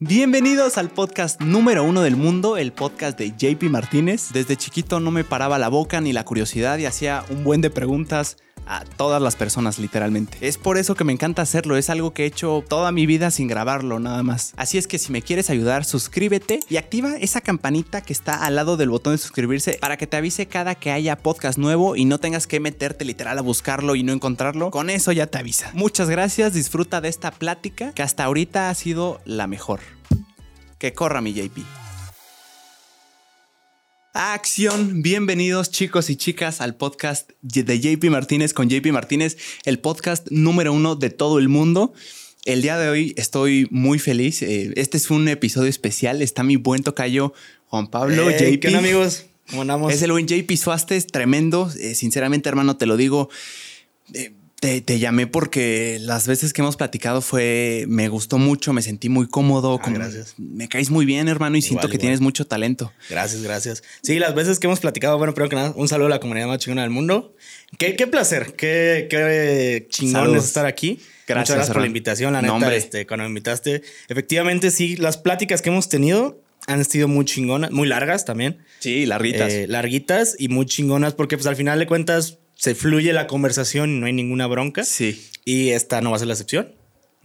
Bienvenidos al podcast número uno del mundo, el podcast de JP Martínez. Desde chiquito no me paraba la boca ni la curiosidad y hacía un buen de preguntas a todas las personas literalmente. Es por eso que me encanta hacerlo, es algo que he hecho toda mi vida sin grabarlo nada más. Así es que si me quieres ayudar, suscríbete y activa esa campanita que está al lado del botón de suscribirse para que te avise cada que haya podcast nuevo y no tengas que meterte literal a buscarlo y no encontrarlo. Con eso ya te avisa. Muchas gracias, disfruta de esta plática que hasta ahorita ha sido la mejor. Que corra mi JP. Acción, bienvenidos chicos y chicas al podcast de JP Martínez con JP Martínez, el podcast número uno de todo el mundo. El día de hoy estoy muy feliz. eh, Este es un episodio especial. Está mi buen tocayo Juan Pablo Hey, JP. ¿Qué onda, amigos? ¿Cómo andamos? Es el buen JP Suaste, es tremendo. Eh, sinceramente, hermano, te lo digo. eh, te, te llamé porque las veces que hemos platicado fue. Me gustó mucho, me sentí muy cómodo. Ah, como- gracias. Me caes muy bien, hermano, y siento que igual. tienes mucho talento. Gracias, gracias. Sí, las veces que hemos platicado, bueno, primero que nada, un saludo a la comunidad más chingona del mundo. Qué, qué placer, qué, qué chingón Saludos. es estar aquí. Gracias, Muchas gracias por la invitación, la neta, este, cuando me invitaste. Efectivamente, sí, las pláticas que hemos tenido han sido muy chingonas, muy largas también. Sí, larguitas. Eh, larguitas y muy chingonas porque pues al final de cuentas se fluye la conversación y no hay ninguna bronca. sí. Y esta no va a ser la excepción.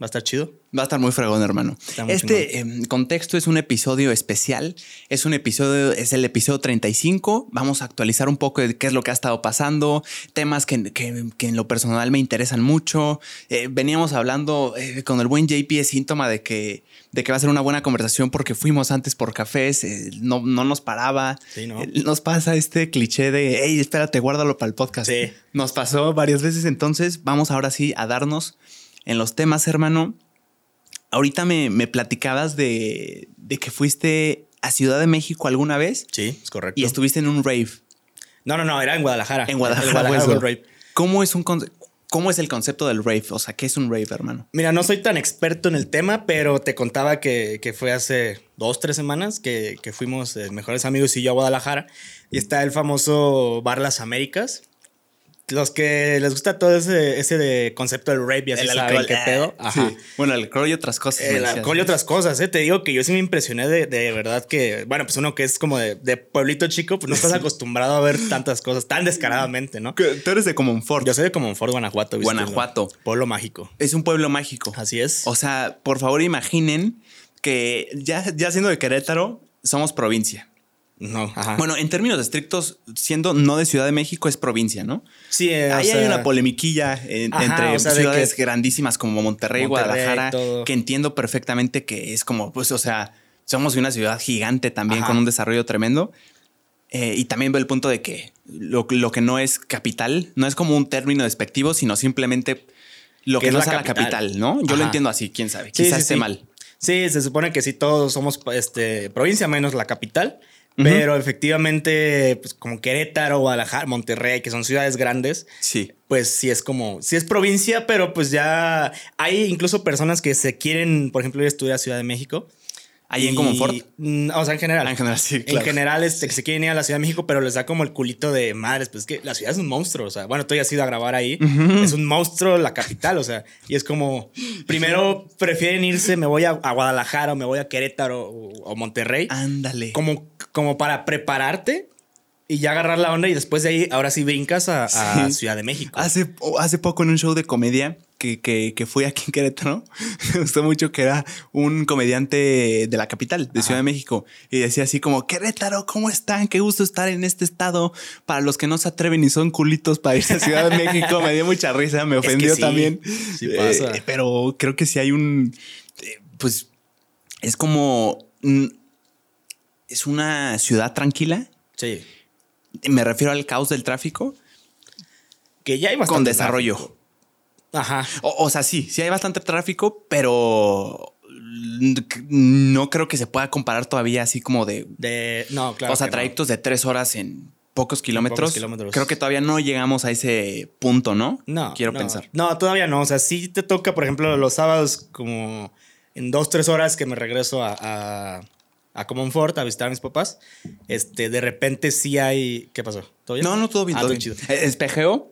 Va a estar chido. Va a estar muy fregón, hermano. Este em, contexto es un episodio especial. Es un episodio, es el episodio 35. Vamos a actualizar un poco de qué es lo que ha estado pasando, temas que, que- que en lo personal me interesan mucho. Eh, veníamos hablando eh, con el buen JP, es síntoma de que, de que va a ser una buena conversación porque fuimos antes por cafés, eh, no, no nos paraba. Sí, ¿no? Eh, Nos pasa este cliché de, hey, espérate, guárdalo para el podcast. Sí. Nos pasó varias veces, entonces vamos ahora sí a darnos en los temas, hermano. Ahorita me, me platicabas de, de que fuiste a Ciudad de México alguna vez Sí, es correcto. y estuviste en un rave. No, no, no, era en Guadalajara. En Guadalajara. En Guadalajara rave. ¿Cómo es, un ¿Cómo es el concepto del rave? O sea, ¿qué es un rave, hermano? Mira, no soy tan experto en el tema, pero te contaba que, que fue hace dos, tres semanas que, que fuimos eh, mejores amigos y yo a Guadalajara. Y está el famoso Bar Las Américas. Los que les gusta todo ese, ese de concepto del rape y así saben qué pedo. Ajá. Sí. Bueno, el alcohol y otras cosas. El alcohol y otras cosas, ¿eh? Te digo que yo sí me impresioné de, de verdad que, bueno, pues uno que es como de, de pueblito chico, pues no estás acostumbrado a ver tantas cosas tan descaradamente, ¿no? Que Tú eres de Comonfort. Yo soy de Comonfort, Guanajuato. ¿viste? Guanajuato. Pueblo mágico. Es un pueblo mágico. Así es. O sea, por favor, imaginen que ya, ya siendo de Querétaro, somos provincia. No, ajá. Bueno, en términos estrictos, siendo no de Ciudad de México, es provincia, ¿no? sí, eh, o Ahí hay sea, una polemiquilla en- Ajá, entre o sea, de ciudades que- grandísimas como Monterrey, Monterrey, Guadalajara, que entiendo perfectamente que es como, pues, o sea, somos una ciudad gigante también Ajá. con un desarrollo tremendo. Eh, y también veo el punto de que lo, lo que no es capital no es como un término despectivo, sino simplemente lo Que que es no la es la capital. capital, ¿no? Yo lo entiendo así, quién sabe. Sí, Quizás sí, esté sí. mal. Sí, se supone que sí, todos somos este, provincia menos la capital. Pero efectivamente, pues como Querétaro, Guadalajara, Monterrey, que son ciudades grandes, Sí. pues sí es como, sí es provincia, pero pues ya hay incluso personas que se quieren, por ejemplo, ir a estudiar a Ciudad de México. Ahí en Comonfort. Mm, O sea, en general. Ah, en general, sí, claro. En general, este, que se quieren ir a la Ciudad de México, pero les da como el culito de madres. Pues es que la ciudad es un monstruo. O sea, bueno, tú ya has ido a grabar ahí. Es un monstruo la capital. O sea, y es como, primero prefieren irse, me voy a, a Guadalajara o me voy a Querétaro o, o Monterrey, Ándale. como, como para prepararte y ya agarrar la onda. Y después de ahí, ahora sí brincas a, a Sí. Ciudad de México. Hace, hace poco en un show de comedia que, que, que fui aquí en Querétaro, me gustó mucho que era un comediante de la capital, de Ciudad de México, y decía así como, Querétaro, ¿cómo están? Qué gusto estar en este estado. Para los que no se atreven y son culitos para irse a Ciudad de México, me dio mucha risa, me que ofendió sí, también. sí Eh, pasa. pero creo que sí hay un, eh, pues, es como, mm, es una ciudad tranquila. Sí. Me refiero al caos del tráfico Que ya hay bastante con desarrollo. tráfico. Ajá. O, o sea, sí, sí hay bastante tráfico, pero no creo que se pueda comparar todavía así como de, De, no, claro. o sea, no. trayectos de tres horas en pocos kilómetros. kilómetros. Creo que todavía no llegamos a ese punto, ¿no? No. Quiero no. pensar. No, todavía no. O sea, sí te toca, por ejemplo, los sábados como en dos, tres horas que me regreso a, a, a Comonfort a visitar a mis papás. Este, de repente sí hay. ¿Qué pasó? ¿Todo bien? No, no, todo bien, Ah, todo bien. chido. Eh, Espejeo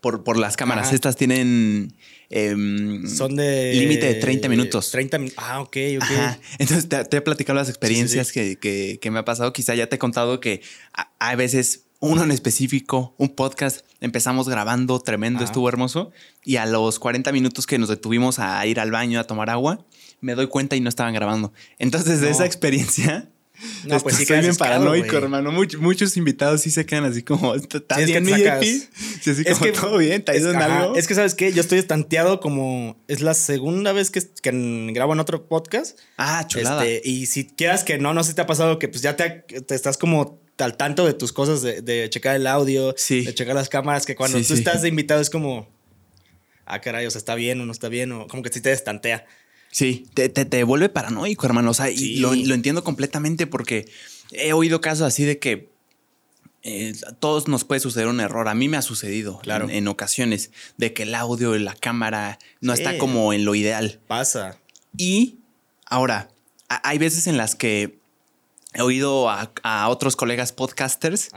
Por, por las cámaras. Ajá. Estas tienen. em, Son de. Límite de 30 minutos. 30 minutos. Ah, ok, ok. Ajá. Entonces te, te he platicado las experiencias Que, que- que me ha pasado. Quizá ya te he contado que a, a veces uno en específico, un podcast, empezamos grabando tremendo, Ajá. estuvo hermoso. Y a los 40 minutos que nos detuvimos a ir al baño a tomar agua, me doy cuenta y no estaban grabando. Entonces, de No. esa experiencia. No, pues sí soy bien ciscado, paranoico, güey. hermano. Much- muchos invitados sí se quedan así como, ¿estás Sí, bien, mi? Sí, así Es como, que- todo bien, ¿te Es, algo? es que, ¿sabes qué? Yo estoy estanteado como... Es la segunda vez que, que grabo en otro podcast. ah, chulada. Este, y si quieras que no, no sé si te ha pasado que pues ya te, te estás como al tanto de tus cosas, de, de checar el audio, Sí. de checar las cámaras, que cuando tú estás de invitado es como... Ah, caray, o sea, está bien o no está bien, o como que sí te destantea. Sí, te, te, te vuelve paranoico, hermano. O sea, y lo, lo entiendo completamente porque he oído casos así de que eh, a todos nos puede suceder un error. A mí me ha sucedido Claro. en, en ocasiones de que el audio y la cámara no Sí. está como en lo ideal. Pasa. Y ahora, a- hay veces en las que he oído a, a otros colegas podcasters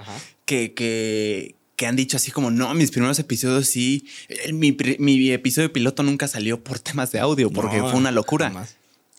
que, que, que han dicho así como, no, mis primeros episodios sí, mi, mi episodio piloto nunca salió por temas de audio, porque No, fue una locura. jamás.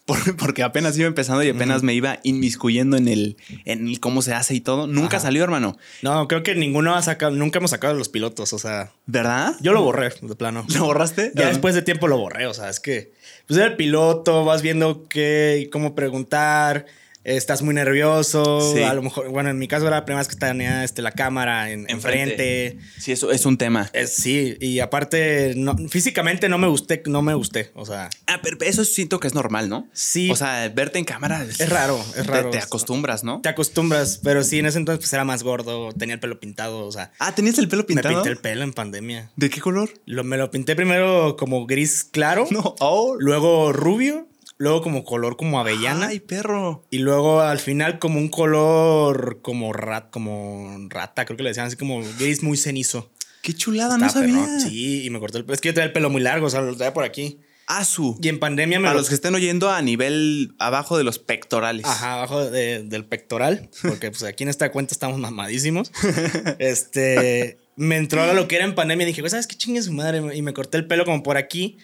Por- porque apenas iba empezando y apenas me iba inmiscuyendo en el, en el cómo se hace y todo. Nunca Ajá. salió, hermano. No, creo que ninguno ha sacado, nunca hemos sacado los pilotos, o sea, ¿Verdad? yo lo borré, de plano. ¿Lo borraste? Ya después de tiempo lo borré, o sea, es que pues era el piloto, vas viendo qué, cómo preguntar, estás muy nervioso, Sí. a lo mejor, bueno, en mi caso era la primera vez que tenía este, la cámara en, Enfrente. enfrente. Sí, eso es un tema. Es- sí, y aparte, no, físicamente no me gusté, no me gusté, o sea, Ah, pero eso siento que es normal, ¿no? Sí. O sea, verte en cámara Es raro, es te- raro. Te, acostumbras, ¿no? te acostumbras, pero sí, en ese entonces pues era más gordo, tenía el pelo pintado, o sea, Ah, ¿tenías el pelo pintado? me pinté el pelo en pandemia. ¿De qué color? Lo, me lo pinté primero como gris claro, No. Oh. luego rubio, luego como color como avellana. Ay, perro. Y luego al final como un color como rat, como rata, creo que le decían así como gris muy cenizo. Qué chulada, no sabía. Sí, y me corté el pelo. Es que yo tenía el pelo muy largo, o sea, lo traía por aquí. Asu. Y en pandemia me Para lo... los que estén oyendo a nivel abajo de los pectorales. Ajá, abajo de- del pectoral, porque pues aquí en esta cuenta estamos mamadísimos. Este, me entró a lo que era en pandemia y dije, "Güey, ¿sabes qué chingue su madre? Y me corté el pelo como por aquí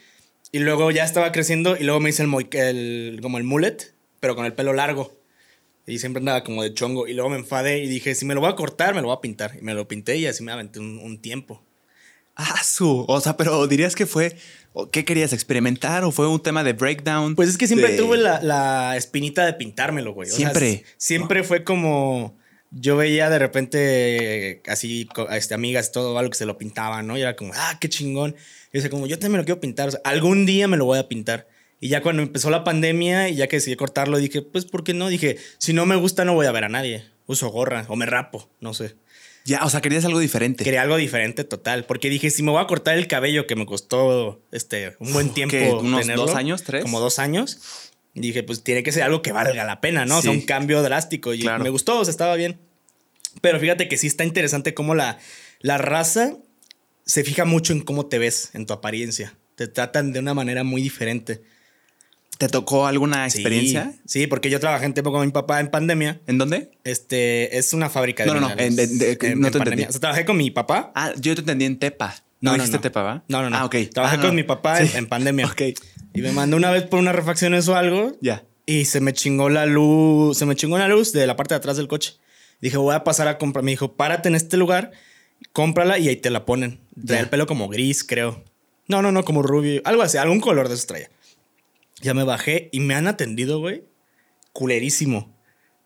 y luego ya estaba creciendo y luego me hice el, como el mullet, pero con el pelo largo. Y siempre andaba como de chongo y luego me enfadé y dije, si me lo voy a cortar, me lo voy a pintar. Y me lo pinté y así me aventé un, un tiempo. Asu. O sea, pero dirías que fue. ¿Qué querías experimentar? ¿O fue un tema de breakdown? Pues es que siempre de- tuve la, la espinita de pintármelo, güey. O sea, Siempre. siempre fue como. Yo veía de repente así este, amigas todo algo que se lo pintaban, ¿no? Y era como, ah, qué chingón. Y decía, como, yo también lo quiero pintar. O sea, algún día me lo voy a pintar. Y ya cuando empezó la pandemia y ya que decidí cortarlo, dije, pues, ¿por qué no? Dije, si no me gusta, no voy a ver a nadie. Uso gorra o me rapo, no sé. Ya, o sea, querías algo diferente. Quería algo diferente total. Porque dije, si me voy a cortar el cabello que me costó este, un buen tiempo. ¿Qué? ¿Unos tenerlo, dos años, tres? Como dos años. Dije, pues tiene que ser algo que valga la pena, ¿no? O sea, Sí. un cambio drástico. Y Claro. me gustó, o sea, estaba bien. Pero fíjate que sí está interesante cómo la, la raza se fija mucho en cómo te ves, en tu apariencia. Te tratan de una manera muy diferente. ¿Te tocó alguna Sí, experiencia? Sí, porque yo trabajé un tiempo con mi papá en pandemia. ¿En dónde? Este, es una fábrica de No, no, no, en- de- de- no te pandemia. entendí. O sea, trabajé con mi papá. Ah, yo te entendí en Tepa. ¿No, No, no, dijiste no. Tepa, va? No, no, no. Ah, ok. Trabajé Ah, con no. mi papá en, Sí. en pandemia. Ok. Y me mandó una vez por unas refacciones o algo. Ya. Y se me chingó la luz. Se me chingó una luz de la parte de atrás del coche. Dije, voy a pasar a comprar. Me dijo, párate en este lugar, cómprala y ahí te la ponen. Ya. el pelo como gris, creo. No, no, no, como rubio. Algo así, algún color de eso traía. Ya me bajé y me han atendido, güey. Culerísimo.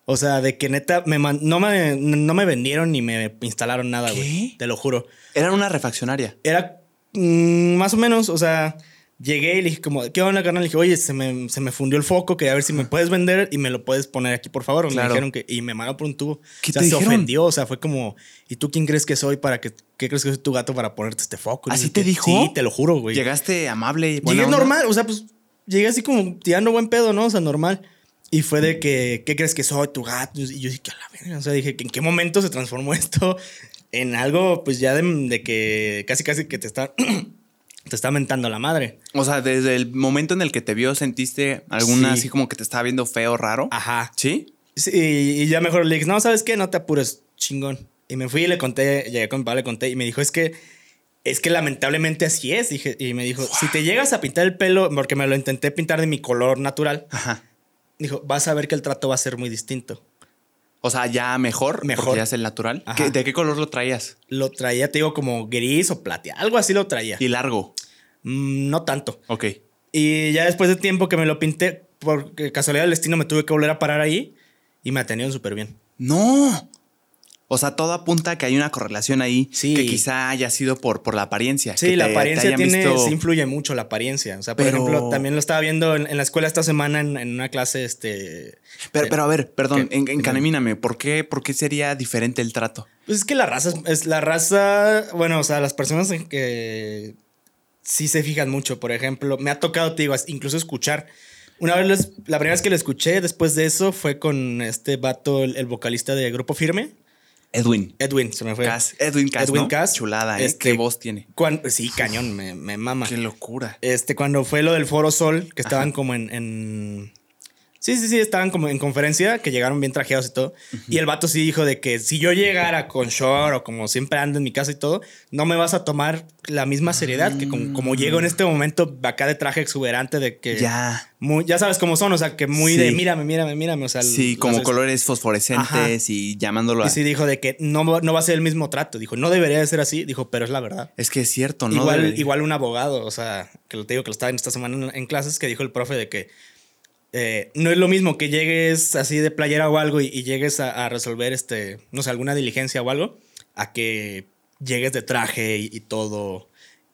O sea, de que neta me man- no, me, no me vendieron ni me instalaron nada, güey. Te lo juro Era una refaccionaria. era mm, más o menos, o sea, llegué y le dije como, ¿qué onda, carnal? Le dije, oye, se me, se me fundió el foco, que a ver si me puedes vender y me lo puedes poner aquí, por favor. Claro. Me dijeron que, y me mandó por un tubo. ¿Qué o sea, te se dijeron? ofendió, o sea, fue como, ¿y tú quién crees que soy para que, qué crees que soy tu gato para ponerte este foco? ¿Así te dijo? Sí, te lo juro, güey. Llegaste amable. Llegué onda? normal, o sea, pues llegué así como tirando buen pedo, ¿no? O sea, normal. Y fue de que, ¿qué crees que soy tu gato? Y yo dije, a la verga. O sea, dije, ¿en qué momento se transformó esto en algo, pues ya de, de que casi, casi que te está, te está mentando la madre? O sea, desde el momento en el que te vio, ¿sentiste alguna Sí. así como que te estaba viendo feo, raro? Ajá. ¿Sí? Sí, y ya mejor le dije, no, ¿sabes qué? No te apures, chingón. Y me fui y le conté, llegué con mi papá, le conté y me dijo, es que Es que lamentablemente así es, dije. Y me dijo, si te llegas a pintar el pelo, porque me lo intenté pintar de mi color natural, Ajá. dijo, vas a ver que el trato va a ser muy distinto. O sea, ya mejor, Mejor. porque ya es el natural. Ajá. ¿Qué- ¿De qué color lo traías? Lo traía, te digo, como gris o plateado, algo así lo traía. Y largo. Mm, no tanto. Ok. Y ya después de tiempo que me lo pinté, por casualidad del destino me tuve que volver a parar ahí y me atendieron súper bien. No. O sea, todo apunta a que hay una correlación ahí Sí. que quizá haya sido por, por la apariencia. Sí, que la te- apariencia tiene, visto- sí influye mucho la apariencia. O sea, por Pero- ejemplo, también lo estaba viendo en, en la escuela esta semana en, en una clase, este... Pero, pero a ver, perdón, Dígame. encanemíname, ¿por qué, ¿por qué sería diferente el trato? Pues es que la raza es, es la raza, bueno, o sea, las personas en que sí se fijan mucho, por ejemplo, me ha tocado, te digo, incluso escuchar. Una vez, la primera vez que lo escuché después de eso fue con este vato, el, el vocalista de Grupo Firme, Edwin. Edwin, se me fue. Cass, Edwin Cass, Edwin ¿no? Cass. Chulada, ¿eh? Este, Qué voz tiene. Cuan- sí, cañón, me, me mama. Qué locura. Este, cuando fue lo del Foro Sol, que estaban como en, en- Sí, sí, sí, estaban como en conferencia, que llegaron bien trajeados y todo. Y el vato sí dijo de que si yo llegara con short o como siempre ando en mi casa y todo, no me vas a tomar la misma seriedad que como, como llego en este momento acá de traje exuberante de que... Ya. Muy, ya sabes cómo son, o sea, que muy Sí. de mírame, mírame, mírame. O sea, Sí, como colores fosforescentes y llamándolo a... Y sí dijo de que no, va- no va a ser el mismo trato. Dijo, no debería de ser así. Dijo, pero es la verdad. Es que es cierto, ¿no? igual, Debería- igual un abogado, o sea, que lo te digo que lo estaba en esta semana en, en clases, que dijo el profe de que eh, no es lo mismo que llegues así de playera o algo y, y llegues a, a resolver, este, no sé, alguna diligencia o algo, a que llegues de traje y, y todo,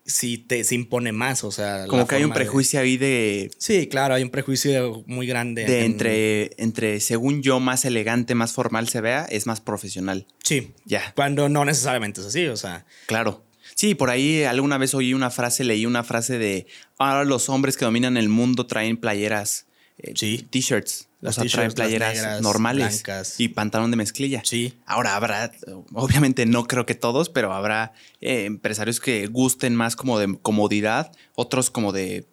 si te se impone más, o sea. Como que hay un de- prejuicio ahí de, Sí, claro, hay un prejuicio muy grande. de en- entre, entre, según yo, más elegante, más formal se vea, es más profesional. Sí, Ya, cuando no necesariamente es así, o sea. claro. Sí, por ahí alguna vez oí una frase, leí una frase de ahora los hombres que dominan el mundo traen playeras, eh, Sí. t-shirts, o Las sea, traen playeras negras, normales blancas. y pantalón de mezclilla. Sí. Ahora habrá, obviamente no creo que todos, pero habrá eh, empresarios que gusten más como de comodidad, otros como de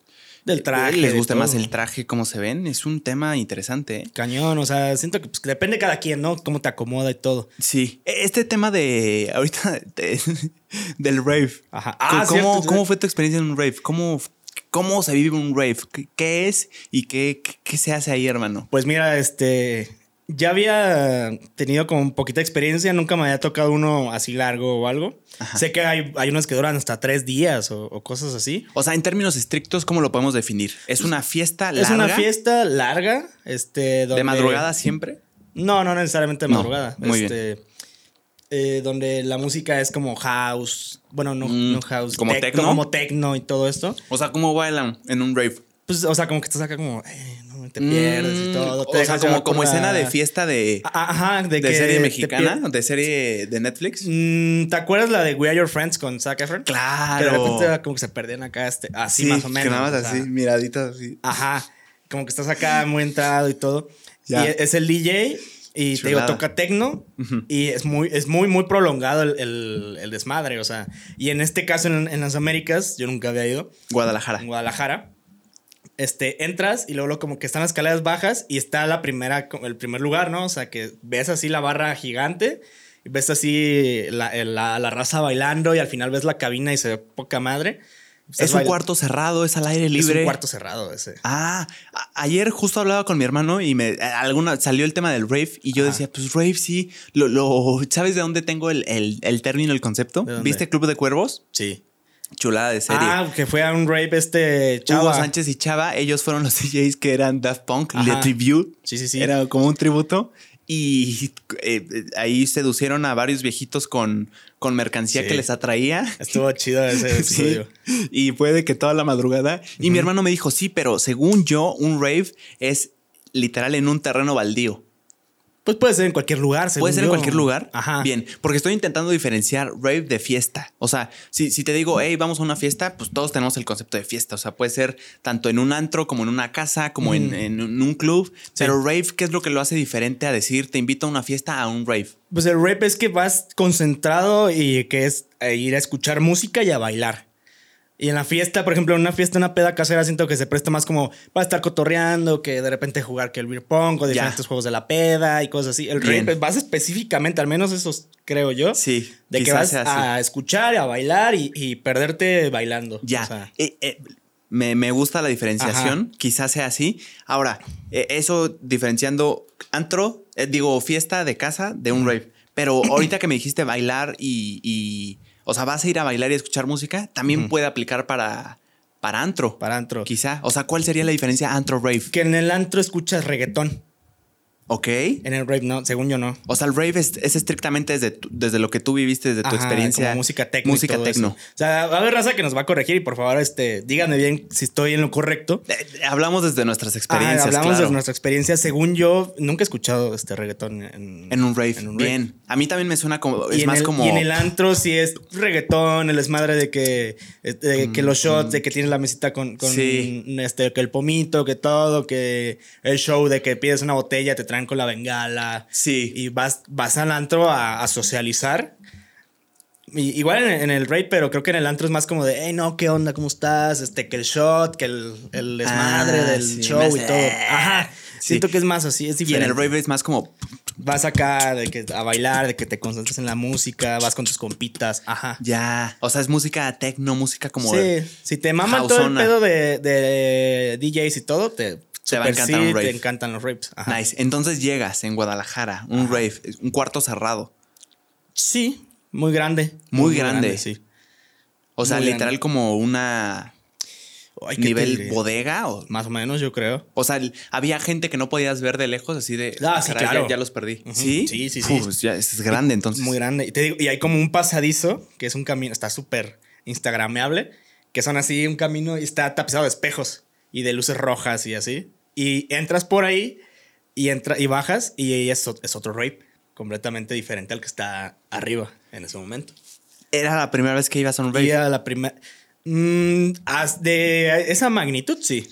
Del traje. les guste más el traje, cómo se ven. Es un tema interesante. ¿eh? Cañón, o sea, siento que pues, depende de cada quien, ¿no? Cómo te acomoda y todo. Sí. E- Este tema de ahorita de- del rave. Ajá. ¿Cómo, Ah, cierto. ¿Cómo fue tu experiencia en un rave? ¿Cómo, cómo se vive un rave? ¿Qué, es y qué, qué- se hace ahí, hermano? Pues mira, este. Ya había tenido como un poquita experiencia, nunca me había tocado uno así largo o algo. Sé que hay, hay unos que duran hasta tres días o, o cosas así. O sea, en términos estrictos, ¿cómo lo podemos definir? ¿Es una fiesta larga? Es una fiesta larga, este, donde- ¿De madrugada siempre? No, no necesariamente de No, madrugada. muy este, eh, donde la música es como house, bueno, no, Mm, no house, ¿como tecno, techno? como techno y todo esto. O sea, ¿cómo bailan en un rave? Pues, o sea, como que estás acá como, eh, no te pierdes y Mm, todo. te O sea, como, como la- escena de fiesta de, Ajá, de, de que serie mexicana, de serie de Netflix. Mm, ¿Te acuerdas la de We Are Your Friends con Zac Efron? Claro. Que de repente como que se perdían acá, este, así más o menos. Que nada más o sea, así, miraditas así. Ajá, como que estás acá muy entrado y todo. Ya. Y es el DJ y te digo, toca tecno y es muy, es muy, muy prolongado el, el- el desmadre. O sea, y en este caso en, en las Américas, yo nunca había ido, Guadalajara. en Guadalajara. Este, entras y luego, como que están las escaleras bajas y está la primera, el primer lugar, ¿no? O sea, que ves así la barra gigante y ves así la, la- la raza bailando y al final ves la cabina y se ve poca madre. Es un cuarto cerrado, es al aire Es libre. un cuarto cerrado ese. Ah, ayer justo hablaba con mi hermano y me alguna salió el tema del rave y yo Ajá. decía, pues rave sí, lo, lo- ¿sabes de dónde tengo el, el, el término, el concepto? ¿Viste Club de Cuervos? Sí. Chulada de serie. Ah, que fue a un rape este chava. Hugo Sánchez y Chava, ellos fueron los DJs que eran Daft Punk. Le Tribute. Sí, sí, sí. Era como un tributo. Y eh, eh, ahí seducieron a varios viejitos con, con mercancía Sí. que les atraía. Estuvo chido ese Sí, episodio. y puede que toda la madrugada. Y mi hermano me dijo, sí, pero según yo, un rave es literal en un terreno baldío. Pues puede ser en cualquier lugar. según Puede ser en cualquier lugar. Ajá. Bien, porque estoy intentando diferenciar rave de fiesta. O sea, si, si te digo, hey, vamos a una fiesta, pues todos tenemos el concepto de fiesta. O sea, puede ser tanto en un antro como en una casa, como en, Mm. en un club. Pero rave, ¿qué es lo que lo hace diferente a decir, te invito a una fiesta a un rave? Pues el rape es que vas concentrado y que es ir a escuchar música y a bailar. Y en la fiesta, por ejemplo, en una fiesta, una peda casera, siento que se presta más como para estar cotorreando, que de repente jugar que el beer pong o diferentes juegos de la peda y cosas así. El Bien. rave vas específicamente, al menos esos creo yo. Sí, De que vas a escuchar, a bailar y, y perderte bailando. Ya. O sea, Eh, eh, me, me gusta la diferenciación. Quizás sea así. Ahora, eh, eso diferenciando antro, digo, fiesta de casa de un rave. Pero ahorita que me dijiste bailar y, y- O sea, vas a ir a bailar y escuchar música, también puede aplicar para, para antro. para antro. Quizá. O sea, ¿cuál sería la diferencia antro-rave? Que en el antro escuchas reggaetón. Ok. En el rave no, según yo no. O sea, el rave es, es estrictamente desde, tu- desde lo que tú viviste, desde tu experiencia. como música tecno. Música tecno. eso. O sea, va a haber raza que nos va a corregir y por favor, este, díganme bien si estoy en lo correcto. Eh, eh, hablamos desde nuestras Ajá, experiencias. hablamos claro. de nuestra experiencia. Según yo, nunca he escuchado este reggaetón en, En un rave. en un rave. Bien. A mí también me suena como. Y Es más el- como. Y en el antro sí es reggaetón, el desmadre de que, de que los shots, de que tienes la mesita con, con Mm, Sí. este, que el pomito, que todo, que el show de que pides una botella, te traen con la bengala. Sí. Y vas, vas al antro a, a socializar. Y- igual en, en el rave, pero creo que en el antro es más como de, hey, no, ¿qué onda? ¿Cómo estás? Este, que el shot, que el, el desmadre Ah, del sí, show y todo. Ajá. sí. Siento que es más así, es Y en diferente. el rave es más como. Vas acá de que, a bailar, de que te concentres en la música, vas con tus compitas. Ajá. Ya. O sea, es música tecno, música como. Sí, si te maman todo el pedo de, de DJs y todo, te, Te va a encantar sí, un rave. te encantan los rapes. Ajá. Nice. Entonces llegas en Guadalajara, un rave, un cuarto cerrado. Sí, muy grande. Muy grande. sí. O sea, Muy literal grande. como una Ay, ¿qué te nivel bodega. O, Más o menos, yo creo. o sea, había gente que no podías ver de lejos, así de. Ah, sí, "Caray, ya- claro. Ya, los perdí. ¿Sí? Sí, sí, sí. Uf, ya es grande entonces. Muy grande. Y te digo, y hay como un pasadizo, que es un camino, está súper instagrameable, que son así un camino y está tapizado de espejos y de luces rojas y así. Y entras por ahí y, entra, y bajas y es, es otro rape completamente diferente al que está arriba en ese momento. Era la primera vez que ibas a un Y rave. era la primera... Mm, de esa magnitud, sí.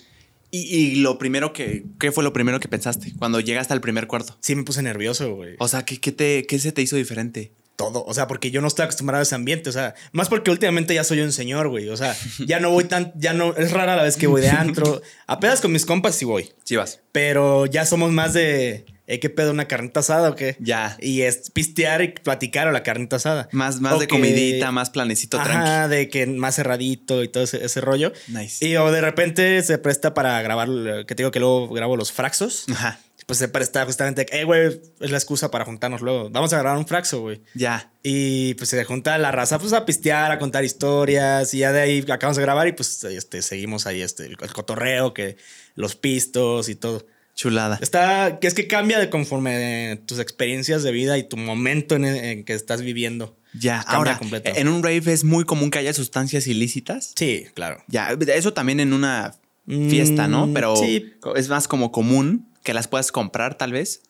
Y, y lo primero que. ¿Qué fue lo primero que pensaste cuando llegaste al primer cuarto? Sí me puse nervioso, güey. O sea, ¿qué, qué te, qué se te hizo diferente? Todo. O sea, porque yo no estoy acostumbrado a ese ambiente. O sea, más porque últimamente ya soy un señor, güey. O sea, ya no voy tan, ya no, es rara la vez que voy de antro. Apenas con mis compas sí voy. Chivas. Pero ya somos más de, eh, ¿qué pedo? ¿Una carnita asada o qué? Ya. Y es pistear y platicar o la carnita asada. Más, más O de que- comidita, más planecito tranqui. Ajá, de que más cerradito y todo ese, ese rollo. Nice. Y o de repente se presta para grabar, que te digo que luego grabo los fraxos. Ajá. Pues se presta justamente, eh, güey, es la excusa para juntarnos luego. Vamos a grabar un fraxo, güey. Ya. Y pues se junta la raza pues a pistear, a contar historias y ya de ahí acabamos de grabar y pues este, seguimos ahí este, el, el cotorreo, que los pistos y todo. Chulada. Está, que es que cambia de conforme tus experiencias de vida y tu momento en, en que estás viviendo. Ya. Ahora, completo. en un rave es muy común que haya sustancias ilícitas. Sí, claro. Ya, eso también en una fiesta, ¿no? Mm, Pero sí. es más como común que las puedas comprar, tal vez.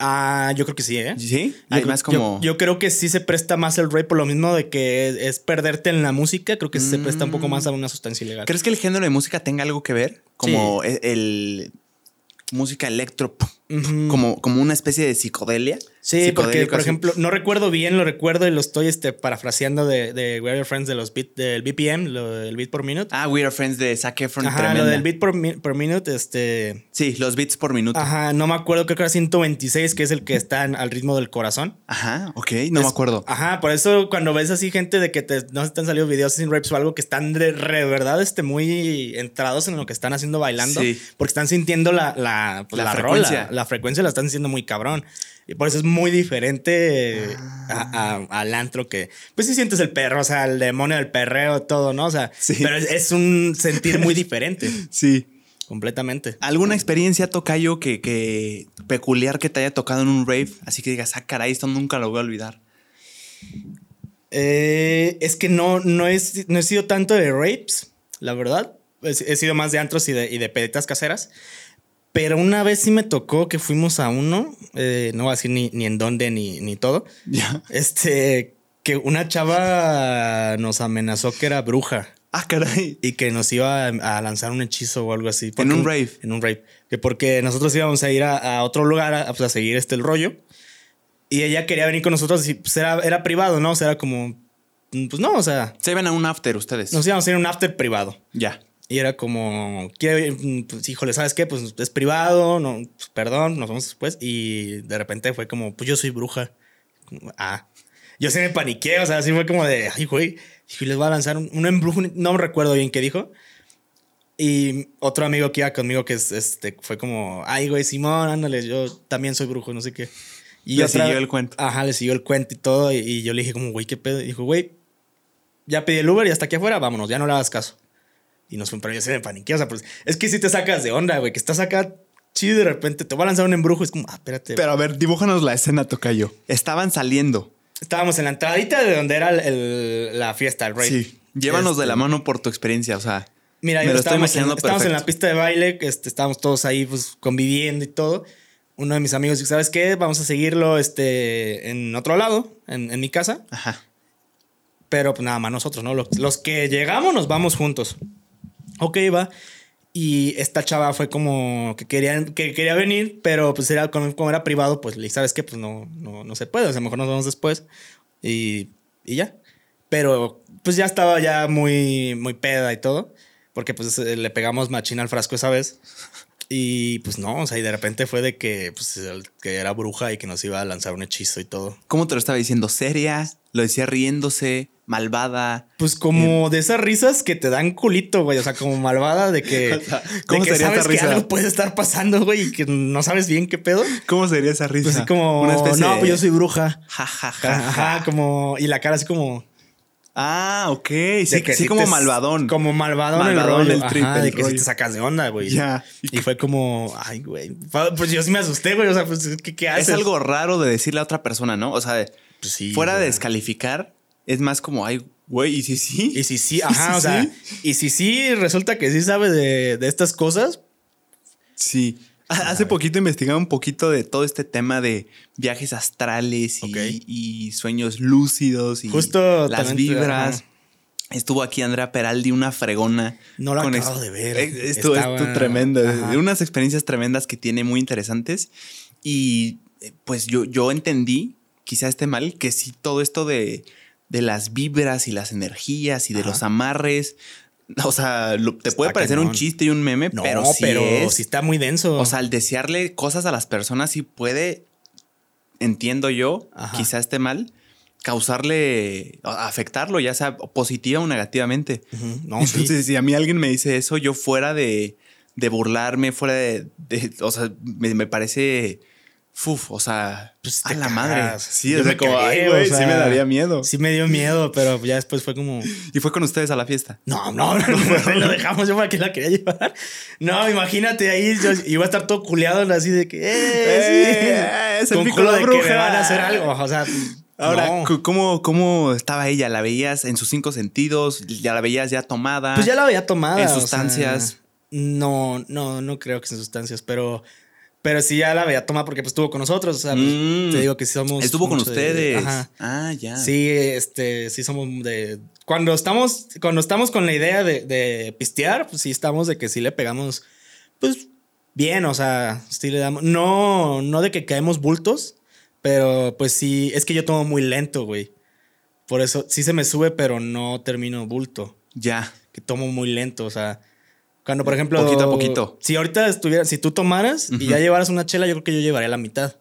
Ah, yo creo que sí, ¿eh? Sí. Yo, más como. yo, yo creo que sí se presta más el rap por lo mismo de que es, es perderte en la música. Creo que se presta un poco más a una sustancia ilegal. ¿Crees que el género de música tenga algo que ver? Como e- el, música electro, como, como una especie de psicodelia. Sí, porque, por así. ejemplo, no recuerdo bien, lo recuerdo y lo estoy este, parafraseando de, de We Are Your Friends de los beat, del BPM, lo del beat por minute. Ah, We Are Friends de Zac Efron, Ajá, tremenda. lo del beat por, mi- por minute, este. Sí, los beats por minuto. Ajá, Ajá, no me acuerdo, creo que era 126, que es el que está al ritmo del corazón. ok, no me acuerdo. Ajá, por eso cuando ves así gente de que te, no se te han salido videos sin raps o algo que están de, re- verdad este, muy entrados en lo que están haciendo bailando, Sí. porque están sintiendo la, la, pues, La la frecuencia. rola, la frecuencia la están sintiendo muy cabrón. Y por eso es muy diferente Ah. a- a- al antro que, pues sí sientes el perro, o sea, el demonio del perreo, todo, ¿no? O sea, Sí. pero es, es un sentir muy diferente, Sí. completamente. ¿Alguna experiencia, Tocayo, que, que peculiar que te haya tocado en un rave? Así que digas, ah, caray, esto nunca lo voy a olvidar. Eh, es que no, no, es, no he sido tanto de rapes, la verdad. He, he sido más de antros y de, y de peditas caseras. Pero una vez sí me tocó que fuimos a uno, eh, no voy a decir ni, ni en dónde ni, ni todo. Ya. Este, que una chava nos amenazó que era bruja Ah, caray. y que nos iba a, lanzar un hechizo o algo así. En un rave. En un rave. Que porque nosotros íbamos a ir a, a otro lugar a, pues, a seguir este el rollo. Y ella quería venir con nosotros y pues era, era privado, ¿no? O sea, era como pues no, o sea, Se iban a un after ustedes. nos íbamos a ir a un after privado. Ya. Y era como, ir, pues, híjole, ¿sabes qué? Pues es privado, no, pues, perdón, nos vemos después. Y de repente fue como, pues yo soy bruja. Como, Ah, yo sí me paniqué, o sea, así fue como de, ay, güey, y les voy a lanzar un, un embrujo, no recuerdo bien qué dijo. Y otro amigo que iba conmigo que es, este, fue como, ay, güey, Simón, ándale, yo también soy brujo, no sé qué. Y Le otra- siguió el cuento. Ajá, le siguió el cuento y todo. Y, y yo le dije como, güey, ¿qué pedo? Y dijo, güey, ya pedí el Uber y hasta aquí afuera, vámonos, ya no le hagas caso. Y nos pero yo se me paniqué, o sea, pues es que si te sacas de onda, güey, que estás acá chido de repente te va a lanzar un embrujo, es como, ah, espérate. Pero a ver, dibújanos la escena, Tocayo. Estaban saliendo. Estábamos en la entradita de donde era el- el- la fiesta, el rave. Sí. Llévanos de Este, la mano por tu experiencia, o sea. Mira, me lo estoy estábamos, en, imaginando estábamos en la pista de baile, este, estábamos todos ahí pues conviviendo y todo. Uno de mis amigos dijo, ¿sabes qué? Vamos a seguirlo este, en otro lado, en, en mi casa. Ajá. Pero pues nada más nosotros, ¿no? Los, los que llegamos nos vamos juntos. Ok, va. Y esta chava fue como que, querían, que quería venir, pero pues era, como, era privado, pues le dije, ¿sabes qué? Pues no, no, no se puede, o sea, mejor nos vemos después. Y, y ya. Pero pues ya estaba ya muy, muy peda y todo, porque pues le pegamos machina al frasco esa vez. Y pues no, o sea, y de repente fue de que, pues, que era bruja y que nos iba a lanzar un hechizo y todo. ¿Cómo te lo estaba diciendo? ¿Seria? ¿Lo decía riéndose? ¿Malvada? Pues como de esas risas que te dan culito, güey. O sea, como malvada de que, O sea, de ¿cómo que sería esa sabes que risa? algo puede estar pasando, güey, y que no sabes bien qué pedo. ¿Cómo sería esa risa? Pues así como, Una especie no, pues yo soy bruja. Ja, ja, ja, Ajá, ja. como, y la cara así como. Ah, ok. Sí, que sí sí como te- malvadón. Como malvadón, Malvadón el rollo. el trip, Ajá, el de que sí te sacas de onda, güey. Ya. Y fue como, ay, güey. Pues yo sí me asusté, güey. O sea, pues, ¿qué, qué haces? Es algo raro de decirle a otra persona, ¿no? O sea, Pues sí, fuera de descalificar, es más como, ay, güey, ¿y si sí? Y si sí, ajá, ¿Y o si sea, sí? y si sí resulta que sí sabe de, de estas cosas, Sí. Ha- Hace poquito investigaba un poquito de todo este tema de viajes astrales y, sueños lúcidos y Justo las vibras. ajá. Estuvo aquí Andrea Peraldi, una fregona. No lo con acabo de ver. Esto, esto tremendo. Ajá. Unas experiencias tremendas que tiene muy interesantes. Y eh, pues yo, yo entendí, quizá esté mal, que sí todo esto de, de las vibras y las energías y de Ajá. los amarres. O sea, lo- te Está puede parecer un chiste y un meme, no, pero sí pero es. sí está muy denso. O sea, al desearle cosas a las personas sí puede, entiendo yo, Ajá. quizá esté mal, causarle, afectarlo, ya sea positiva o negativamente. No, sí. Entonces, si a mí alguien me dice eso, yo fuera de, de burlarme, fuera de, de- o sea, me, me parece, uf, o sea, Pues a la madre. Sí, Yo o sea, me como, ay, o sea, sí me daría miedo. Sí me dio miedo, pero ya después fue como... Y fue con ustedes a la fiesta. No, no, no, no, lo dejamos yo para que la quería llevar. No, imagínate ahí, yo iba a estar todo culeado así de que... Eh, Eh, sí. es el Con culo de de que me bruja. van a hacer algo. O sea, Ahora, no. ¿cómo, ¿cómo estaba ella? ¿La veías en sus cinco sentidos? ¿Ya la veías ya tomada? Pues ya la había tomado. ¿En sustancias? no, no, no creo que en sustancias, pero... Pero sí ya la había tomado porque pues estuvo con nosotros. O sea, pues, Mm. te digo que sí somos... Estuvo con mucho de- ustedes. ajá. Ah, ya. Sí, este, sí somos de. Cuando estamos, cuando estamos con la idea de, de pistear, pues sí estamos de que sí le pegamos, pues bien, o sea, sí le damos. No, no de que caemos bultos, pero pues sí, es que yo tomo muy lento, güey. Por eso sí se me sube, pero no termino bulto. Ya. Que tomo muy lento, o sea. Cuando, por ejemplo. Poquito a poquito. Si ahorita estuviera, si tú tomaras y ya llevaras una chela, yo creo que yo llevaría la mitad.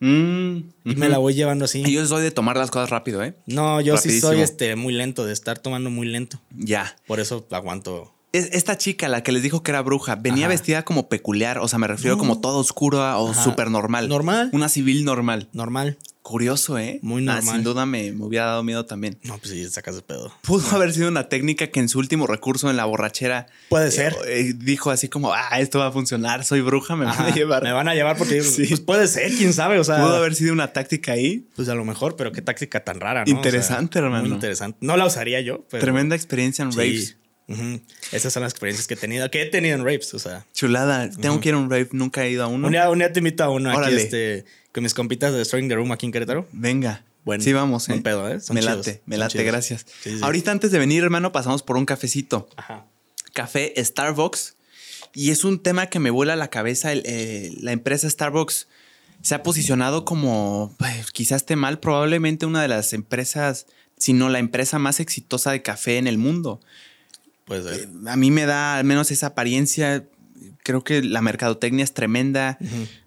Mm, Y me la voy llevando así. Y Yo soy de tomar las cosas rápido, ¿eh? No, yo sí soy este muy lento, de estar tomando muy lento. Ya. Por eso aguanto. Es- Esta chica, la que les dijo que era bruja, venía Ajá. vestida como peculiar, o sea, me refiero No. como todo oscuro o Ajá. súper normal. Normal. Una civil normal. Normal. Curioso, ¿eh? Muy Ah, normal. sin duda me, me hubiera dado miedo también. No, pues sí, sacas de pedo. Pudo haber sido una técnica que en su último recurso en la borrachera Puede ser. eh, dijo así como, ah, esto va a funcionar, soy bruja, me van a llevar. Me van a llevar porque Sí. pues puede ser, quién sabe. O sea, Pudo haber sido una táctica ahí. pues a lo mejor, pero qué táctica tan rara, ¿no? O Interesante, sea, hermano. Muy interesante. No la usaría yo, pero. Tremenda experiencia en sí. raves. Esas son las experiencias que he tenido. Que he tenido en raves, o sea. Chulada, tengo que ir a un rave, nunca he ido a uno. Un, día, un día te invito a uno aquí, Órale. este, con mis compitas de Destroying the Room aquí en Querétaro. Venga. Bueno, sí, vamos, ¿eh? buen pedo, ¿eh? Son me chidos, late, me late, chidos. gracias. Sí, sí. Ahorita antes de venir, hermano, pasamos por un cafecito. Ajá. Café Starbucks. Y es un tema que me vuela la cabeza. El, eh, la empresa Starbucks se ha posicionado como, pues, quizás esté mal, probablemente una de las empresas sino la empresa más exitosa de café en el mundo. Puede ser. Eh, A mí me da al menos esa apariencia. Creo que la mercadotecnia es tremenda.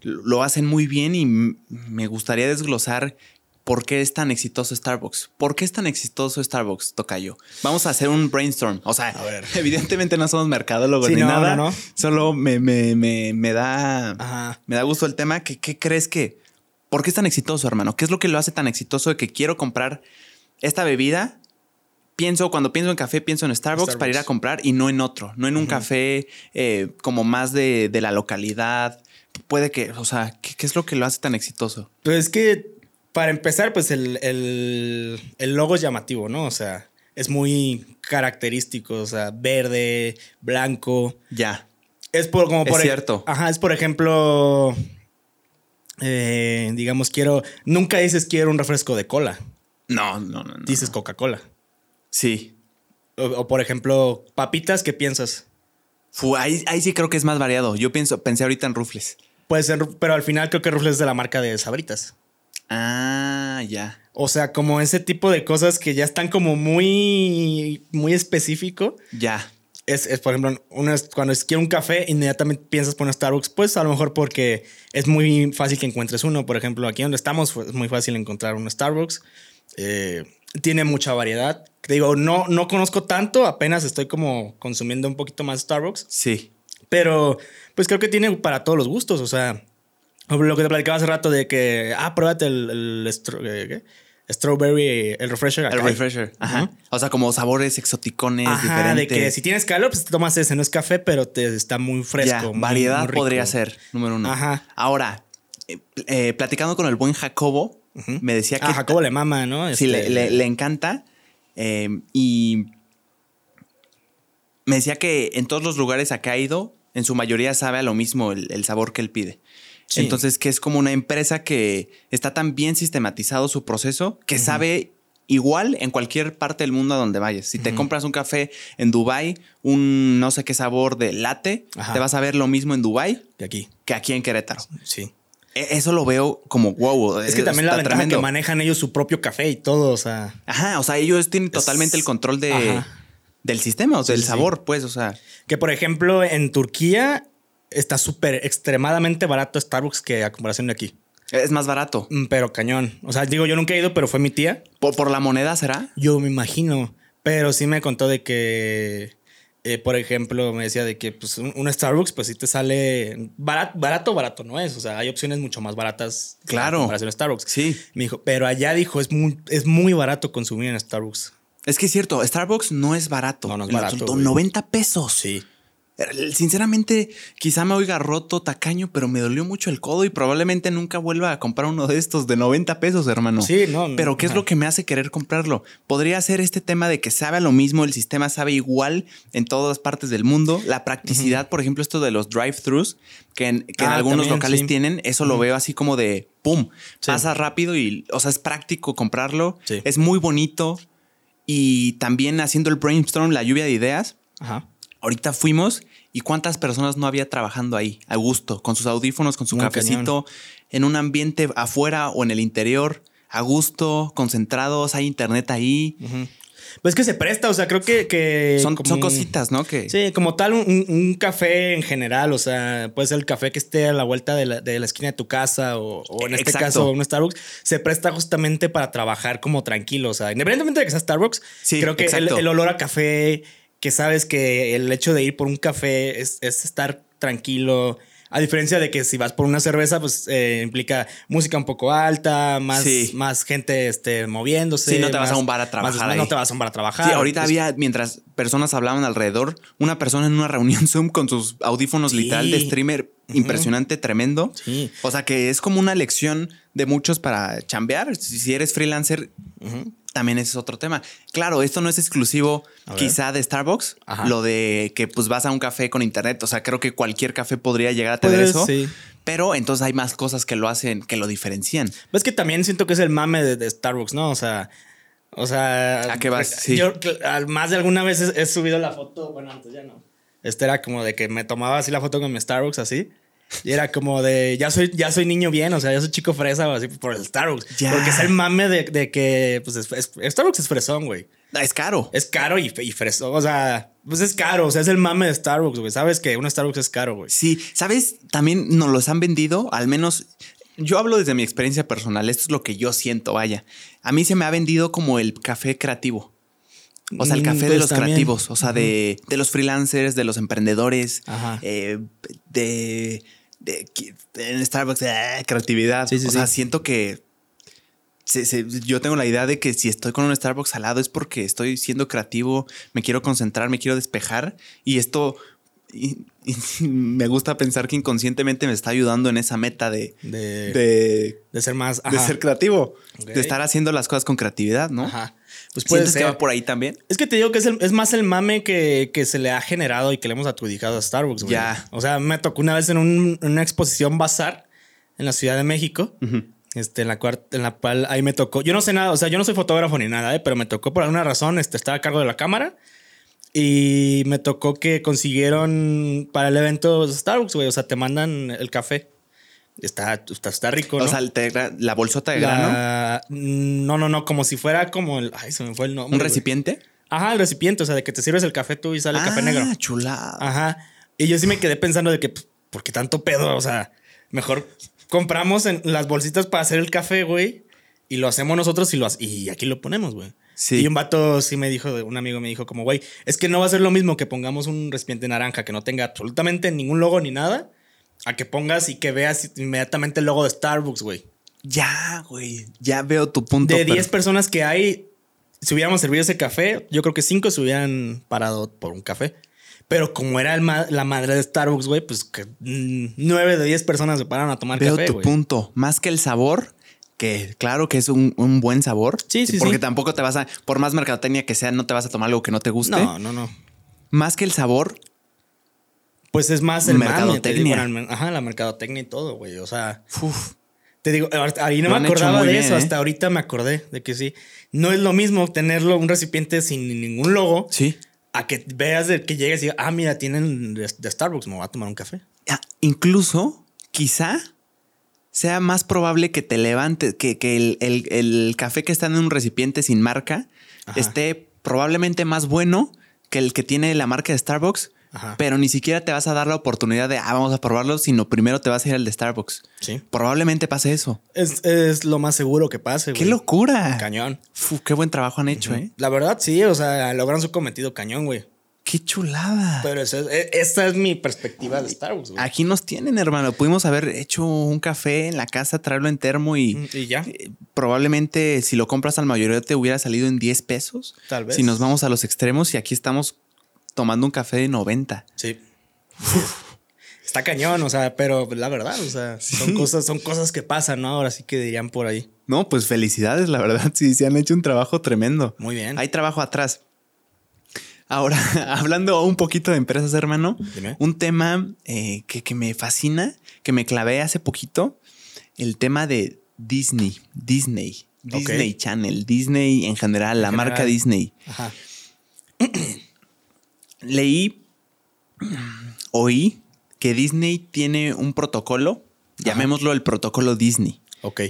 Lo hacen muy bien y me gustaría desglosar por qué es tan exitoso Starbucks. ¿Por qué es tan exitoso Starbucks, Tocayo? Vamos a hacer un brainstorm. O sea, evidentemente no somos mercadólogos Sí, ni no, nada. no, no. Solo me, me- me- me da, Ajá. me da gusto el tema. ¿Qué, ¿Qué crees que? ¿Por qué es tan exitoso, hermano? ¿Qué es lo que lo hace tan exitoso de que quiero comprar esta bebida? Pienso, cuando pienso en café, pienso en Starbucks, para ir a comprar y no en otro, no en un café eh, como más de, de la localidad. Puede que, o sea, ¿qué, qué es lo que lo hace tan exitoso? Pues es que, para empezar, pues el, el- el logo es llamativo, ¿no? O sea, es muy característico, o sea, verde, blanco. Ya. Es por como Es por e- cierto. Ajá, es por ejemplo. eh, digamos, quiero. Nunca dices quiero un refresco de cola. No, no, no. no. Dices Coca-Cola. Sí. O, o, por ejemplo, papitas, ¿qué piensas? Fu, ahí, ahí sí creo que es más variado. Yo pienso, pensé ahorita en rufles. Puede ser, pero al final creo que Ruffles es de la marca de Sabritas. Ah, ya. O sea, como ese tipo de cosas que ya están como muy, muy específico. Ya. Es, es, por ejemplo, uno es- cuando es, quiero un café, inmediatamente piensas por un Starbucks. Pues a lo mejor porque es muy fácil que encuentres uno. Por ejemplo, aquí donde estamos es muy fácil encontrar un Starbucks. Eh, tiene mucha variedad. Te digo, no, no conozco tanto, apenas estoy como consumiendo un poquito más Starbucks. Sí. Pero pues creo que tiene para todos los gustos. O sea, lo que te platicaba hace rato de que, ah, pruébate el, eh, ¿qué? strawberry, el refresher. acá. El refresher. Ajá. O sea, como sabores exoticones Ajá, de diferentes. que si tienes calor, pues te tomas ese, no es café, pero te está muy fresco. Ya, muy- variedad muy podría ser, número uno. Ajá. Ahora, eh, eh, platicando con el buen Jacobo, me decía que Ah, Jacobo le mama, ¿no? sí, le, Este, le- le encanta. eh, y me decía que en todos los lugares a que ha ido, en su mayoría sabe a lo mismo el, el sabor que él pide. Sí. Entonces, que es como una empresa que está tan bien sistematizado su proceso que sabe igual en cualquier parte del mundo a donde vayas. Si te compras un café en Dubai, un no sé qué sabor de latte, Ajá. te vas a ver lo mismo en Dubai De aquí, que aquí en Querétaro. sí. E- Eso lo veo como wow. Es que también la ventaja tremendo. que manejan ellos su propio café y todo, o sea. Ajá, o sea, ellos tienen totalmente el control de, Ajá. del sistema, o sea, Sí, del sí, sabor, pues, o sea. Que por ejemplo en Turquía está súper extremadamente barato Starbucks que a comparación de aquí. Es más barato. Mm, Pero cañón. O sea, digo, yo nunca he ido, pero fue mi tía. ¿Por, por la moneda será? Yo me imagino. Pero sí me contó de que, eh, por ejemplo, me decía de que pues, un, un Starbucks, pues sí te sale barato, barato, barato no es. O sea, hay opciones mucho más baratas. Claro. En comparación a Starbucks. Sí. Me dijo, pero allá dijo, es muy, es muy barato consumir en Starbucks. Es que es cierto, Starbucks no es barato. No, no es barato, güey. 90 pesos. Sí. Sinceramente, quizá me oiga roto, tacaño, pero me dolió mucho el codo y probablemente nunca vuelva a comprar uno de estos de 90 pesos, hermano. Sí, no, no, Pero ¿qué es lo que me hace querer comprarlo? Podría ser este tema de que sabe a lo mismo, el sistema sabe igual en todas partes del mundo. La practicidad, por ejemplo, esto de los drive-thrus, que en, que en Ah, algunos también, locales sí. tienen, eso lo veo así como de pum, Sí. pasa rápido y, o sea, es práctico comprarlo. Sí. Es muy bonito. Y también haciendo el brainstorm, la lluvia de ideas, Ajá. Ahorita fuimos y cuántas personas no había trabajando ahí, a gusto, con sus audífonos, con su Muy cafecito, en un ambiente afuera o en el interior, a gusto, concentrados, hay internet ahí. Pues es que se presta, o sea, creo que... que Son, como- son cositas, ¿no? Que Sí, como tal, un, café en general, o sea, puede ser el café que esté a la vuelta de la, de la esquina de tu casa o, o en este Exacto. caso un Starbucks, se presta justamente para trabajar como tranquilo, o sea, independientemente de que sea Starbucks, Sí, creo que el olor a café, que sabes que el hecho de ir por un café es, es estar tranquilo. A diferencia de que si vas por una cerveza, pues eh, implica música un poco alta, más, Sí. más gente este, moviéndose. Sí, no te vas más- a un bar a más- trabajar no ahí. te vas a un bar a trabajar. Sí, ahorita Es- había, mientras personas hablaban alrededor, una persona en una reunión Zoom con sus audífonos Sí. literal de streamer impresionante, tremendo. Sí. O sea que es como una lección de muchos para chambear. Si si eres freelancer, también ese es otro tema. Claro, esto no es exclusivo quizá de Starbucks, Ajá. lo de que pues vas a un café con internet. O sea, creo que cualquier café podría llegar a tener Pues, eso. sí. Pero entonces hay más cosas que lo hacen, que lo diferencian. Es que también siento que es el mame de, de Starbucks, ¿no? O sea, o sea. ¿A qué vas? Sí. Yo más de alguna vez he, he subido la foto. Bueno, antes ya no. Este era como de que me tomaba así la foto con mi Starbucks así. Y era como de, ya soy, ya soy niño bien, o sea, ya soy chico fresa, así por el Starbucks. Ya. Porque es el mame de, de que, pues, es- es- Starbucks es fresón, güey. Es caro. Es caro y, y fresón, o sea, pues es caro, o sea, es el mame de Starbucks, güey. Sabes que un Starbucks es caro, güey. Sí, ¿sabes? También nos los han vendido, al menos yo hablo desde mi experiencia personal, esto es lo que yo siento, vaya. A mí se me ha vendido como el café creativo. O sea, el Mm, café de pues los también. creativos, o sea, de, de los freelancers, de los emprendedores, Ajá. eh, de, de- en Starbucks, eh, creatividad. Sí, sí, o sea, siento que se- se- yo tengo la idea de que si estoy con un Starbucks al lado es porque estoy siendo creativo, me quiero concentrar, me quiero despejar y esto y- y me gusta pensar que inconscientemente me está ayudando en esa meta de, De, de, de ser más. de ser creativo, de estar haciendo las cosas con creatividad, ¿no? Ajá. Pues puede ¿Sientes ser. que va por ahí también? Es que te digo que es, el- es más el mame que, que se le ha generado y que le hemos adjudicado a Starbucks, güey. Ya. O sea, me tocó una vez en, un- en una exposición bazar en la Ciudad de México. Este, en la cual, en la cual ahí me tocó. Yo no sé nada, o sea, yo no soy fotógrafo ni nada, ¿eh? pero me tocó por alguna razón, este, estaba a cargo de la cámara y me tocó que consiguieron para el evento Starbucks, güey. O sea, te mandan el café. Está, está, está rico, ¿no? O sea, la bolsota de grano, No, no, no, como si fuera como el. Ay, se me fue el nombre. un recipiente. Ajá, el recipiente, o sea, de que te sirves el café tú y sale el café negro. Ah, chulada. Ajá. Y yo sí me quedé pensando de que, pues, ¿por qué tanto pedo? O sea, mejor compramos en las bolsitas para hacer el café, güey, y lo hacemos nosotros y, lo, y aquí lo ponemos, güey. Sí. Y un vato sí me dijo, un amigo me dijo como, güey, es que no va a ser lo mismo que pongamos un recipiente naranja que no tenga absolutamente ningún logo ni nada, a que pongas y que veas inmediatamente el logo de Starbucks, güey. Ya, güey. Ya veo tu punto. De pero- 10 personas que hay, si hubiéramos servido ese café, yo creo que 5 se hubieran parado por un café. Pero como era ma- la madre de Starbucks, güey, pues que 9 de 10 personas se pararon a tomar Veo café, tu güey. punto. Más que el sabor, que claro que es un, un buen sabor. Sí, sí, Porque sí. tampoco te vas a, por más mercadotecnia que sea, no te vas a tomar algo que no te guste. No, no, no. Más que el sabor, Pues es más el mame, te Mercadotecnia. digo, la- ajá, la mercadotecnia y todo, güey. O sea, uf, te digo, ahí no Lo me acordaba de bien, eso, ¿eh? hasta ahorita me acordé de que sí. No es lo mismo tenerlo un recipiente sin ningún logo sí. a que veas de que llegues y digas, ah, mira, tienen de, de Starbucks, me voy a tomar un café. Ah, incluso, quizá sea más probable que te levantes, que, que el, el- el café que está en un recipiente sin marca Ajá. esté probablemente más bueno que el que tiene la marca de Starbucks. Ajá. Pero ni siquiera te vas a dar la oportunidad de, ah, vamos a probarlo, sino primero te vas a ir al de Starbucks. Sí. Probablemente pase eso. Es, es lo más seguro que pase, güey. ¡Qué locura! Cañón. Fu, qué buen trabajo han hecho, ¿eh? La verdad, sí, o sea, logran su cometido cañón, güey. ¡Qué chulada! Pero eso es- e- esta es mi perspectiva de Star Wars, güey. Aquí nos tienen, hermano. Pudimos haber hecho un café en la casa, traerlo en termo y Y ya. eh, probablemente si lo compras al mayoreo te hubiera salido en 10 pesos. Tal vez. Si nos vamos a los extremos y aquí estamos tomando un café de 90. Sí. Está cañón, o sea, pero la verdad, o sea, son cosas, son cosas que pasan, ¿no? Ahora sí que dirían por ahí. No, pues felicidades, la verdad. Sí, se han hecho un trabajo tremendo. Muy bien. Hay trabajo atrás. Ahora, hablando un poquito de empresas, hermano, Dime. un tema eh, que, que me fascina, que me clavé hace poquito, el tema de Disney, Disney. Disney Channel, Disney en general, la general. marca Disney. Ajá. Leí, oí que Disney tiene un protocolo, llamémoslo el protocolo Disney.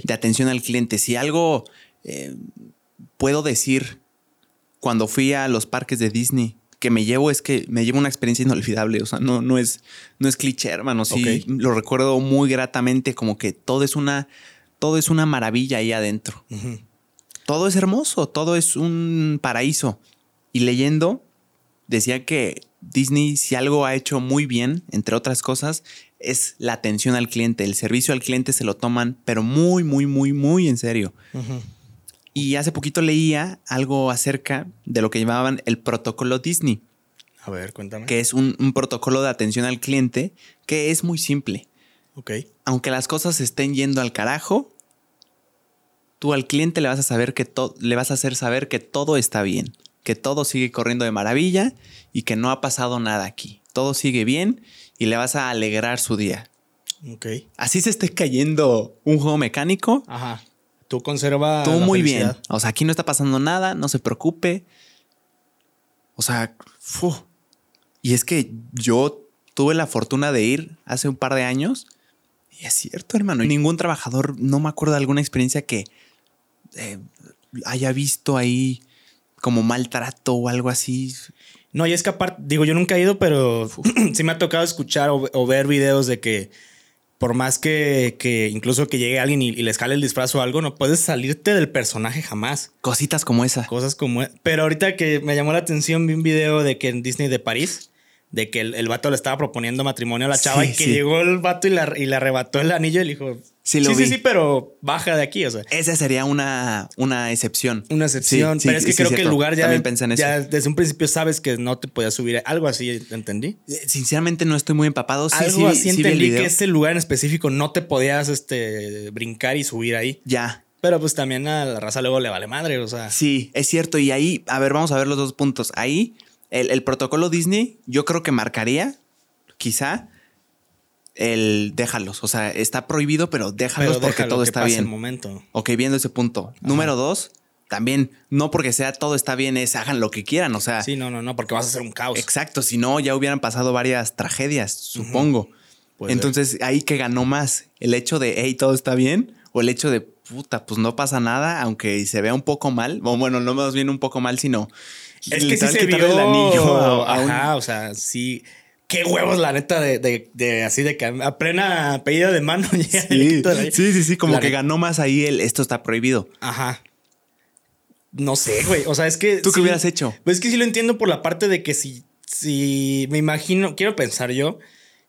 De atención al cliente. Si algo eh, puedo decir cuando fui a los parques de Disney que me llevo es que me llevo una experiencia inolvidable. O sea, no, no es, no es cliché, hermano. Sí, lo recuerdo muy gratamente, como que todo es una, todo es una maravilla ahí adentro. Todo es hermoso, todo es un paraíso. Y leyendo, decía que Disney, si algo ha hecho muy bien, entre otras cosas, es la atención al cliente. El servicio al cliente se lo toman, pero muy, muy, muy, muy en serio. Y hace poquito leía algo acerca de lo que llamaban el protocolo Disney, A ver, cuéntame. que es un, un protocolo de atención al cliente que es muy simple. Ok. Aunque las cosas estén yendo al carajo, tú al cliente le vas a saber que le vas a hacer saber que todo está bien, que todo sigue corriendo de maravilla y que no ha pasado nada aquí. Todo sigue bien y le vas a alegrar su día. Ok. Así se esté cayendo un juego mecánico, Ajá. Tú conserva. la muy bien. O sea, aquí no está pasando nada, no se preocupe. O sea, fu. y es que yo Tuve la fortuna de ir hace un par de años. Y es cierto, hermano. Ningún trabajador, no me acuerdo de alguna experiencia que eh, haya visto ahí como maltrato o algo así. No, y es que aparte, digo, yo nunca he ido, pero sí me ha tocado escuchar o, o ver videos de que por más que, que incluso que llegue alguien y, y les jale el disfraz o algo, no puedes salirte del personaje jamás. Cositas como esa. Cosas como... e, Pero ahorita que me llamó la atención, vi un video de que en Disney de París, de que el, el vato le estaba proponiendo matrimonio a la chava Sí, y que sí. llegó el vato y, la, y le arrebató el anillo y le dijo... Sí, lo sí, vi. sí, pero baja de aquí, o sea. Esa sería una, una excepción. Una excepción, Sí, sí, pero es que sí, creo que el lugar ya, También pensé en eso. ya desde un principio sabes que no te podías subir. Algo así, ¿entendí? Eh, Sinceramente no estoy muy empapado. Sí, Algo sí, así sí entendí que ese lugar en específico no te podías este, brincar y subir ahí. Ya. Pero pues también a la raza luego le vale madre, o sea. Sí, es cierto. Y ahí, a ver, vamos a ver los dos puntos. Ahí, el, el protocolo Disney, yo creo que marcaría, quizá, el déjalos. O sea, está prohibido, pero déjalos Pero porque déjalo todo que está pase bien. el momento. Ok, viendo ese punto. Número dos, también, no porque sea todo está bien, es hagan lo que quieran. O sea, Sí, no, no, no, porque vas a hacer un caos. exacto. Si no, ya hubieran pasado varias tragedias, supongo. Puede Entonces, ahí que ganó más, el hecho de, hey, todo está bien, o el hecho de, puta, pues no pasa nada, aunque se vea un poco mal, o bueno, no más bien un poco mal, sino Es que sí se vio. el anillo a, a un- Ajá, o sea, sí. Qué huevos, la neta, de, de, de así de que a plena pedida de mano Sí, sí, sí, sí, como La que neta. ganó más ahí el esto está prohibido. Ajá. No sé, güey. O sea, es que. ¿Tú qué hubieras hecho? Pues es que sí lo entiendo por la parte de que si, si me imagino, quiero pensar yo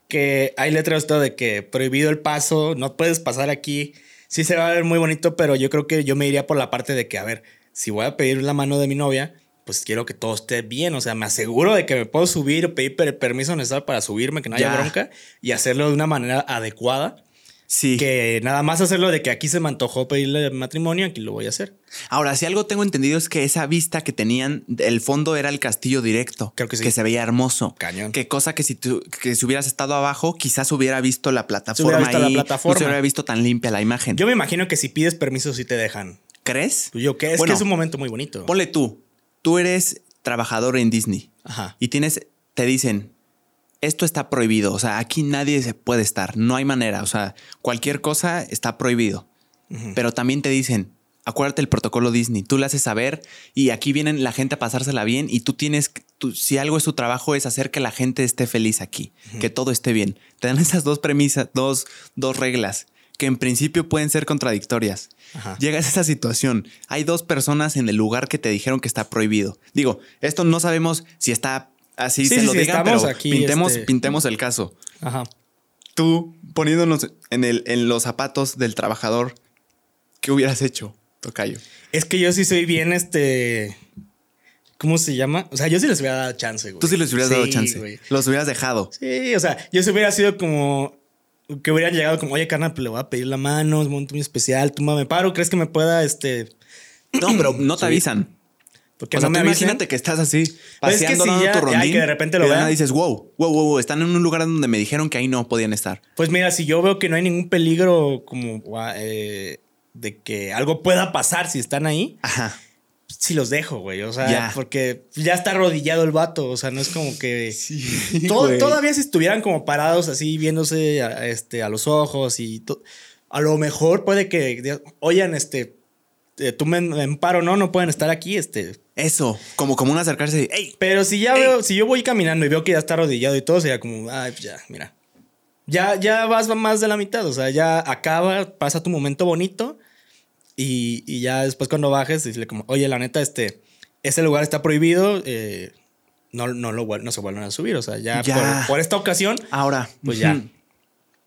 que hay letras todo de que prohibido el paso, no puedes pasar aquí. Sí se va a ver muy bonito, pero yo creo que yo me iría por la parte de que, a ver, si voy a pedir la mano de mi novia, pues quiero que todo esté bien. O sea, me aseguro de que me puedo subir o pedir per- permiso necesario para subirme, que no haya Ya. bronca y hacerlo de una manera adecuada. Sí. Que nada más hacerlo de que aquí se me antojó pedirle matrimonio, aquí lo voy a hacer. Ahora, si algo tengo entendido es que esa vista que tenían, el fondo era el castillo directo. Creo que sí. Que se veía hermoso. Cañón. Qué cosa que si tú, que si hubieras estado abajo, quizás hubiera visto la plataforma hubiera visto la plataforma. No se hubiera visto tan limpia la imagen. Yo me imagino que si pides permiso, sí te dejan. ¿Crees? Yo que es Bueno, que es un momento muy bonito. Ponle tú. Tú eres trabajador en Disney Ajá. y tienes, te dicen, esto está prohibido. O sea, aquí nadie se puede estar. No hay manera. O sea, cualquier cosa está prohibido. Pero también te dicen, acuérdate el protocolo Disney, tú le haces saber y aquí vienen la gente a pasársela bien y tú tienes, tú- si algo es tu trabajo es hacer que la gente esté feliz aquí, que todo esté bien. Te dan esas dos premisas, dos, dos reglas que en principio pueden ser contradictorias. Ajá. Llegas a esa situación, hay dos personas en el lugar que te dijeron que está prohibido. Digo, esto no sabemos si está así, Sí, se sí, lo sí, digan, pero aquí, pintemos, este- pintemos el caso Ajá. tú poniéndonos en, el, en los zapatos del trabajador, ¿qué hubieras hecho, Tocayo? Es que yo sí soy bien, este. ¿Cómo se llama? O sea, yo sí les hubiera dado chance, güey. Tú sí les hubieras dado Sí, chance. güey. Los hubieras dejado. Sí, o sea, yo si hubiera sido como. Que hubieran llegado como, oye, carnal, pues le voy a pedir la mano, es un momento muy especial, tú me paro, ¿crees que me pueda, este. No, pero no te avisan. Porque o sea, no me tú imagínate que estás así, Pero es que paseando, si ya- tu ya rondín. que de repente lo vean. dices, wow, wow, wow, wow, están en un lugar donde me dijeron que ahí no podían estar. Pues mira, si yo veo que no hay ningún peligro como gua- eh, de que algo pueda pasar si están ahí, Ajá. Sí los dejo, güey. O sea, Ya. porque ya está arrodillado el vato. O sea, no es como que. Sí. Todavía si estuvieran como parados así, viéndose a, este, a los ojos y a lo mejor puede que oigan, este, eh, tú me, me emparo, no, no pueden estar aquí, este. Eso, como, como un acercarse hey, Pero si ya Ey. veo, si yo voy caminando y veo que ya está arrodillado y todo, sería como, ay, ya, mira. Ya, ya vas más de la mitad, o sea, ya acaba, pasa tu momento bonito y, y ya después cuando bajes, decirle como, oye, la neta, este, ese lugar está prohibido, eh, no, no, lo, no se vuelven a subir, o sea, ya, Ya. Por, por esta ocasión, ahora. Pues ya.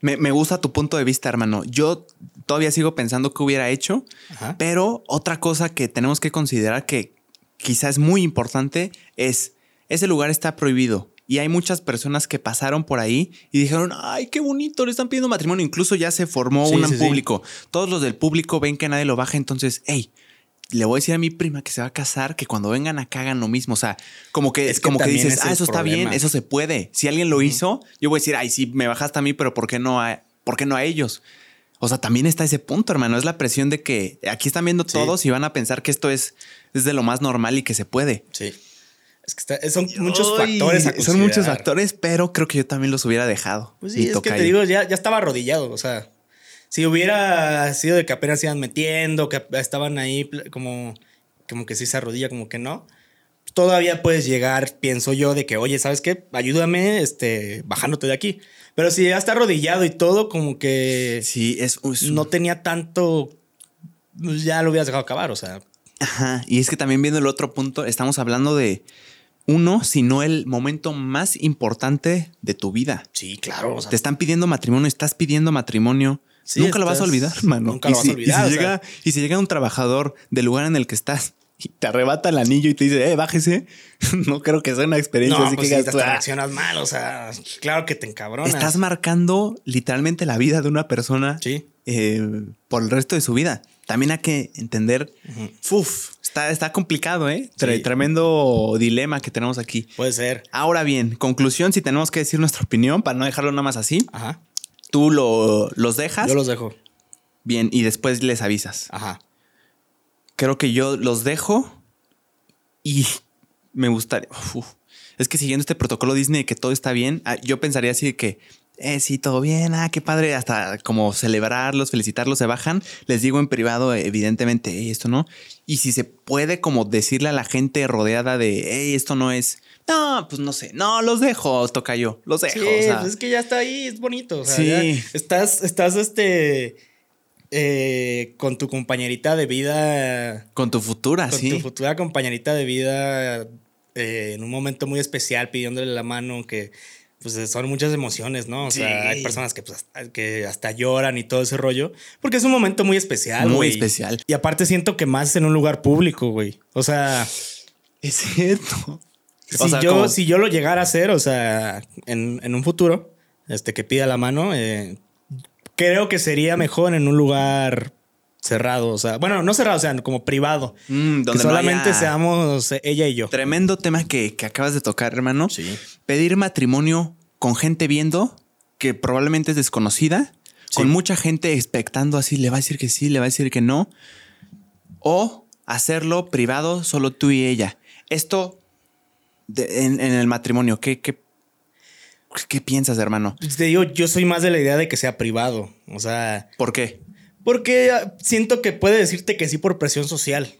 Me, me gusta tu punto de vista, hermano. Yo todavía sigo pensando qué hubiera hecho. Ajá. Pero otra cosa que tenemos que considerar que quizás es muy importante es, ese lugar está prohibido. Y hay muchas personas que pasaron por ahí y dijeron, ay, qué bonito, le están pidiendo matrimonio. Incluso ya se formó Sí, un sí, sí. público. Todos los del público ven que nadie lo baja, entonces, hey, le voy a decir a mi prima que se va a casar, que cuando vengan acá hagan lo mismo. O sea, como que, Es que como que dices, es ah, eso está bien, eso se puede. Si alguien lo hizo, yo voy a decir, ay, sí, me bajaste a mí, pero ¿por qué no a, ¿por qué no a ellos? O sea, también está ese punto, hermano. Es la presión de que aquí están viendo Sí. todos y van a pensar que esto es, es de lo más normal y que se puede. Sí. Es que está- son muchos factores. a Son muchos factores, pero creo que yo también los hubiera dejado. Pues sí, es que te digo, ya, ya estaba arrodillado. O sea, si hubiera sido de que apenas iban metiendo, que estaban ahí como, como que sí se arrodilla, como que no. Todavía puedes llegar, pienso yo, de que, oye, ¿sabes qué? Ayúdame este, bajándote de aquí. Pero si ya está arrodillado y todo, como que Sí, es, no tenía tanto. pues Ya lo hubieras dejado acabar, o sea. Ajá, y es que también viendo el otro punto, estamos hablando de uno, si no el momento más importante de tu vida. Sí, claro. O sea, Te están pidiendo matrimonio, estás pidiendo matrimonio. Sí, nunca lo vas a olvidar, hermano. nunca Y lo vas a olvidar, Y si, sea. llega, y si llega un trabajador del lugar en el que estás y te arrebata el anillo y te dice, eh, bájese, no creo que sea una experiencia no, así pues que sí, te reaccionas mal, o sea, claro que te encabronas. Estás marcando literalmente la vida de una persona Sí. eh, por el resto de su vida. También hay que entender, uf, está, está complicado, ¿eh? Sí. Tremendo dilema que tenemos aquí. Puede ser. Ahora bien, conclusión, si tenemos que decir nuestra opinión para no dejarlo nada más así, Ajá. tú lo, los dejas Yo los dejo. bien y después les avisas. Ajá. Creo que yo los dejo y me gustaría. uf, es que siguiendo este protocolo Disney de que todo está bien, ah, yo pensaría así de que, eh, sí, todo bien, ah, qué padre, hasta como celebrarlos, felicitarlos, se bajan. Les digo en privado, evidentemente, "Ey, esto no. Y si se puede como decirle a la gente rodeada de, hey, esto no es. No, pues no sé, no, los dejo, toca yo, los dejo. Sí, o sea, pues es que ya está ahí, es bonito. O sea, Sí. estás, estás este eh, con tu compañerita de vida. con tu futura, Con sí. tu futura compañerita de vida eh, en un momento muy especial, pidiéndole la mano, que pues son muchas emociones, ¿no? O sea, hay personas que, pues, hasta, que hasta lloran y todo ese rollo, porque es un momento muy especial, Muy especial. Y aparte siento que más en un lugar público, güey. O sea, Es cierto. si, O sea, yo, si yo lo llegara a hacer, o sea, en, en un futuro, este, que pida la mano, eh, creo que sería mejor en un lugar cerrado, o sea, bueno, no cerrado, o sea, como privado. Mm, que donde no solamente haya- seamos eh, ella y yo. Tremendo tema que, que acabas de tocar, hermano. Sí. Pedir matrimonio con gente viendo que probablemente es desconocida, Sí. con mucha gente expectando así, le va a decir que sí, le va a decir que no. O hacerlo privado, solo tú y ella. Esto de- en, en el matrimonio, ¿qué, qué, qué piensas, hermano? Te digo, yo soy más de la idea de que sea privado, o sea, ¿Por qué? Porque ah, siento que puede decirte que sí por presión social.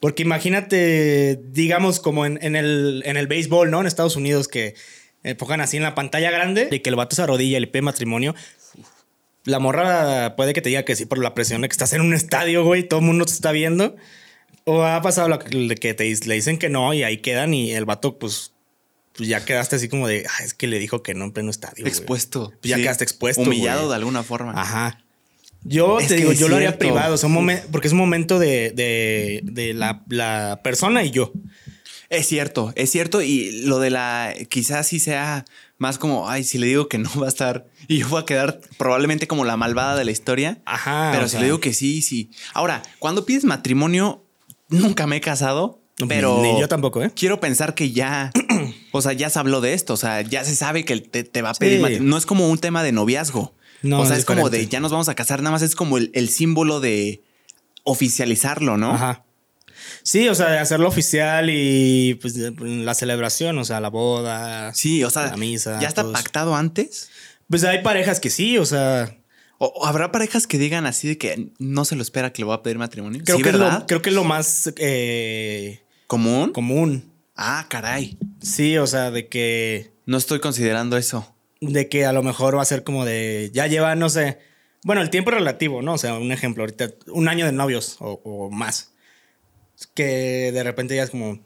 Porque imagínate, digamos, como en, en el, en el béisbol, ¿no? En Estados Unidos, que eh, pongan así en la pantalla grande y que el vato se arrodilla y le pide matrimonio. La morra puede que te diga que sí por la presión de que estás en un estadio, güey, todo el mundo te está viendo. O ha pasado lo que, te, le dicen que no y ahí quedan y el vato, pues, pues ya quedaste así como de, "Ah, es que le dijo que no en pleno estadio. güey". Expuesto. Pues ya quedaste expuesto, Humillado güey. de alguna forma. Ajá. Yo Es te digo, yo lo haría privado, momen- porque es un momento de, de- de la, la persona y yo. Es cierto, es cierto. Y lo de la, quizás sí sea más como, ay, si le digo que no va a estar y yo voy a quedar probablemente como la malvada de la historia. Ajá. pero si sea, le digo que sí, sí. Ahora, cuando pides matrimonio, nunca me he casado, pero Ni yo tampoco, ¿eh? quiero pensar que ya, o sea, ya se habló de esto, o sea, ya se sabe que te, te va a pedir Sí. matrimonio. No es como un tema de noviazgo. No, o sea, es es, como de ya nos vamos a casar, nada más es como el, el símbolo de oficializarlo, ¿no? Ajá. Sí, o sea, de hacerlo oficial y pues de- la celebración, o sea, la boda. Sí, o sea, La misa, ya está pactado antes. Pues hay parejas que sí, o sea, O, o habrá parejas que digan así de que no se lo espera que le voy a pedir matrimonio. creo, sí, que, es lo, creo que es lo más eh, ¿Común? común. Ah, caray. Sí, o sea, de que No estoy considerando eso. De que a lo mejor va a ser como de ya lleva, no sé, bueno, el tiempo relativo, ¿no? O sea, un ejemplo, ahorita un año de novios o, o más. Que de repente ya es como,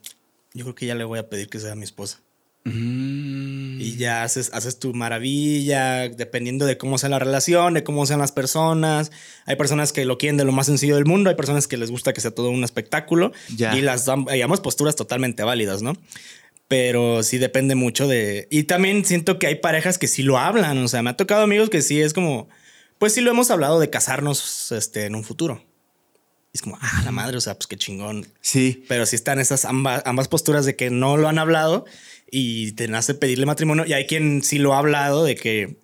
yo creo que ya le voy a pedir que sea mi esposa. Mm. Y ya haces, haces tu maravilla, dependiendo de cómo sea la relación, de cómo sean las personas. Hay personas que lo quieren de lo más sencillo del mundo, hay personas que les gusta que sea todo un espectáculo. Ya. Y las ambas posturas totalmente válidas, ¿no? Pero sí depende mucho de... Y también siento que hay parejas que sí lo hablan, o sea, me ha tocado amigos que sí es como... Pues sí lo hemos hablado de casarnos este, en un futuro. Y es como, ah, la madre, o sea, pues qué chingón. Sí. Pero sí están esas ambas, ambas posturas de que no lo han hablado y te nace pedirle matrimonio. Y hay quien sí lo ha hablado de que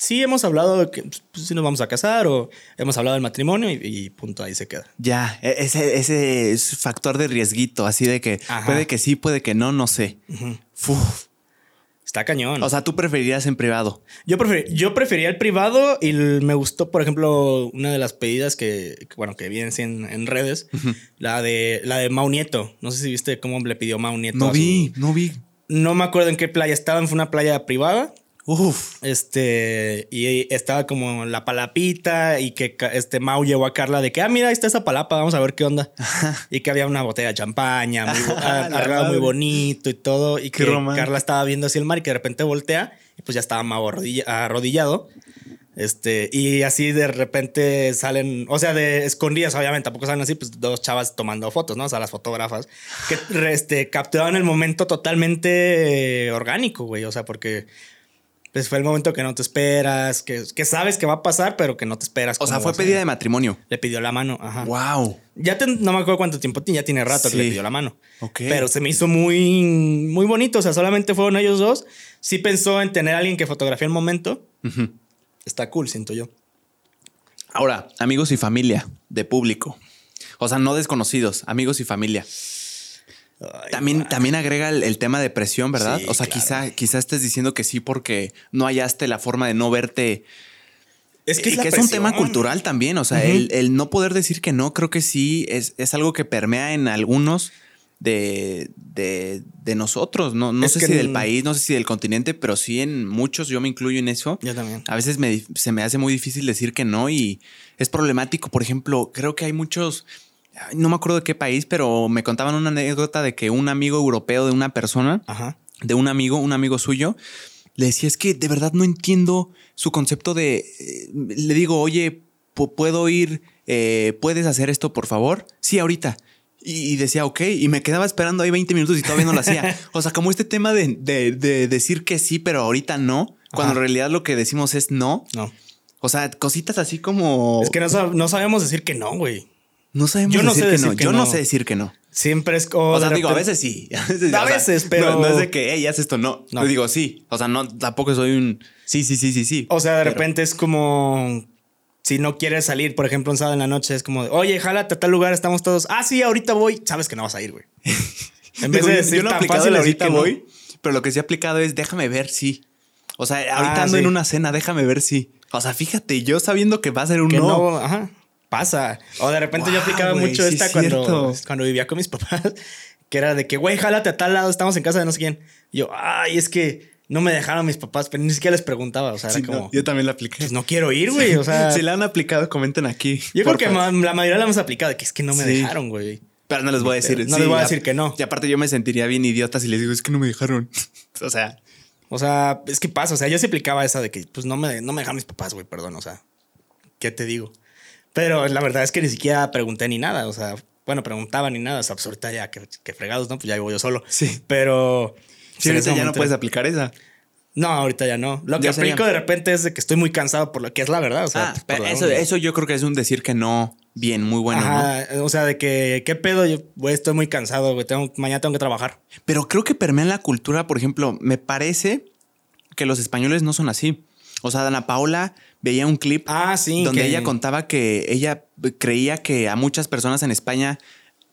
sí hemos hablado de que pues, sí nos vamos a casar o hemos hablado del matrimonio y, y punto, ahí se queda. Ya, e- ese, ese es factor de riesguito, así de que Ajá. puede que sí, puede que no, no sé. Uf. Está cañón. O sea, tú preferirías en privado. yo, prefer- yo prefería el privado y l- me gustó, por ejemplo, una de las pedidas que, que, bueno, que vienen en, en redes, la de la de Mau Nieto. No sé si viste cómo le pidió Mau Nieto. No a su- vi, no vi. no me acuerdo en qué playa estaban, fue una playa privada. Uf. Este, y estaba como la palapita y que este Mau llevó a Carla de que, ah, mira, ahí está esa palapa, vamos a ver qué onda. y que había una botella de champaña, muy, bo- ah, arreglado muy bonito y todo. Y Qué que. Carla estaba viendo así el mar y que de repente voltea y pues ya estaba Mau arrodilla- arrodillado. Este, y así de repente salen, o sea, de escondidas, obviamente, tampoco salen así, pues dos chavas tomando fotos, ¿no? O sea, las fotógrafas que este, capturaron el momento totalmente eh, orgánico, güey. O sea, porque pues fue el momento que no te esperas, que, que sabes que va a pasar, pero que no te esperas. O sea, fue a pedida de matrimonio. Le pidió la mano, ajá. Wow. Ya te- no me acuerdo cuánto tiempo tiene, ya tiene rato que le pidió la mano. Ok. Pero se me hizo muy, muy bonito. O sea, solamente fueron ellos dos. Sí pensó en tener a alguien que fotografía el momento. Está cool, siento yo. Ahora, amigos y familia de público. O sea, no desconocidos, amigos y familia. Ay, También, también agrega el, el tema de presión, ¿verdad? Sí, o sea, claro. quizá, quizá estés diciendo que sí porque no hallaste la forma de no verte. es que es, la que es un tema cultural también. O sea, el, el no poder decir que no, creo que sí es, es algo que permea en algunos de, de, de nosotros. No, no sé si del país, no sé si del continente, pero sí en muchos, yo me incluyo en eso. Yo también. A veces me- se me hace muy difícil decir que no y es problemático. Por ejemplo, creo que hay muchos, no me acuerdo de qué país, pero me contaban una anécdota de que un amigo europeo de una persona, Ajá. de un amigo, un amigo suyo, le decía, es que de verdad no entiendo su concepto de, eh, le digo, oye, pu- ¿puedo ir? Eh, ¿Puedes hacer esto, por favor? Sí, ahorita. Y y decía, ok, y me quedaba esperando ahí 20 minutos y todavía no lo hacía. O sea, como este tema de, de- de decir que sí, pero ahorita no, cuando Ajá. en realidad lo que decimos es no. No. O sea, cositas así como... Es que no, no sabemos decir que no, güey. No sabemos yo no decir sé que decir no. que Yo no no. sé decir que no. Siempre es como. O sea, digo, a veces sí. A veces, A o sea, veces, pero- No, no es de que, hey, haz esto, no. No. Yo digo, sí. O sea, no, tampoco soy un... Sí, sí, sí, sí, sí. O sea, de Pero- repente es como. Si no quieres salir, por ejemplo, un sábado en la noche, es como, de, oye, jálate a tal lugar, estamos todos. Ah, sí, ahorita voy. Sabes que no vas a ir, güey. En vez Digo, de decir yo no he tan aplicado fácil ahorita no. voy, pero lo que sí he aplicado es déjame ver si. O sea, ahorita Ah, ando sí. en una cena, déjame ver si. O sea, fíjate, yo sabiendo que va a ser un Que no. no, ajá, pasa. O de repente yo aplicaba mucho sí esta es cuando, cuando vivía con mis papás, que era de que, güey, jálate a tal lado, estamos en casa de no sé quién. Y yo, ay, es que no me dejaron mis papás, pero ni siquiera les preguntaba. O sea, era no, como, yo también la apliqué. pues no quiero ir, güey. O sea, si la han aplicado, comenten aquí. yo creo que ma- la mayoría la hemos aplicado, que es que no me dejaron, güey. Pero no les voy a decir. No les voy a decir que no. Y aparte, yo me sentiría bien idiota si les digo, es que no me dejaron. o sea, O sea, es que pasa. O sea, yo sí aplicaba esa de que, pues no me, no me dejaron mis papás, güey, perdón. O sea, ¿qué te digo? Pero la verdad es que ni siquiera pregunté ni nada. O sea, bueno, preguntaba ni nada. O sea, pues ahorita ya que, que fregados, ¿no? Pues ya vivo yo solo. Sí. Pero. en ahorita ya no puedes aplicar esa. No, ahorita ya no. Lo que aplico de repente es de que estoy muy cansado por lo que es la verdad. O sea, Ah, pues, pero eso, eso yo creo que es un decir que no bien, muy bueno, O sea, de que, ¿qué pedo? Yo güey, estoy muy cansado, güey. Tengo, mañana tengo que trabajar. Pero creo que permea en la cultura, por ejemplo, me parece que los españoles no son así. O sea, Dana Paola veía un clip Ah, sí. donde que- ella contaba que ella creía que a muchas personas en España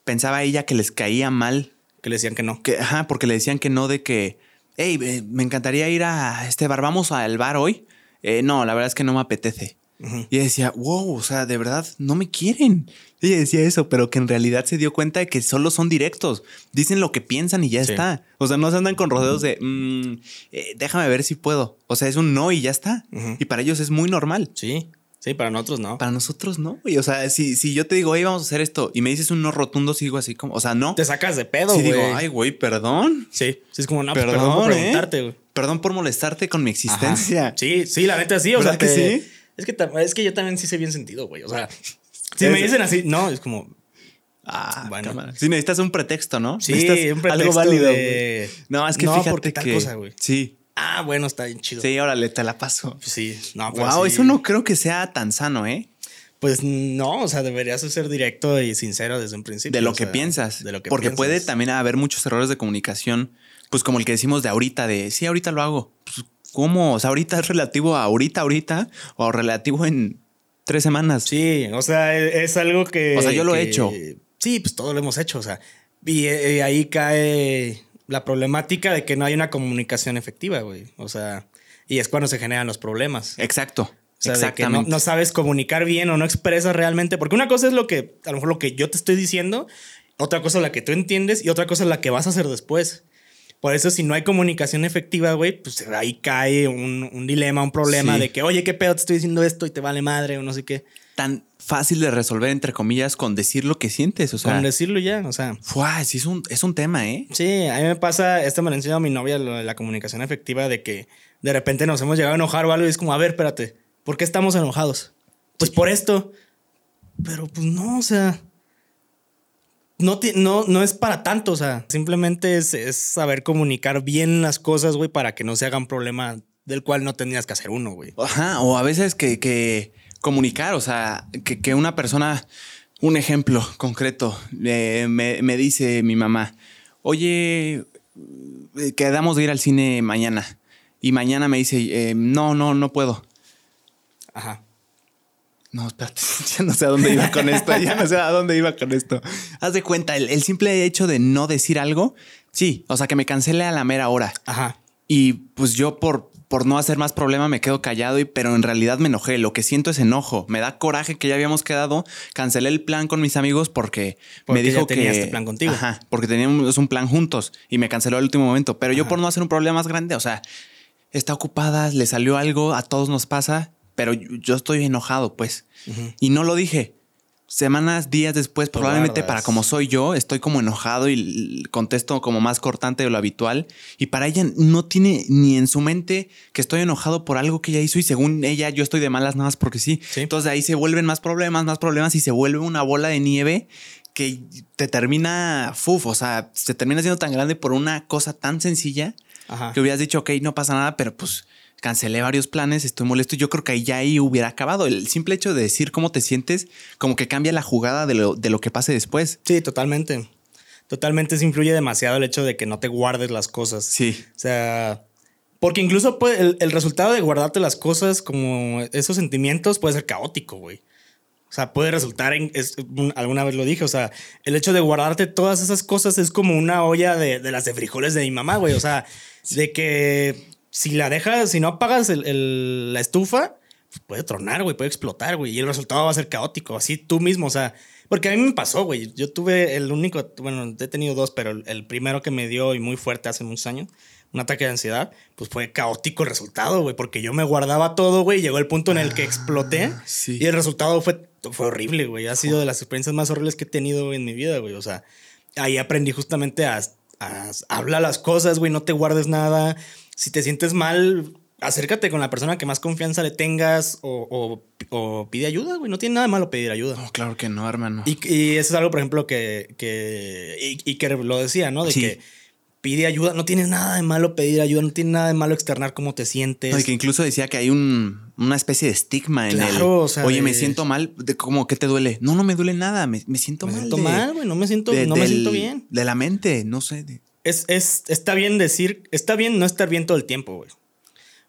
pensaba ella que les caía mal, Que le decían que no. que, ajá, porque le decían que no de que, hey, me encantaría ir a este bar, vamos al bar hoy. Eh, no, la verdad es que no me apetece. Y ella decía, wow, o sea, de verdad no me quieren. Ella decía eso, pero que en realidad se dio cuenta de que solo son directos. Dicen lo que piensan y ya Sí. está. O sea, no se andan con rodeos de, "Mm, eh, déjame ver si puedo. O sea, es un no y ya está. Y para ellos es muy normal. Sí. Sí, para nosotros no. Para nosotros no. güey. o sea, si, si yo te digo, hey, vamos a hacer esto y me dices un no rotundo, sigo así como, o sea, no. Te sacas de pedo, Sí, güey. digo, ay, güey, perdón. Sí, sí, es como, no, pues, Perdón, perdón, por ¿eh? preguntarte, güey. Perdón por molestarte con mi Ajá. existencia. Sí, sí, la neta sí. O sea, ¿Verdad que te- sí? Es que, es que yo también sí sé bien sentido, güey. O sea, si me dicen así, no, es como, Ah, Bueno. cámara. Sí, necesitas un pretexto, ¿no? sí, Necesitas un pretexto algo válido. de-. No, es que No, fíjate porque tal que. cosa, güey. sí, Ah, bueno, está bien chido. sí, órale, te la paso. Sí, no, pero Wow, sí. eso no creo que sea tan sano, ¿eh? Pues no, o sea, deberías ser directo y sincero desde un principio. De lo que sea, piensas. De lo que Porque piensas. puede también haber muchos errores de comunicación, pues como el que decimos de ahorita, de sí, ahorita lo hago. ¿Cómo? O sea, ahorita es relativo a ahorita, ahorita, o relativo en tres semanas. Sí, o sea, e, es, algo que. O sea, yo lo he que- hecho. Sí, pues todo lo hemos hecho. O sea, y, eh, ahí cae la problemática de que no hay una comunicación efectiva, güey. O sea, y es cuando se generan los problemas. Exacto. O sea, de que no, Exactamente. no sabes comunicar bien o no expresas realmente. Porque una cosa es lo que, a lo mejor lo que yo te estoy diciendo, otra cosa es la que tú entiendes y otra cosa es la que vas a hacer después. Por eso, si no hay comunicación efectiva, güey, pues ahí cae un, un dilema, un problema Sí. de que, oye, qué pedo, te estoy diciendo esto y te vale madre o no sé qué. Tan fácil de resolver, entre comillas, con decir lo que sientes. O sea, Con decirlo ya, o sea. ¡fua! sí es un, es un tema, ¿eh? Sí, a mí me pasa, esto me lo enseñó mi novia, lo de la comunicación efectiva, de que de repente nos hemos llegado a enojar o algo y es como, a ver, espérate, ¿por qué estamos enojados? Pues por esto. Pero pues no, o sea, no, no, no es para tanto, o sea, simplemente es, es saber comunicar bien las cosas, güey, para que no se haga un problema del cual no tenías que hacer uno, güey. Ajá, o a veces que, que comunicar, o sea, que, que una persona, un ejemplo concreto, eh, me, me dice mi mamá, oye, eh, quedamos de ir al cine mañana. Y mañana me dice, eh, no, no, no puedo. Ajá. No, espérate, ya no sé a dónde iba con esto, ya no sé a dónde iba con esto. Haz de cuenta, el, el simple hecho de no decir algo, sí, o sea, que me cancele a la mera hora. Ajá. Y pues yo por, por no hacer más problema me quedo callado, y, pero en realidad me enojé. Lo que siento es enojo. Me da coraje que ya habíamos quedado. Cancelé el plan con mis amigos porque, Porque me ya dijo tenía que... este plan contigo. Ajá, porque teníamos un plan juntos y me canceló al último momento. Pero yo por no hacer un problema más grande, o sea, está ocupada, le salió algo, a todos nos pasa, pero yo, estoy enojado, pues. Y no lo dije. Semanas, días después, probablemente guardas. para como soy yo, estoy como enojado y contesto como más cortante de lo habitual. Y para ella no tiene ni en su mente que estoy enojado por algo que ella hizo y según ella yo estoy de malas nada más porque sí. Sí. Entonces de ahí se vuelven más problemas, más problemas y se vuelve una bola de nieve que te termina, fuf, o sea, se termina siendo tan grande por una cosa tan sencilla Ajá. que hubieras dicho, ok, no pasa nada, pero pues cancelé varios planes, estoy molesto. Yo creo que ahí ya ahí hubiera acabado. El simple hecho de decir cómo te sientes, como que cambia la jugada de lo, de lo que pase después. Sí, totalmente. Totalmente se influye demasiado el hecho de que no te guardes las cosas. Sí. O sea, porque incluso puede- el, el resultado de guardarte las cosas como esos sentimientos puede ser caótico, güey. O sea, puede resultar en, es- alguna vez lo dije, o sea, el hecho de guardarte todas esas cosas es como una olla de, de las de frijoles de mi mamá, güey. O sea, de que si la dejas, si no apagas el- el- la estufa, pues puede tronar, güey, puede explotar, güey. Y el resultado va a ser caótico, así tú mismo, o sea, porque a mí me pasó, güey. Yo tuve el único, bueno, he tenido dos, pero el, el primero que me dio y muy fuerte hace muchos años, un ataque de ansiedad, pues fue caótico el resultado, güey, porque yo me guardaba todo, güey, llegó el punto en el que exploté sí. y el resultado fue, fue horrible, güey. Ha sido de las experiencias más horribles que he tenido en mi vida, güey. O sea, ahí aprendí justamente a, a hablar las cosas, güey, no te guardes nada. Si te sientes mal, acércate con la persona que más confianza le tengas o, o- o pide ayuda, güey. No tiene nada de malo pedir ayuda. No, claro que no, hermano. Y, y eso es algo, por ejemplo, que, que que lo decía, ¿no? De Sí. que pide ayuda. No tiene nada de malo pedir ayuda, no tiene nada de malo externar cómo te sientes. No, y que incluso decía que hay un, una especie de estigma en el. Claro, o sea, Oye, me siento mal. De, ¿Cómo que te duele? No, no me duele nada. Me, me siento me mal. siento de- mal, güey. No me siento, de- no me siento bien. De la mente, no sé. Es, es, está bien decir, está bien no estar bien todo el tiempo, güey.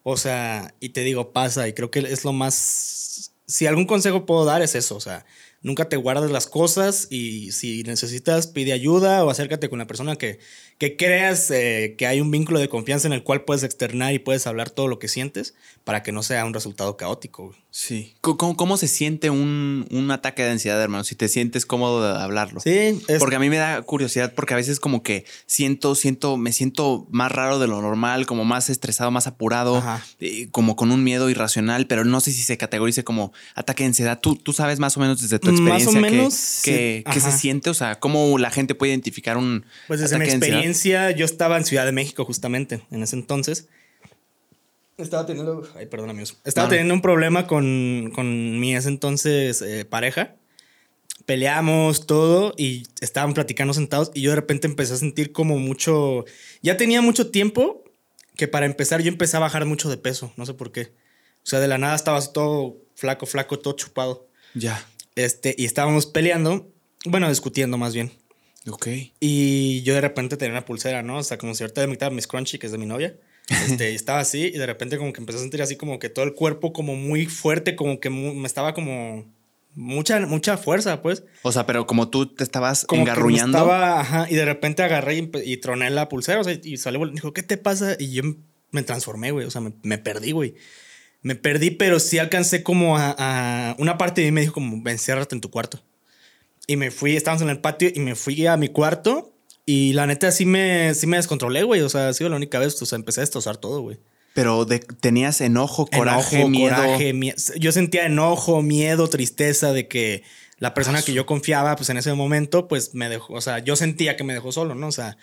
O sea, y te digo, pasa, y creo que es lo más. Si algún consejo puedo dar es eso, o sea, nunca te guardes las cosas y si necesitas, pide ayuda o acércate con la persona que, que creas eh, que hay un vínculo de confianza en el cual puedes externar y puedes hablar todo lo que sientes para que no sea un resultado caótico, güey. Sí. ¿Cómo, cómo- se siente un, un ataque de ansiedad, hermano? Si te sientes cómodo de hablarlo. Sí, es, Porque a mí me da curiosidad, porque a veces como que siento, siento, me siento más raro de lo normal, como más estresado, más apurado, eh, como con un miedo irracional, pero no sé si se categorice como ataque de ansiedad. Tú, tú sabes más o menos desde tu Más o experiencia menos, que, sí. que se siente, o sea, cómo la gente puede identificar un Pues desde mi ataque de ansiedad. experiencia, yo estaba en Ciudad de México justamente en ese entonces. Estaba teniendo, ay, perdón amigos, estaba No, no. teniendo un problema con, con mi ese entonces eh, pareja. Peleamos todo y estaban platicando sentados y yo de repente empecé a sentir como mucho, ya tenía mucho tiempo que para empezar yo empecé a bajar mucho de peso, no sé por qué. O sea, de la nada estaba todo flaco, flaco, todo chupado. Ya. Este, y estábamos peleando, bueno, discutiendo más bien. Ok. Y yo de repente tenía una pulsera, ¿no? O sea, como si ahorita me quitara mi scrunchie, que es de mi novia. Este, estaba así y de repente como que empecé a sentir así como que todo el cuerpo como muy fuerte, como que me estaba como mucha, mucha fuerza, pues. O sea, pero como tú te estabas Como engarruñando. estaba, ajá, y de repente agarré y, y troné la pulsera, o sea, y salió, dijo, ¿qué te pasa? Y yo me transformé, güey, o sea, me, me perdí, güey. Me perdí, pero sí alcancé como a, a- Una parte de mí me dijo como, enciérrate en tu cuarto. Y me fui, estábamos en el patio y me fui a mi cuarto y la neta sí me, sí me descontrolé, güey, o sea, ha sido la única vez, o sea, empecé a destrozar todo, güey. Pero de- tenías enojo, coraje, Enojo, miedo. coraje, mie- Yo sentía enojo, miedo, tristeza de que la persona que yo confiaba, pues en ese momento, pues me dejó, o sea, yo sentía que me dejó solo, ¿no? O sea,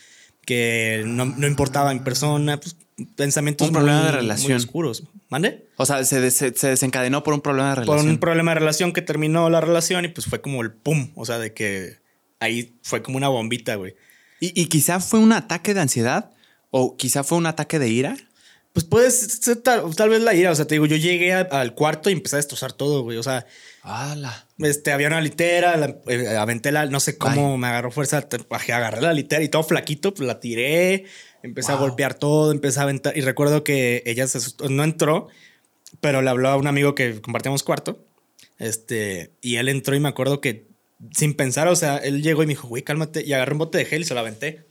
que no, no importaba mi persona, pues pensamientos Un problema muy- de muy relación. oscuros. ¿Mande? O sea, se, des- se desencadenó por un problema de Por relación. un problema de relación que terminó la relación y pues fue como el pum, o sea, de que ahí fue como una bombita, güey. Y, y quizá fue un ataque de ansiedad o quizá fue un ataque de ira. Pues puede ser tal, tal vez la ira, o sea, te digo, yo llegué a- al cuarto y empecé a destrozar todo, güey, o sea, ¡Hala! Este, había una litera, la, eh, aventé la, no sé cómo me agarró fuerza, te- agarré la litera y todo flaquito, pues la tiré, empecé a golpear todo, empecé a aventar y recuerdo que ella se asustó, no entró, pero le habló a un amigo que compartíamos cuarto, este, y él entró y me acuerdo que sin pensar, o sea, él llegó y me dijo, güey, cálmate, y agarré un bote de gel y se lo aventé.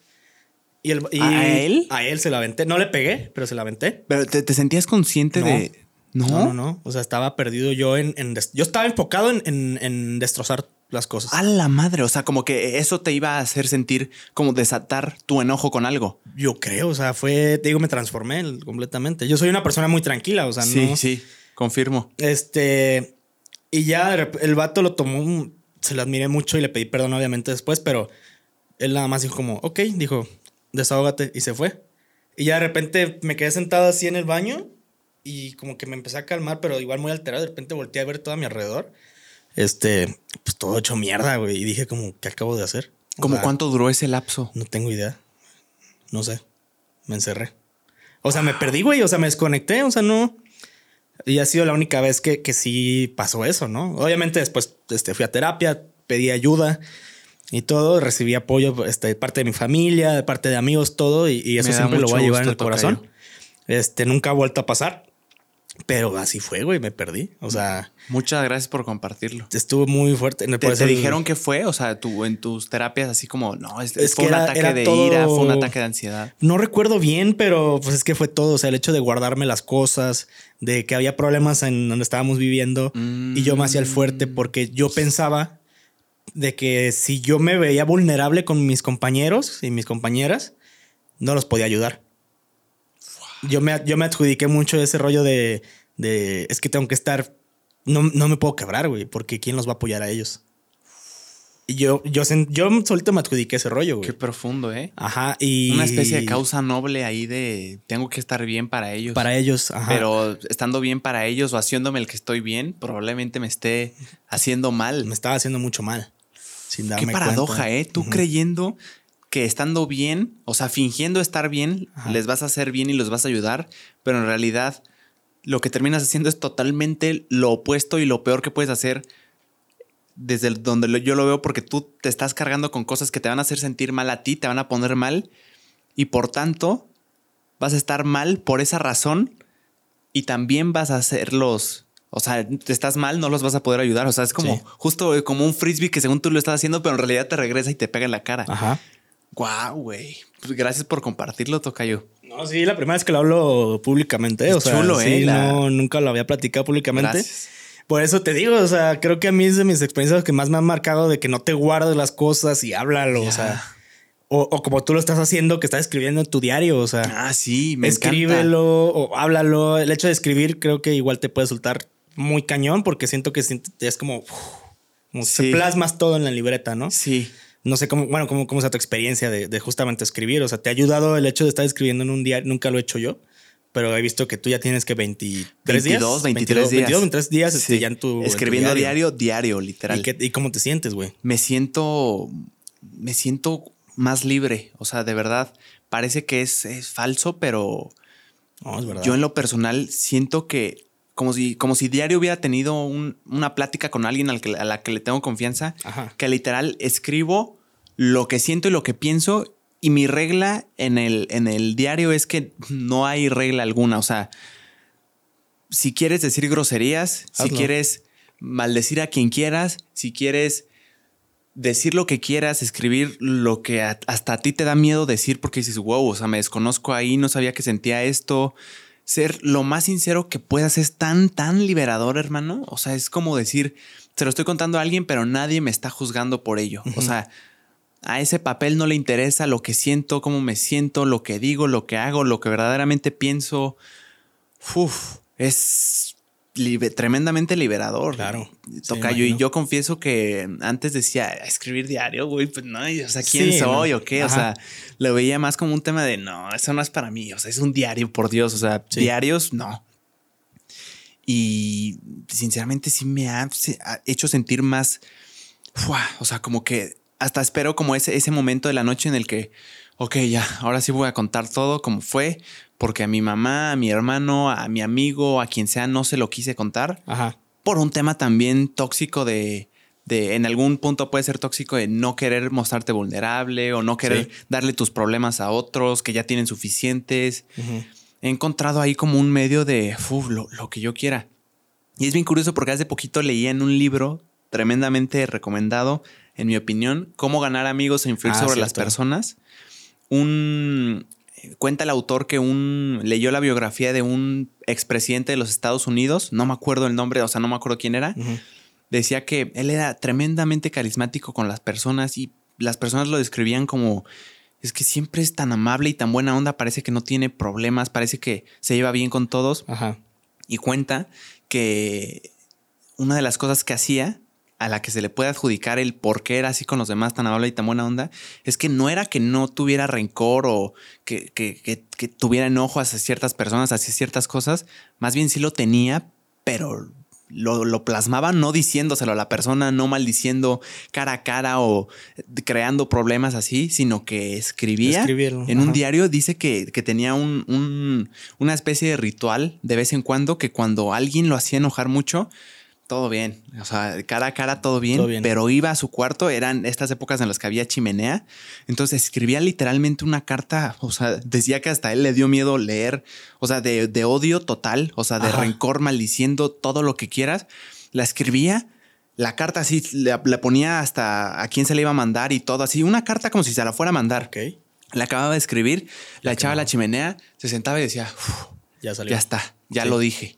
Y el- y ¿A él? A él se lo aventé, no le pegué, pero se lo aventé. Pero te, te sentías consciente No. de. No, No, no, no. O sea, estaba perdido yo en. yo estaba enfocado en, en- en destrozar las cosas. A la madre. O sea, como que eso te iba a hacer sentir como desatar tu enojo con algo. Yo creo, o sea, fue. Te digo, me transformé completamente. Yo soy una persona muy tranquila, o sea, sí, no. sí, confirmo. Este. Y ya el vato lo tomó. un- Se lo admiré mucho y le pedí perdón, obviamente, después, pero él nada más dijo, como, ok, dijo, desahógate y se fue. Y ya de repente me quedé sentado así en el baño y como que me empecé a calmar, pero igual muy alterado. De repente volteé a ver todo a mi alrededor. Este, pues todo hecho mierda, güey. Y dije, como, ¿qué acabo de hacer? O ¿Cómo sea, cuánto duró ese lapso? No tengo idea. No sé. Me encerré. O sea, me perdí, güey. O sea, me desconecté. O sea, no. Y ha sido la única vez que, que sí pasó eso, ¿no? Obviamente después este, fui a terapia, pedí ayuda y todo. Recibí apoyo este, de parte de mi familia, de parte de amigos, todo. Y, y eso siempre lo voy a llevar en el corazón. Este, nunca ha vuelto a pasar. Pero así fue, güey. Me perdí. O sea, Muchas gracias por compartirlo. estuvo muy fuerte. ¿Te, te dijeron qué fue? O sea, tú en tus terapias así como, no, es, Es fue que un era- ataque era de todo- ira, fue un ataque de ansiedad. No recuerdo bien, pero pues es que fue todo. O sea, el hecho de guardarme las cosas, de que había problemas en donde estábamos viviendo y yo me hacía el fuerte porque yo pensaba de que si yo me veía vulnerable con mis compañeros y mis compañeras, no los podía ayudar. Yo me, yo me adjudiqué mucho ese rollo de, de es que tengo que estar, no, no me puedo quebrar, güey, porque ¿quién los va a apoyar a ellos? Y yo, yo, yo solito me adjudiqué ese rollo, güey. Qué profundo, ¿eh? Ajá, y... Una especie de causa noble ahí de tengo que estar bien para ellos. Para ellos, ajá. Pero estando bien para ellos o haciéndome el que estoy bien, probablemente me esté haciendo mal. me estaba haciendo mucho mal. Sin Qué darme paradoja, cuenta. ¿eh? Tú creyendo que estando bien, o sea, fingiendo estar bien, Ajá. les vas a hacer bien y los vas a ayudar, pero en realidad lo que terminas haciendo es totalmente lo opuesto y lo peor que puedes hacer desde donde yo lo veo porque tú te estás cargando con cosas que te van a hacer sentir mal a ti, te van a poner mal y por tanto vas a estar mal por esa razón y también vas a hacerlos, o sea, te estás mal, no los vas a poder ayudar, o sea, es como Sí. justo eh, como un frisbee que según tú lo estás haciendo, pero en realidad te regresa y te pega en la cara. Ajá. Guau, güey. Pues gracias por compartirlo, Tocayo. No, sí, la primera vez que lo hablo públicamente. Es o sea, chulo, sí, ¿eh? La- No, nunca lo había platicado públicamente. Gracias. Por eso te digo, o sea, creo que a mí es de mis experiencias que más me han marcado de que no te guardes las cosas y háblalo, o sea. O, o como tú lo estás haciendo, que estás escribiendo en tu diario, o sea. Ah, sí, me escríbelo o háblalo. El hecho de escribir creo que igual te puede soltar muy cañón porque siento que es como, uf, como Sí. se plasmas todo en la libreta, ¿no? encanta. Sí. No sé cómo, bueno, cómo, cómo sea tu experiencia de, de justamente escribir. O sea, ¿te ha ayudado el hecho de estar escribiendo en un diario? Nunca lo he hecho yo, pero he visto que tú ya tienes que 23 días. 22, 23 días. 22, 23 días este, Sí. ya en tu. en tu Escribiendo diario, diario, literal. ¿Y, qué- y cómo te sientes, güey? Me siento. Me siento más libre. O sea, de verdad. Parece que es, es falso, pero No, es verdad. yo en lo personal siento que. Como si, como si diario hubiera tenido un- una plática con alguien al que, a la que le tengo confianza. Ajá. que literal escribo lo que siento y lo que pienso Y mi regla en el, en el diario es que no hay regla alguna. O sea, si quieres decir groserías, si quieres maldecir a quien quieras, si quieres decir lo que quieras, escribir lo que a- hasta a ti te da miedo decir porque dices, wow, o sea, me desconozco ahí, no sabía que sentía esto. Ser lo más sincero que puedas es tan, tan liberador, hermano. O sea, es como decir, se lo estoy contando a alguien, pero nadie me está juzgando por ello. O sea, a ese papel no le interesa lo que siento, cómo me siento, lo que digo, lo que hago, lo que verdaderamente pienso. Uf, es tremendamente liberador. Claro, sí, Tocayo, y imagino. yo confieso que antes decía escribir diario, güey, pues no, y, o sea, ¿quién Sí, soy no. o qué? O sea, lo veía más como un tema de no, eso no es para mí, o sea, es un diario, por Dios, o sea, Sí. diarios, no. Y sinceramente sí me ha, hecho sentir más, o sea, como que hasta espero como ese, ese momento de la noche en el que, ok, ya, ahora sí voy a contar todo como fue, porque a mi mamá, a mi hermano, a mi amigo, a quien sea, no se lo quise contar Ajá. por un tema también tóxico de, de en algún punto puede ser tóxico de no querer mostrarte vulnerable o no querer Sí. darle tus problemas a otros que ya tienen suficientes. He encontrado ahí como un medio de uf, lo, lo que yo quiera. Y es bien curioso porque hace poquito leía en un libro tremendamente recomendado, en mi opinión, Cómo ganar amigos e influir Ah, sobre las personas. Un cuenta el autor que un leyó la biografía de un expresidente de los Estados Unidos, no me acuerdo el nombre, o sea, no me acuerdo quién era. Decía que él era tremendamente carismático con las personas y las personas lo describían como es que siempre es tan amable y tan buena onda, parece que no tiene problemas, parece que se lleva bien con todos Ajá. y cuenta que una de las cosas que hacía a la que se le puede adjudicar el por qué era así con los demás tan amable y tan buena onda, es que no era que no tuviera rencor o que, que- que- que tuviera enojo hacia ciertas personas, hacia ciertas cosas, más bien sí lo tenía, pero lo, lo plasmaba no diciéndoselo a la persona, no maldiciendo cara a cara o creando problemas así, sino que escribía Escribirlo, en un diario. Dice que, que tenía un- un- una especie de ritual de vez en cuando que cuando alguien lo hacía enojar mucho, todo bien. O sea, cara a cara todo bien, Todo bien. pero iba a su cuarto, eran estas épocas en las que había chimenea. Entonces escribía literalmente una carta, o sea, decía que hasta él le dio miedo leer, o sea, de, de odio total, o sea, de Ajá. rencor, maldiciendo todo lo que quieras. La escribía. La carta así, le, le ponía hasta a quién se le iba a mandar y todo así. Una carta como si se la fuera a mandar. Ok. La acababa de escribir, la echaba a la chimenea, se sentaba y decía, "Uf, Ya salió. ya está, ya Sí. lo dije.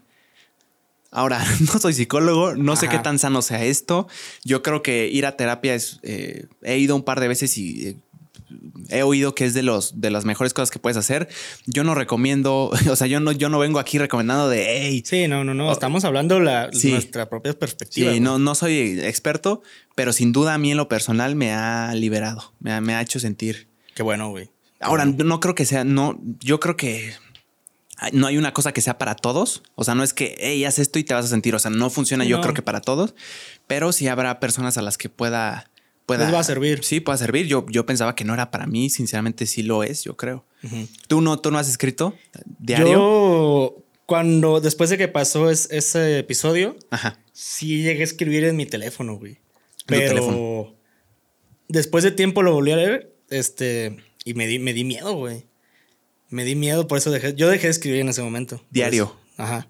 Ahora, no soy psicólogo, no sé Ajá. qué tan sano sea esto. Yo creo que ir a terapia es. eh, he ido un par de veces y eh, he oído que es de los de las mejores cosas que puedes hacer. Yo no recomiendo, o sea, yo no, yo no vengo aquí recomendando de hey. Sí, no, no, no. Estamos hablando la, Sí. nuestra propia perspectiva. Sí, no, no soy experto, pero sin duda a mí en lo personal me ha liberado, me ha, me ha hecho sentir. Qué bueno, güey. Ahora, no creo que sea, no, yo creo que no hay una cosa que sea para todos. O sea, no es que, hey, haz esto y te vas a sentir. O sea, no funciona yo creo que para todos, pero sí habrá personas a las que pueda... pueda Les va a servir. Sí, pueda servir. Yo, yo pensaba que no era para mí, sinceramente sí lo es, yo creo. ¿Tú no, tú no has escrito diario? Yo, cuando, después de que pasó es- ese episodio, Ajá. sí llegué a escribir en mi teléfono, güey. Pero teléfono. después de tiempo lo volví a leer, este, y me di, me di miedo, güey. Me di miedo, por eso dejé, yo dejé de escribir en ese momento. Diario. eso. Ajá.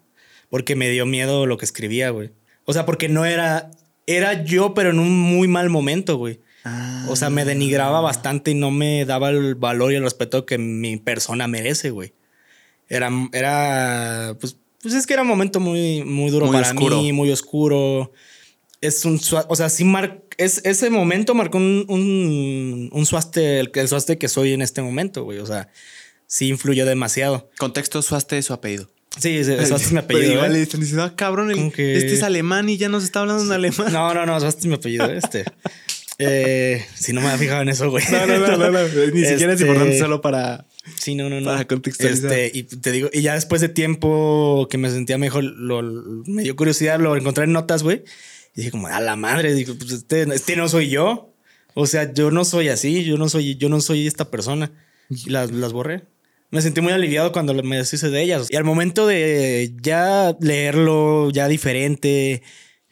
Porque me dio miedo lo que escribía, güey. O sea, porque no era, era yo, pero en un muy mal momento, güey. Ah. O sea, me denigraba bastante y no me daba el valor y el respeto que mi persona merece, güey. Era, era, pues, pues es que era un momento muy, muy duro Muy para oscuro. mí, muy oscuro. Es un, o sea, sí mar, es, ese momento marcó un, un, un suaste, el, el suaste que soy en este momento, güey. O sea, sí influyó demasiado. Contexto, suaste su apellido. Sí, suaste es mi Pero apellido. igual ¿eh? le diciendo, ah, cabrón, el- Como que- este es alemán y ya nos está hablando en alemán. No, no, no, suaste es mi apellido, este. Eh, si no me había fijado en eso, güey. No, no, no, no, no. Ni siquiera es Este, importante solo para. Sí, no, no, no. Para contextualizar. Este, y te digo, y ya después de tiempo que me sentía mejor, lo, lo- me dio curiosidad, lo encontré en notas, güey. Y dije como, a la madre, digo, pues este, este no soy yo. O sea, yo no soy así, yo no soy, yo no soy esta persona. Las, las borré. Me sentí muy aliviado cuando me deshice de ellas. Y al momento de ya leerlo, ya diferente,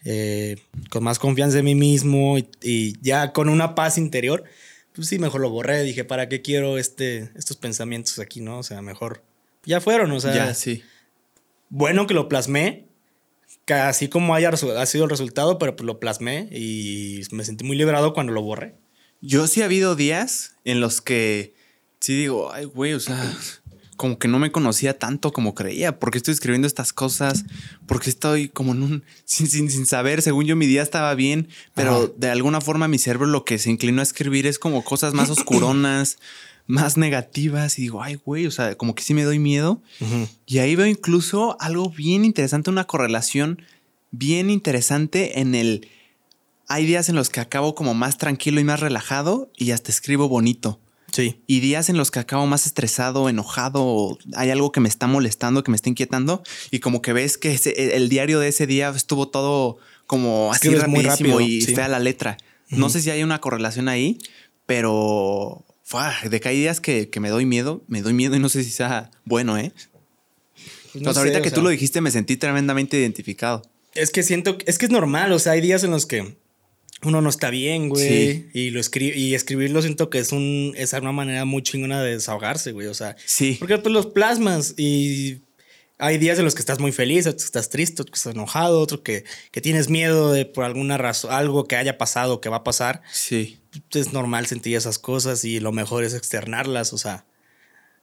eh, con más confianza en mí mismo y, y ya con una paz interior, pues sí, mejor lo borré. Dije, ¿para qué quiero este, estos pensamientos aquí, no? O sea, mejor. Ya fueron, o sea. Ya, sí. Bueno que lo plasmé, así como haya ha sido el resultado, pero pues lo plasmé y me sentí muy liberado cuando lo borré. Yo sí ha habido días en los que sí digo, ay, güey, o sea, como que no me conocía tanto como creía. ¿Por qué estoy escribiendo estas cosas? ¿Por qué estoy como en un. sin, sin, sin saber? Según yo, mi día estaba bien, pero Ajá. de alguna forma mi cerebro lo que se inclinó a escribir es como cosas más oscuronas, más negativas. Y digo, ay, güey, o sea, como que sí me doy miedo. Y ahí veo incluso algo bien interesante, una correlación bien interesante en el... Hay días en los que acabo como más tranquilo y más relajado y hasta escribo bonito. Sí. Y días en los que acabo más estresado, enojado, o hay algo que me está molestando, que me está inquietando y como que ves que ese- el diario de ese día estuvo todo como así rapidísimo rápido, y sí. fea la letra. No sé si hay una correlación ahí, pero de que hay días que, que me doy miedo, me doy miedo y no sé si sea bueno, ¿eh? Pues Pues no ahorita que tú lo dijiste me sentí tremendamente identificado. Es que siento, es que es normal, o sea, hay días en los que uno no está bien, güey, Sí. y lo escri y escribirlo siento que es un es una manera muy chingona de desahogarse, güey, o sea, Sí. porque pues los plasmas y hay días en los que estás muy feliz, otros que estás triste, otros que estás enojado, otro que, que tienes miedo de por alguna razón, algo que haya pasado, que va a pasar. Sí. Es normal sentir esas cosas y lo mejor es externarlas, o sea.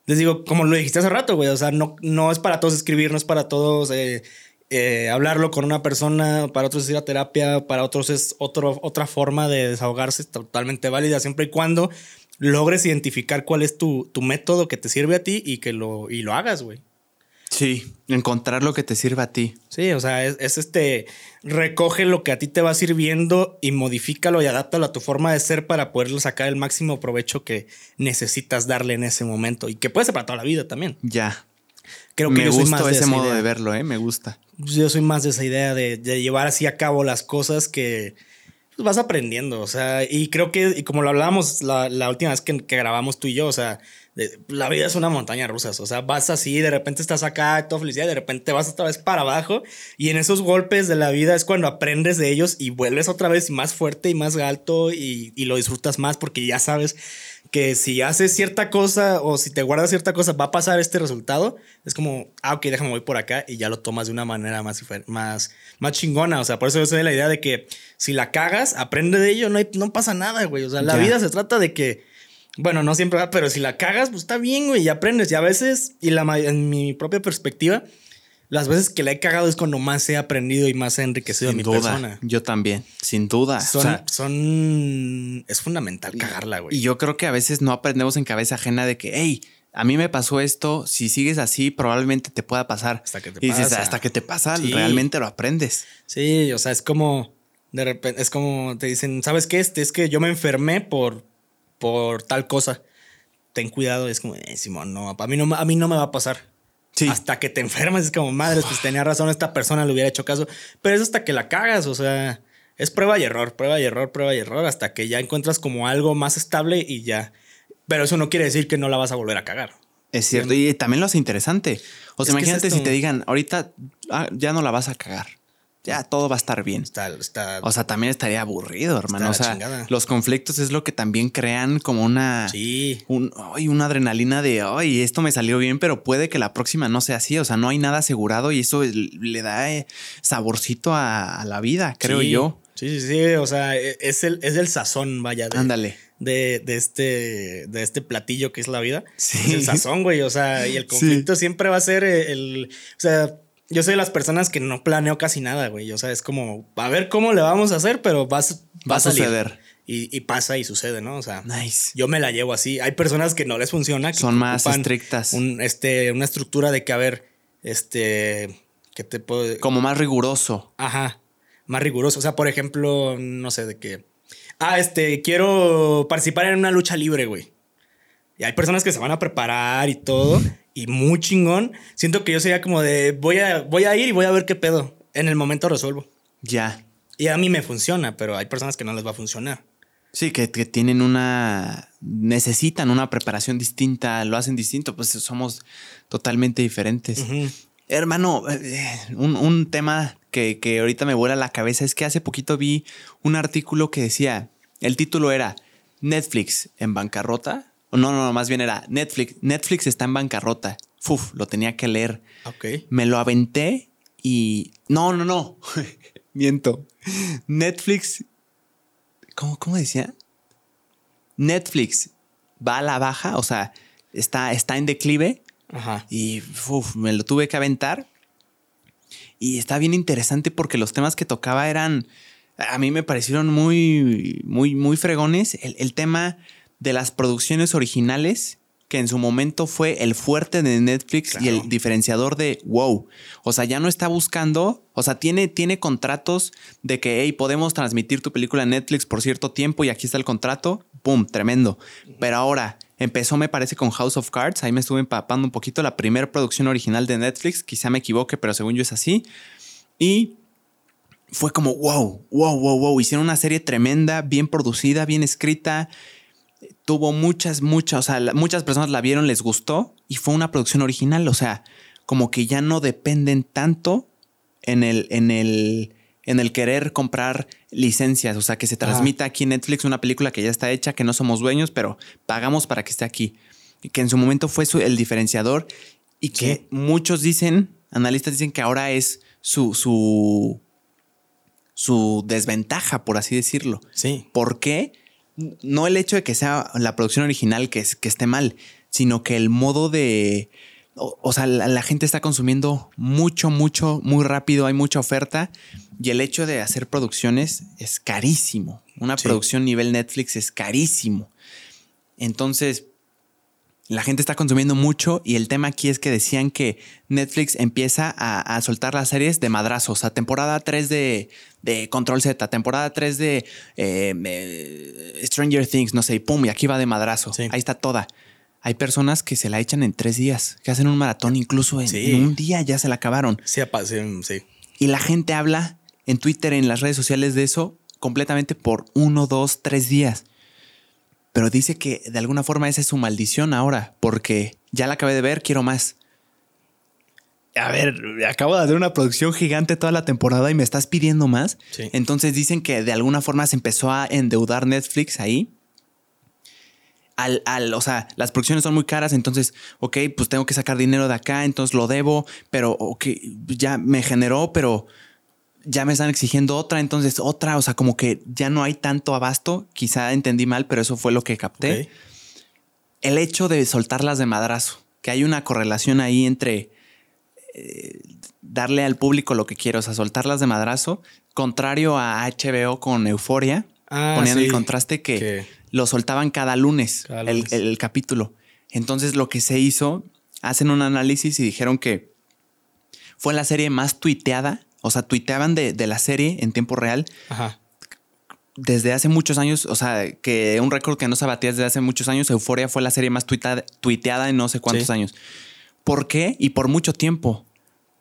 Les digo, como lo dijiste hace rato, güey, o sea, no, no es para todos escribir, no es para todos eh, eh, hablarlo con una persona, para otros es ir a terapia, para otros es otro, otra forma de desahogarse totalmente válida, siempre y cuando logres identificar cuál es tu, tu método que te sirve a ti y que lo, y lo hagas, güey. Sí. Encontrar lo que te sirva a ti. Sí, o sea, es, es este, recoge lo que a ti te va sirviendo y modifícalo y adáptalo a tu forma de ser para poderle sacar el máximo provecho que necesitas darle en ese momento y que puede ser para toda la vida también. Ya. Creo que me yo soy más de ese esa modo idea. de verlo, ¿eh? Me gusta. Yo soy más de esa idea de, de llevar así a cabo las cosas que pues, vas aprendiendo, o sea, y creo que, y como lo hablábamos la, la última vez que, que grabamos tú y yo, o sea, de- la vida es una montaña rusa, o sea, vas así, de repente estás acá, toda felicidad, de repente vas otra vez para abajo, y en esos golpes de la vida es cuando aprendes de ellos y vuelves otra vez más fuerte y más alto y, y lo disfrutas más porque ya sabes que si haces cierta cosa o si te guardas cierta cosa va a pasar este resultado, es como, ah, ok, déjame voy por acá y ya lo tomas de una manera más, más, más chingona. O sea, por eso yo soy de la idea de que si la cagas, aprende de ello, no, hay- no pasa nada, güey. O sea, la Ya. vida se trata de que, bueno, no siempre va, pero si la cagas, pues está bien, güey, y aprendes. Y a veces, y la, en mi propia perspectiva, las veces que la he cagado es cuando más he aprendido y más he enriquecido a mi duda. persona. Yo también. Sin duda. Son, O sea, son, es fundamental cagarla, güey. y yo creo que a veces no aprendemos en cabeza ajena de que, hey, a mí me pasó esto, si sigues así, probablemente te pueda pasar. Hasta que te y dices, pasa. hasta que te pasa, Sí. realmente lo aprendes. Sí, o sea, es como de repente, es como te dicen, ¿sabes qué? Este es que yo me enfermé por, por tal cosa. Ten cuidado, es como, eh, Simón, no, a mí no, a mí no me va a pasar. Sí. Hasta que te enfermas, es como, madre, pues tenía razón, esta persona le hubiera hecho caso. Pero es hasta que la cagas, o sea, es prueba y error, prueba y error, prueba y error, hasta que ya encuentras como algo más estable y ya. Pero eso no quiere decir que no la vas a volver a cagar. Es cierto. Y también lo hace interesante. O sea, Es que es imagínate si te digan, ahorita ah, ya no la vas a cagar. Ya todo va a estar bien. Está, está, O sea, también estaría aburrido, hermano. O sea, chingada. los conflictos es lo que también crean como una. sí. Un, ay, una adrenalina de, ay, esto me salió bien, pero puede que la próxima no sea así. O sea, no hay nada asegurado y eso le da eh, saborcito a, a la vida, creo Sí. yo. Sí, sí, sí. O sea, e- es el, es el sazón, vaya. de- Ándale. de, de este, de este platillo que es la vida. Sí. Es el sazón, güey. O sea, y el conflicto siempre va a ser el. O sea, yo soy de las personas que no planeo casi nada, güey. O sea, es como, a ver cómo le vamos a hacer, pero va, a- Va a salir. suceder. Y, y pasa y sucede, ¿no? O sea, Nice. yo me la llevo así. Hay personas que no les funciona. Que Son más estrictas. Un, este, una estructura de que, a ver, este. ¿Qué te puedo.? Como más riguroso. Ajá. Más riguroso. O sea, por ejemplo, no sé de qué. Ah, este, quiero participar en una lucha libre, güey. Y hay personas que se van a preparar y todo. Y muy chingón. Siento que yo sería como de voy a, voy a ir y voy a ver qué pedo. En el momento resuelvo. Ya. Y a mí me funciona, pero hay personas que no les va a funcionar. Sí, que, que tienen una. necesitan una preparación distinta, lo hacen distinto, pues somos totalmente diferentes. Hermano, eh, un, un tema que, que ahorita me vuela la cabeza es que hace poquito vi un artículo que decía, el título era Netflix en bancarrota. No, no, no, más bien era Netflix. Netflix está en bancarrota. Uf, lo tenía que leer. Ok. Me lo aventé y. No, no, no. Miento. Netflix. ¿Cómo, ¿Cómo decía? Netflix va a la baja, o sea, está, está en declive Ajá. y uf, me lo tuve que aventar. Y está bien interesante porque los temas que tocaba eran, a mí me parecieron muy, muy, muy fregones. El, el tema de las producciones originales, que en su momento fue el fuerte de Netflix y el diferenciador de wow. O sea, ya no está buscando, o sea, tiene, tiene contratos de que, hey, podemos transmitir tu película en Netflix por cierto tiempo y aquí está el contrato. ¡Pum! Tremendo. Pero ahora empezó, me parece, con House of Cards. Ahí me estuve empapando un poquito la primera producción original de Netflix. Quizá me equivoque, pero según yo es así. Y fue como wow, wow, wow, wow. Hicieron una serie tremenda, bien producida, bien escrita. Tuvo muchas, muchas, o sea, la- muchas personas la vieron, les gustó y fue una producción original. O sea, como que ya no dependen tanto en el, en el, en el querer comprar licencias. O sea, que se transmita aquí en Netflix una película que ya está hecha, que no somos dueños, pero pagamos para que esté aquí. Y que en su momento fue su- el diferenciador y que Sí. muchos dicen, analistas dicen que ahora es su, su, su desventaja, por así decirlo. Sí. ¿Por qué? No el hecho de que sea la producción original que, es- que esté mal, sino que el modo de... O, o sea, la, la gente está consumiendo mucho, mucho, muy rápido, hay mucha oferta y el hecho de hacer producciones es carísimo. Una Sí. producción nivel Netflix es carísimo. Entonces, la gente está consumiendo mucho y el tema aquí es que decían que Netflix empieza a, a soltar las series de madrazos. A temporada 3 de, de Control Z, temporada 3 de eh, Stranger Things, no sé, y pum, y aquí va de madrazo. Sí. Ahí está toda. Hay personas que se la echan en tres días, que hacen un maratón incluso en, Sí. en un día ya se la acabaron. Sí, sí, sí. Y la gente habla en Twitter, en las redes sociales de eso completamente por uno, dos, tres días. Pero dice que de alguna forma esa es su maldición ahora, porque ya la acabé de ver, quiero más. A ver, acabo de hacer una producción gigante toda la temporada y me estás pidiendo más. Sí. Entonces dicen que de alguna forma se empezó a endeudar Netflix ahí. Al, al, o sea, las producciones son muy caras, entonces, ok, pues tengo que sacar dinero de acá, entonces lo debo, pero ok, ya me generó, pero ya me están exigiendo otra, entonces otra, o sea, como que ya no hay tanto abasto, quizá entendí mal, pero eso fue lo que capté. El hecho de soltarlas de madrazo, que hay una correlación ahí entre eh, darle al público lo que quiero, o sea, soltarlas de madrazo, contrario a HBO con Euforia, Ah, ponían sí. el contraste que, Que- lo soltaban cada lunes, Cada el- lunes. El, capítulo. Entonces lo que se hizo, hacen un análisis y dijeron que fue la serie más tuiteada, o sea, tuiteaban de, de la serie en tiempo real Ajá. desde hace muchos años, o sea, que un récord que no se batía desde hace muchos años, Euforia fue la serie más tuiteada en no sé cuántos Sí. años. ¿Por qué? Y por mucho tiempo.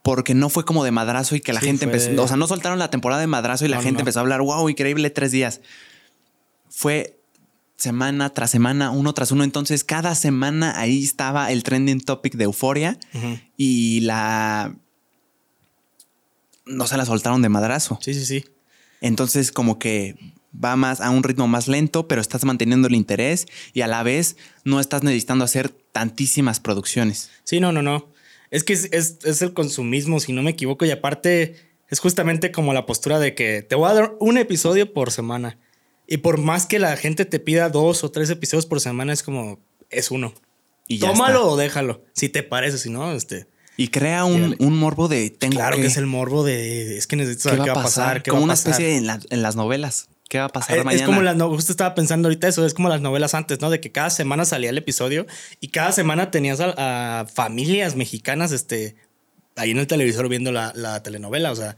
Porque no fue como de madrazo y que la Sí, gente fue- empezó, o sea, no soltaron la temporada de madrazo y la No, gente no. empezó a hablar, wow, increíble, tres días. Fue semana tras semana, uno tras uno. Entonces, cada semana ahí estaba el trending topic de Euforia y la... No se la soltaron de madrazo. Sí, sí, sí. Entonces, como que va más a un ritmo más lento, pero estás manteniendo el interés y a la vez no estás necesitando hacer tantísimas producciones. Sí, no, no, no. Es que es, es- es el consumismo, si no me equivoco, y aparte es justamente como la postura de que te voy a dar un episodio por semana. Y por más que la gente te pida dos o tres episodios por semana, es como, es uno. Y ya Tómalo está. o déjalo. Si te parece, si no, este. Y crea un, morbo de tengo Claro que, que, es el morbo de. Es que necesito ¿qué saber va qué a pasar. qué como va a una pasar. especie en, la- en las novelas. ¿Qué va a pasar Es, mañana? es como las no- justo estaba pensando ahorita eso, es como las novelas antes, ¿no? De que cada semana salía el episodio y cada semana tenías a, a familias mexicanas, este, ahí en el televisor viendo la, la telenovela, o sea,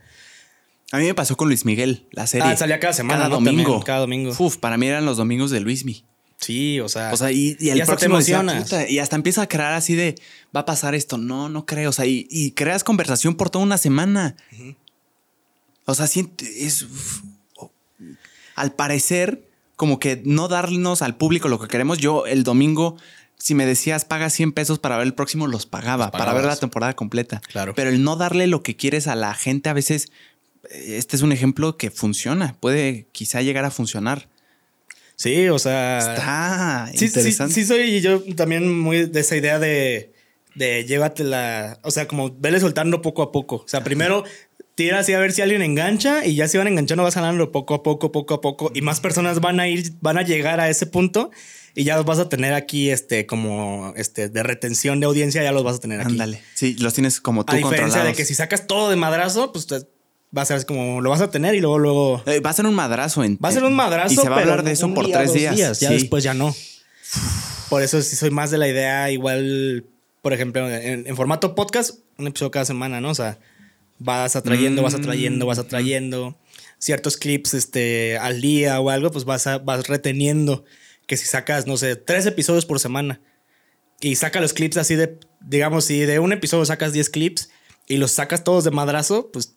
A mí me pasó con Luis Miguel, la serie. Ah, salía cada semana, Cada ¿no? domingo. También, cada domingo. Uf, para mí eran los domingos de Luismi. sí, o sea, O sea, y, y el y hasta te próximo decía, emocionas. Y hasta empieza a crear así de va a pasar esto. No, no creo. O sea, y, y creas conversación por toda una semana. O sea, siente, es. Al parecer, como que no darnos al público lo que queremos. Yo el domingo, si me decías paga 100 pesos para ver el próximo, los pagaba Los para ver la temporada completa. Claro. Pero el no darle lo que quieres a la gente a veces. Este es un ejemplo que funciona. Puede quizá llegar a funcionar. Sí, o sea. Está sí, interesante. Sí, sí, soy yo también muy de esa idea de, de llévatela. O sea, como vele soltando poco a poco. O sea, primero tira así a ver si alguien engancha y ya si van enganchando vas ganando poco a poco, poco a poco y más personas van a ir, van a llegar a ese punto y ya los vas a tener aquí, este, como, este, de retención de audiencia, ya los vas a tener aquí. Ándale. Sí, los tienes como tú A diferencia de que si sacas todo de madrazo, pues te- va a ser como lo vas a tener y luego, luego Eh, va a ser un madrazo. En, va a ser un madrazo. Y se va a hablar de eso por día, tres días. Ya Sí. después ya no. Por eso sí soy más de la idea, igual, por ejemplo, en, en formato podcast, un episodio cada semana, ¿no? O sea, vas atrayendo, vas atrayendo, vas atrayendo ciertos clips este, al día o algo, pues vas, a- vas reteniendo que si sacas, no sé, tres episodios por semana y saca los clips así de, digamos, si de un episodio sacas 10 clips y los sacas todos de madrazo, pues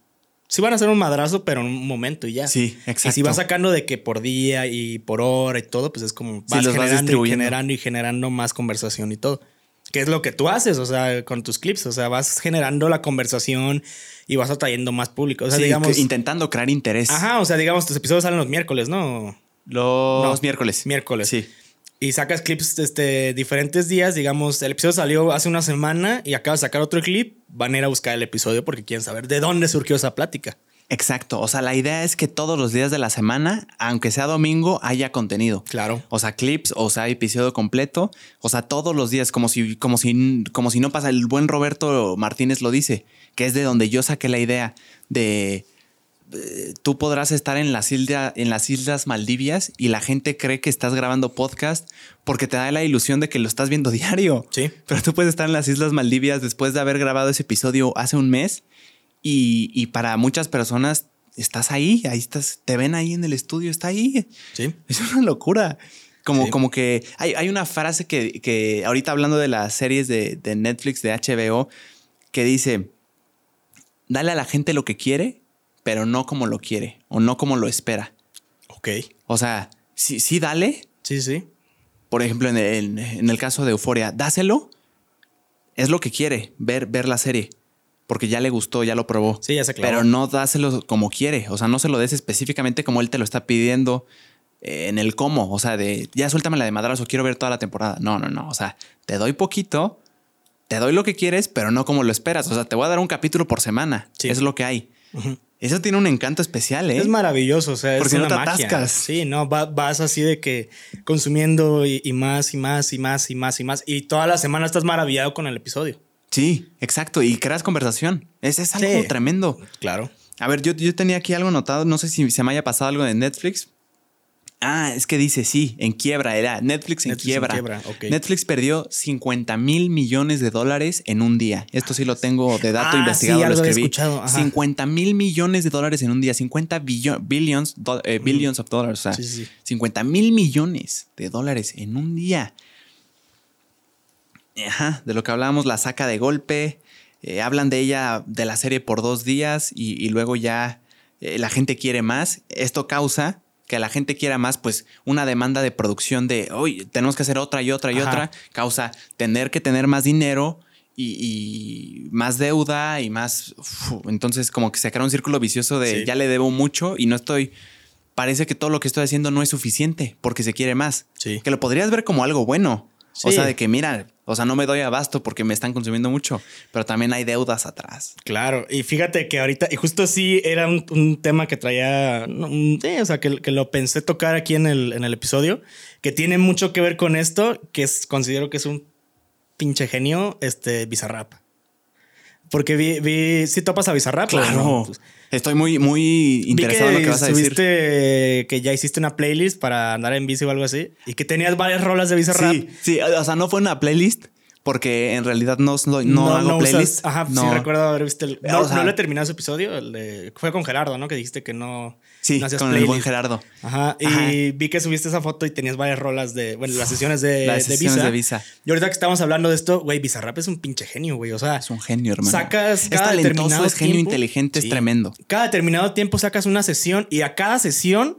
sí van a ser un madrazo, pero en un momento y ya. Sí, exacto. Y si vas sacando de que por día y por hora y todo, pues es como vas los vas generando y generando y generando más conversación y todo. Que es lo que tú haces, o sea, con tus clips, o sea, vas generando la conversación y vas atrayendo más público. O sea, Sí, digamos. intentando crear interés. Ajá, o sea, digamos, tus episodios salen los miércoles, ¿no? Los No, miércoles. miércoles. Sí. Y sacas clips este, diferentes días, digamos, el episodio salió hace una semana y acabas de sacar otro clip, van a ir a buscar el episodio porque quieren saber de dónde surgió esa plática. Exacto. O sea, la idea es que todos los días de la semana, aunque sea domingo, haya contenido. Claro. O sea, clips, o sea, episodio completo. O sea, todos los días, como si, como si, como si no pasa. El buen Roberto Martínez lo dice, que es de donde yo saqué la idea de eh, tú podrás estar en las, isla- en las Islas Maldivias y la gente cree que estás grabando podcast porque te da la ilusión de que lo estás viendo diario. Sí. Pero tú puedes estar en las Islas Maldivas después de haber grabado ese episodio hace un mes y, y para muchas personas estás ahí, ahí estás, te ven ahí en el estudio, está ahí. Sí. Es una locura. Como, Sí. como que hay, hay una frase que, que ahorita hablando de las series de, de Netflix, de HBO, que dice, dale a la gente lo que quiere, pero no como lo quiere o no como lo espera. Ok. O sea, sí, sí dale. Sí, sí. Por ejemplo, en el, en el caso de Euforia, dáselo. Es lo que quiere, ver, ver la serie. Porque ya le gustó, ya lo probó. Sí, ya se clavó. Pero no dáselo como quiere. O sea, no se lo des específicamente como él te lo está pidiendo eh, en el cómo. O sea, de ya suéltame la de madrazo, quiero ver toda la temporada. No, no, no. O sea, te doy poquito, te doy lo que quieres, pero no como lo esperas. O sea, te voy a dar un capítulo por semana. Sí. Es lo que hay. Eso tiene un encanto especial, ¿eh? Es maravilloso, o sea, Porque es no una te magia. atascas. Sí, no, va- vas así de que consumiendo y, y más y más y más y más y más. Y toda la semana estás maravillado con el episodio. Sí, exacto. Y creas conversación. Es, es algo Sí. tremendo. Claro. A ver, yo, yo tenía aquí algo anotado, no sé si se me haya pasado algo de Netflix. Ah, es que dice sí, en quiebra, era Netflix en Netflix en quiebra. Netflix perdió 50 mil millones de dólares en un día. Esto sí lo tengo de dato Ah, investigado, sí, lo escribí. escuchado, ajá. 50 mil millones de dólares en un día, 50 billo- billions, do- eh, billions of dollars, o sea, Sí, sí, sí. 50 mil millones de dólares en un día. Ajá, de lo que hablábamos, la saca de golpe. eh, hablan de ella, de la serie por dos días y, y luego ya eh, la gente quiere más. Esto causa que la gente quiera más, pues una demanda de producción de, hoy tenemos que hacer otra y otra y Ajá. otra. Causa tener que tener más dinero y, y más deuda y más... uf, entonces como que se crea un círculo vicioso de Sí. ya le debo mucho y no estoy... Parece que todo lo que estoy haciendo no es suficiente porque se quiere más. Sí. Que lo podrías ver como algo bueno. O Sí. sea, de que mira, o sea, no me doy abasto porque me están consumiendo mucho, pero también hay deudas atrás. Claro, y fíjate que ahorita, y justo sí era un, un tema que traía, un- sí, o sea, que, que lo pensé tocar aquí en el, en el episodio, que tiene mucho que ver con esto, que es, considero que es un pinche genio, este, Bizarrap. Porque vi, vi, si topas a Bizarrap. ¿o no? Pues, Estoy muy, muy interesado en lo que vas a decir. que ya hiciste una playlist para andar en bici o algo así, y que tenías varias rolas de Bizarrap. Sí, sí, o sea, no fue una playlist porque en realidad no, no, no hago playlist. ajá, no. sí recuerdo haber visto el. No, O sea- no he terminado ese episodio. el de- fue con Gerardo, ¿no? Que dijiste que no. Sí, no con el buen playlist. Gerardo. Ajá. Y Ajá. vi que subiste esa foto y tenías varias rolas de. Bueno, las sesiones de, Las de sesiones Visa. de Visa. Y ahorita que estamos hablando de esto, güey, Bizarrap es un pinche genio, güey. O sea, Es un genio, hermano. Sacas es cada talentoso, determinado es genio tiempo. inteligente, Sí. es tremendo. cada determinado tiempo sacas una sesión y a cada sesión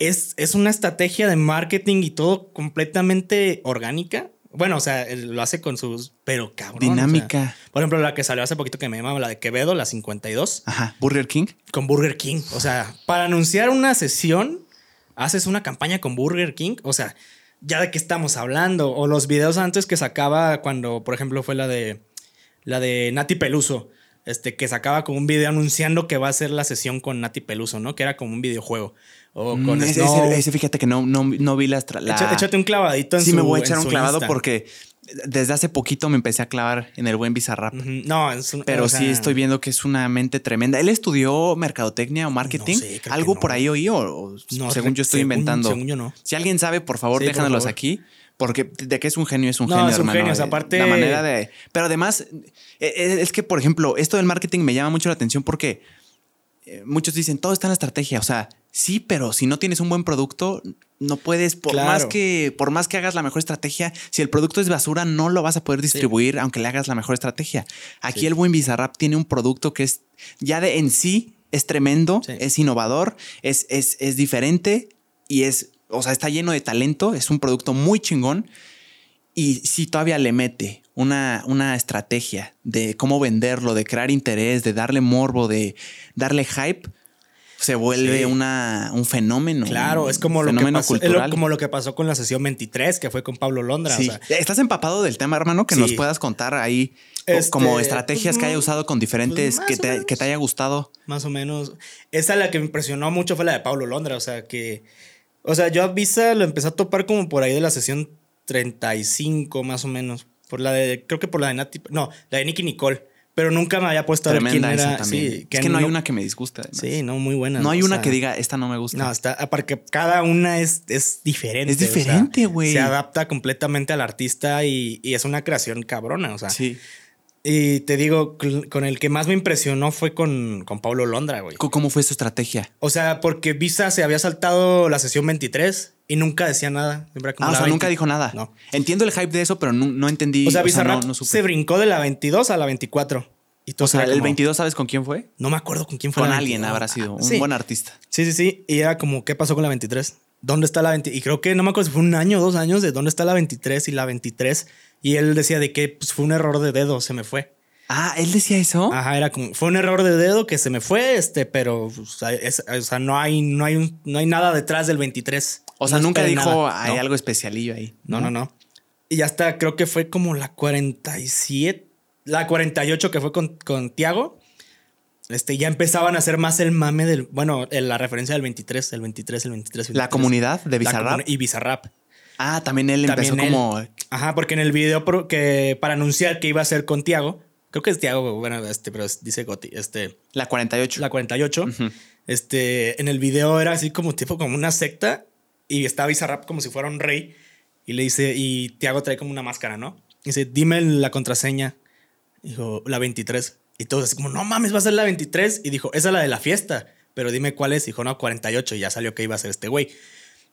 es, es una estrategia de marketing y todo completamente orgánica. Bueno, o sea, lo hace con sus. Pero cabrón. o sea, Dinámica. por ejemplo, la que salió hace poquito que me llamaba, la de Quevedo, la 52, Ajá. Burger King. con Burger King. O sea, para anunciar una sesión, haces una campaña con Burger King, o sea, ya de qué estamos hablando. O los videos antes que sacaba cuando, por ejemplo, fue la de la de Nati Peluso. Este, que sacaba como un video anunciando que va a ser la sesión con Nati Peluso, ¿no? Que era como un videojuego. O Mm, con ese, Snow. ese- ese, fíjate que no, no, no vi las la- Echa- Échate un clavadito en Sí, su me voy a echar un clavado Insta. porque desde hace poquito me empecé a clavar en el buen Bizarrap. Ujú. No, es un- Pero o sí estoy viendo que es una mente tremenda. ¿Él estudió mercadotecnia o marketing? No sé, ¿Algo no. por ahí oí o, o No, según yo estoy según- inventando? según yo no. Si alguien sabe, por favor, Sí, déjanos aquí. Porque de que es un genio, es un genio, es un hermano. genio, Eh, aparte- La manera de... Pero además, eh, eh, es que, por ejemplo, esto del marketing me llama mucho la atención porque eh, muchos dicen, todo está en la estrategia. O sea, sí, pero si no tienes un buen producto, no puedes, por Claro. más que, por más que hagas la mejor estrategia, si el producto es basura, no lo vas a poder distribuir, aunque le hagas la mejor estrategia. Aquí Sí. el buen Bizarrap tiene un producto que es ya de en sí es tremendo, Sí. es innovador, es, es, es diferente y es, o sea, está lleno de talento, es un producto muy chingón. Y si todavía le mete una, una estrategia de cómo venderlo, de crear interés, de darle morbo, de darle hype, se vuelve Sí. una, un fenómeno. Claro, un es como lo, que pasó, lo- como lo que pasó con la sesión 23, que fue con Pablo Londra. Sí. O sea, ¿Estás empapado del tema, hermano? Que Sí. nos puedas contar ahí Este, como estrategias pues, que haya usado con diferentes pues, que, te, que te haya gustado. más o menos. Esa la que me impresionó mucho fue la de Pablo Londra. O sea, que. O sea, yo a Visa lo empecé a topar como por ahí de la sesión 35, más o menos. Por la de. Creo que por la de Nati. No, la de Nicky Nicole. Pero nunca me había puesto a ver quién Tremenda esa era. también. Sí, es que no hay una que me disgusta. además. Sí, no, muy buena. no hay una sea, que diga, esta no me gusta. No, está. Porque cada una es, es diferente. Es o sea, diferente, güey. se adapta completamente al artista y, y es una creación cabrona. O sea. sí. Y te digo, con el que más me impresionó fue con, con Pablo Londra, güey. ¿Cómo fue su estrategia? O sea, porque Visa se había saltado la sesión 23 y nunca decía nada. Siempre Ah, o sea, 20. nunca dijo nada. No. Entiendo el hype de eso, pero no, no entendí. O sea, Bizarrap no, no supe. se brincó de la 22 a la 24. Y todo O sea, el como- 22, ¿sabes con quién fue? No me acuerdo con quién fue. Con alguien 22. habrá sido. Un Sí. buen artista. Sí, sí, sí. Y era como, ¿qué pasó con la 23? ¿Dónde está la 23? Y creo que no me acuerdo si fue un año o dos años de dónde está la 23 y la 23. Y él decía de que pues, fue un error de dedo, se me fue. Ah, él decía eso. Ajá, era como, fue un error de dedo que se me fue, este, pero o sea, es- o sea, no, hay, no, hay un- no hay nada detrás del 23. o sea, No nunca dijo, nada. hay No. algo especialillo ahí. No, no, no. Y hasta creo que fue como la 47, la 48 que fue con, con Tiago. Este, ya empezaban a hacer más el mame del, bueno, el- la referencia del 23, el 23, el 23. el La 23. comunidad de Bizarrap. Y Bizarrap. Ah, también él empezó él. como. Ajá, porque en el video pro- que para anunciar que iba a ser con Tiago, creo que es Tiago, bueno, este, pero dice Goti, este, La 48. la 48. Ujú. Este, en el video era así como tipo como una secta y estaba Bizarrap como si fuera un rey y le dice, y Tiago trae como una máscara, ¿no? Y dice, dime la contraseña. Dijo, la 23. Y todos así como, no mames, va a ser la 23. Y dijo, esa es la de la fiesta, pero dime cuál es. Dijo, no, 48. Y ya salió que iba a ser este güey.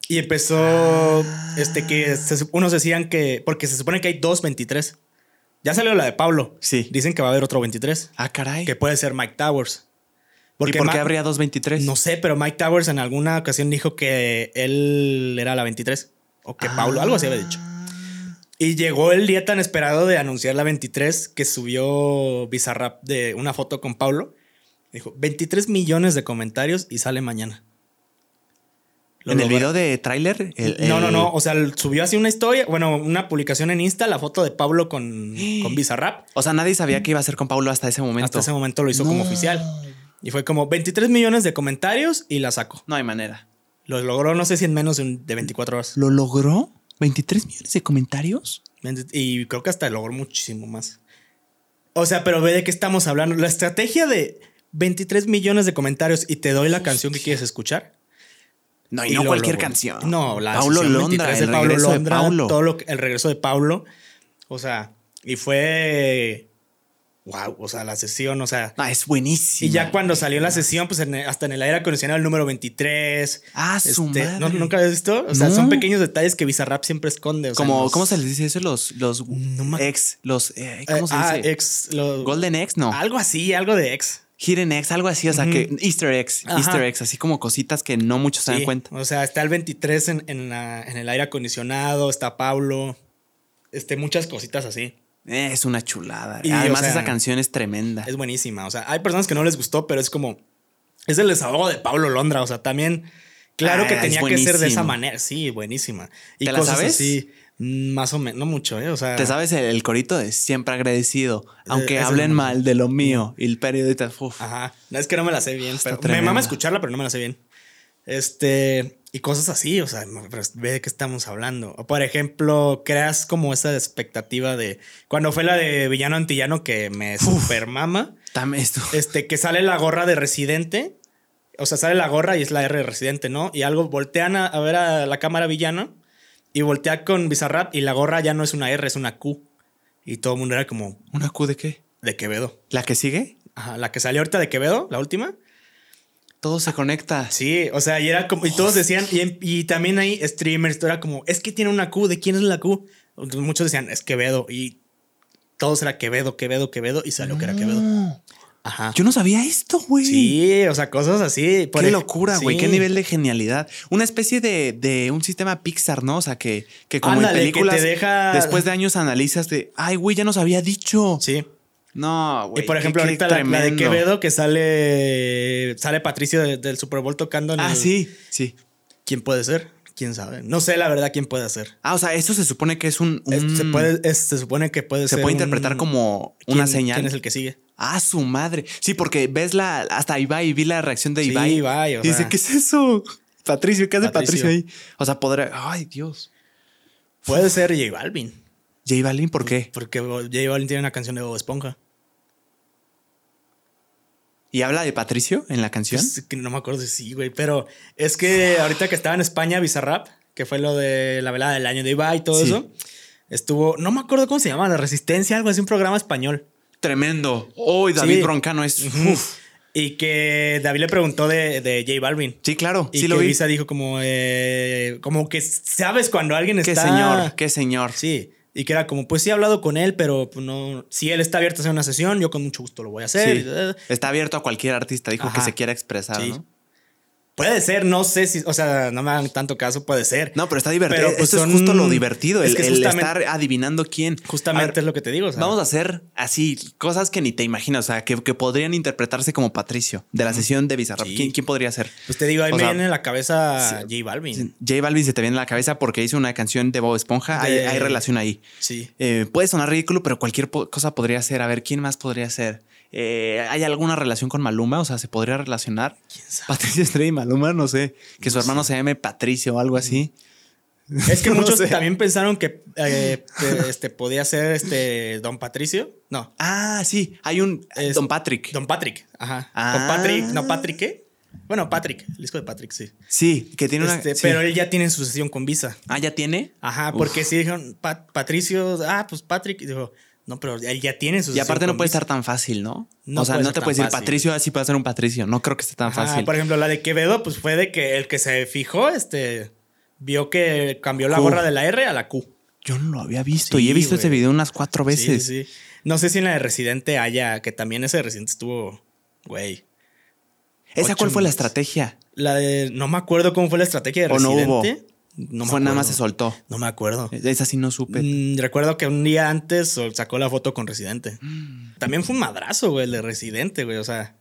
Y empezó, este, que se unos decían que, porque se supone que hay dos 23. Ya salió la de Pablo. Sí. Dicen que va a haber otro 23, Ah, caray. que puede ser Mike Towers. ¿Y por qué Ma- habría 223? no sé, pero Mike Towers en alguna ocasión dijo que él era la 23 o que Pablo, algo así había dicho. Y llegó el día tan esperado de anunciar la 23 que subió Bizarrap de una foto con Pablo. Dijo 23 millones de comentarios y sale mañana. Lo En el video de tráiler. No, no, no. O sea, subió así una historia, bueno, una publicación en Insta, la foto de Pablo con, con Bizarrap. O sea, nadie sabía que iba a ser con Pablo hasta ese momento. Hasta ese momento lo hizo como oficial. Y fue como 23 millones de comentarios y la sacó. No hay manera. Lo logró, no sé si en menos de 24 horas. ¿Lo logró? ¿23 millones de comentarios? Y creo que hasta logró muchísimo más. O sea, pero ve de qué estamos hablando. La estrategia de 23 millones de comentarios y te doy la canción que quieres escuchar. No, y, Y no cualquier canción. No, la Paulo Londra, 23 el de Pablo regreso Londra, de Paulo. todo lo que- el regreso de Pablo. O sea, y fue. Wow, o sea, la sesión, o sea. Ah, es buenísimo. Y ya cuando salió la sesión, pues en- hasta en el aire acondicionado el número 23. Ah, su Este, madre. ¿no- ¿Nunca habías visto? O sea, No. son pequeños detalles que Bizarrap siempre esconde. o sea, Como, los- ¿Cómo se les dice eso? Los, los No ex, los, eh, Eh, ¿cómo se ah, dice? ex, lo- Golden X, no. Algo así, algo de ex. Hidden X, algo así, o sea, que Easter eggs, Ajá. Easter eggs, así como cositas que no muchos se dan cuenta. O sea, está el 23 en, en la- en el aire acondicionado, está Pablo, este, muchas cositas así. Eh, es una chulada. Y, Además, o sea, esa canción es tremenda. Es buenísima. O sea, hay personas que no les gustó, pero es como. Es el desahogo de Pablo Londra. O sea, también Claro Ah, que tenía que ser de esa manera. Sí, buenísima. Y ¿Te la cosas sabes? así. Mm, Más o menos, no mucho, ¿eh? O sea. ¿Te sabes el, el corito de siempre agradecido? Aunque ese hablen mal de lo mío. Y el periodista, uf. Ajá. No es que no me la sé bien. Pero me mama escucharla, pero no me la sé bien. Este. Y cosas así, o sea, ve de qué estamos hablando. O por ejemplo, creas como esa expectativa de. Cuando fue la de Villano Antillano que me super mama. Dame esto. Este, que sale la gorra de residente. O sea, sale la gorra y es la R de residente, ¿no? Y algo voltean a, a ver a la cámara villano y voltea con Bizarrap y la gorra ya no es una R, es una Q. Y todo el mundo era como ¿Una Q de qué? de Quevedo. ¿La que sigue? Ajá, la que salió ahorita de Quevedo, la última. Todo se conecta. Sí, o sea, y era como, y todos decían, y, y también hay streamers, todo era como, es que tiene una Q, ¿de quién es la Q? Muchos decían, es Quevedo, y todos era Quevedo, Quevedo, Quevedo, y salió que era Quevedo. Ajá. Yo no sabía esto, güey. Sí, o sea, cosas así. por Qué locura, güey. sí. Qué nivel de genialidad. Una especie de, de un sistema Pixar, ¿no? O sea, que, que como Ándale, en que te películas, deja- después de años analizas de, ay, güey, ya nos había dicho. Sí. No, güey. y por ejemplo, qué ahorita la, la de. Quevedo que sale sale Patricio de- del Super Bowl tocando en Ah, el- sí, sí. ¿Quién puede ser? ¿Quién sabe? No sé la verdad quién puede ser. Ah, o sea, esto se supone que es un. Se, puede, es- se supone que puede se ser puede un- interpretar como ¿quién- una señal. ¿Quién es el que sigue? Ah, su madre. Sí, porque ves la. Hasta Ibai, vi la reacción de Sí, Ibai. Ibai, o y dice, sea. ¿qué es eso? Patricio, ¿qué hace Patricio. Patricio, ahí? O sea, podrá. Ay, Dios. Puede ser J Balvin. J Balvin, ¿por qué? Porque J Balvin tiene una canción de Bob Esponja. ¿Y habla de Patricio en la canción? Pues, no me acuerdo si sí, güey. Pero es que ahorita que estaba en España, Bizarrap, que fue lo de la velada del año de Ibai y todo Sí. eso, estuvo, no me acuerdo cómo se llama, La Resistencia, algo así, un programa español. Tremendo. Hoy David Sí. Broncano es. Uf. Y que David le preguntó de, de J Balvin. Sí, claro. Y sí que lo vi. Dijo como, eh, como que sabes cuando alguien Qué está... señor, qué señor. Sí. Y que era como, pues sí he hablado con él, pero pues, no. Si él está abierto a hacer una sesión, yo con mucho gusto lo voy a hacer. Sí. Está abierto a cualquier artista, dijo que se quiera expresar, Sí. ¿no? Puede ser, no sé si, o sea, no me hagan tanto caso, puede ser. No, pero está divertido. Pero, pues, Esto son- es justo lo divertido, es el, que el estar adivinando quién. Justamente ver, es lo que te digo. o sea, Vamos a hacer así cosas que ni te imaginas, o sea, que, que podrían interpretarse como Patricio de la sesión de Bizarrap. Sí. ¿Quién, quién podría ser? Pues te digo, ahí o me sea, viene en la cabeza J Balvin. J Balvin se te viene a la cabeza porque hizo una canción de Bob Esponja. Hay, De- hay relación ahí. Sí. Eh, puede sonar ridículo, pero cualquier cosa podría ser. A ver, ¿quién más podría ser? Eh, ¿Hay alguna relación con Maluma? O sea, ¿se podría relacionar? ¿Quién sabe? Patricio Estrella y Maluma, no sé. Que su hermano se llame Patricio o algo así. Es que No muchos sé. también pensaron que eh, que, este, podía ser este Don Patricio. No, Ah, sí. Hay un Es- Don Patrick. Don Patrick. Ajá. Ah. Don Patrick. No, Patrick, ¿qué? Bueno, Patrick, el disco de Patrick, sí. Sí, que tiene una. Este, sí. Pero él ya tiene su sesión con Visa. Ah, ya tiene. Ajá, Uf. porque sí dijeron, "Pa- Patricio, ah, pues Patrick. Y dijo, no, pero él ya tiene su Y aparte no puede estar tan fácil, ¿no? No o sea, no te puedes decir fácil. Patricio, así puede ser un Patricio. No creo que esté tan Ajá, fácil. Por ejemplo, la de Quevedo, pues fue de que el que se fijó, este, vio que cambió la Q. gorra de la R a la Q. Yo no lo había visto Sí, y he visto ese video unas cuatro Sí, veces. sí. No sé si en la de Residente haya, que también ese de Residente estuvo, güey. ¿Esa cuál fue la estrategia? La de, no me acuerdo cómo fue la estrategia de ¿O no Residente. hubo? No fue nada más se soltó. No me acuerdo. Esa sí no supe. Mm, recuerdo que un día antes sacó la foto con Residente. Mm. También fue un madrazo, güey, el de Residente, güey. O sea,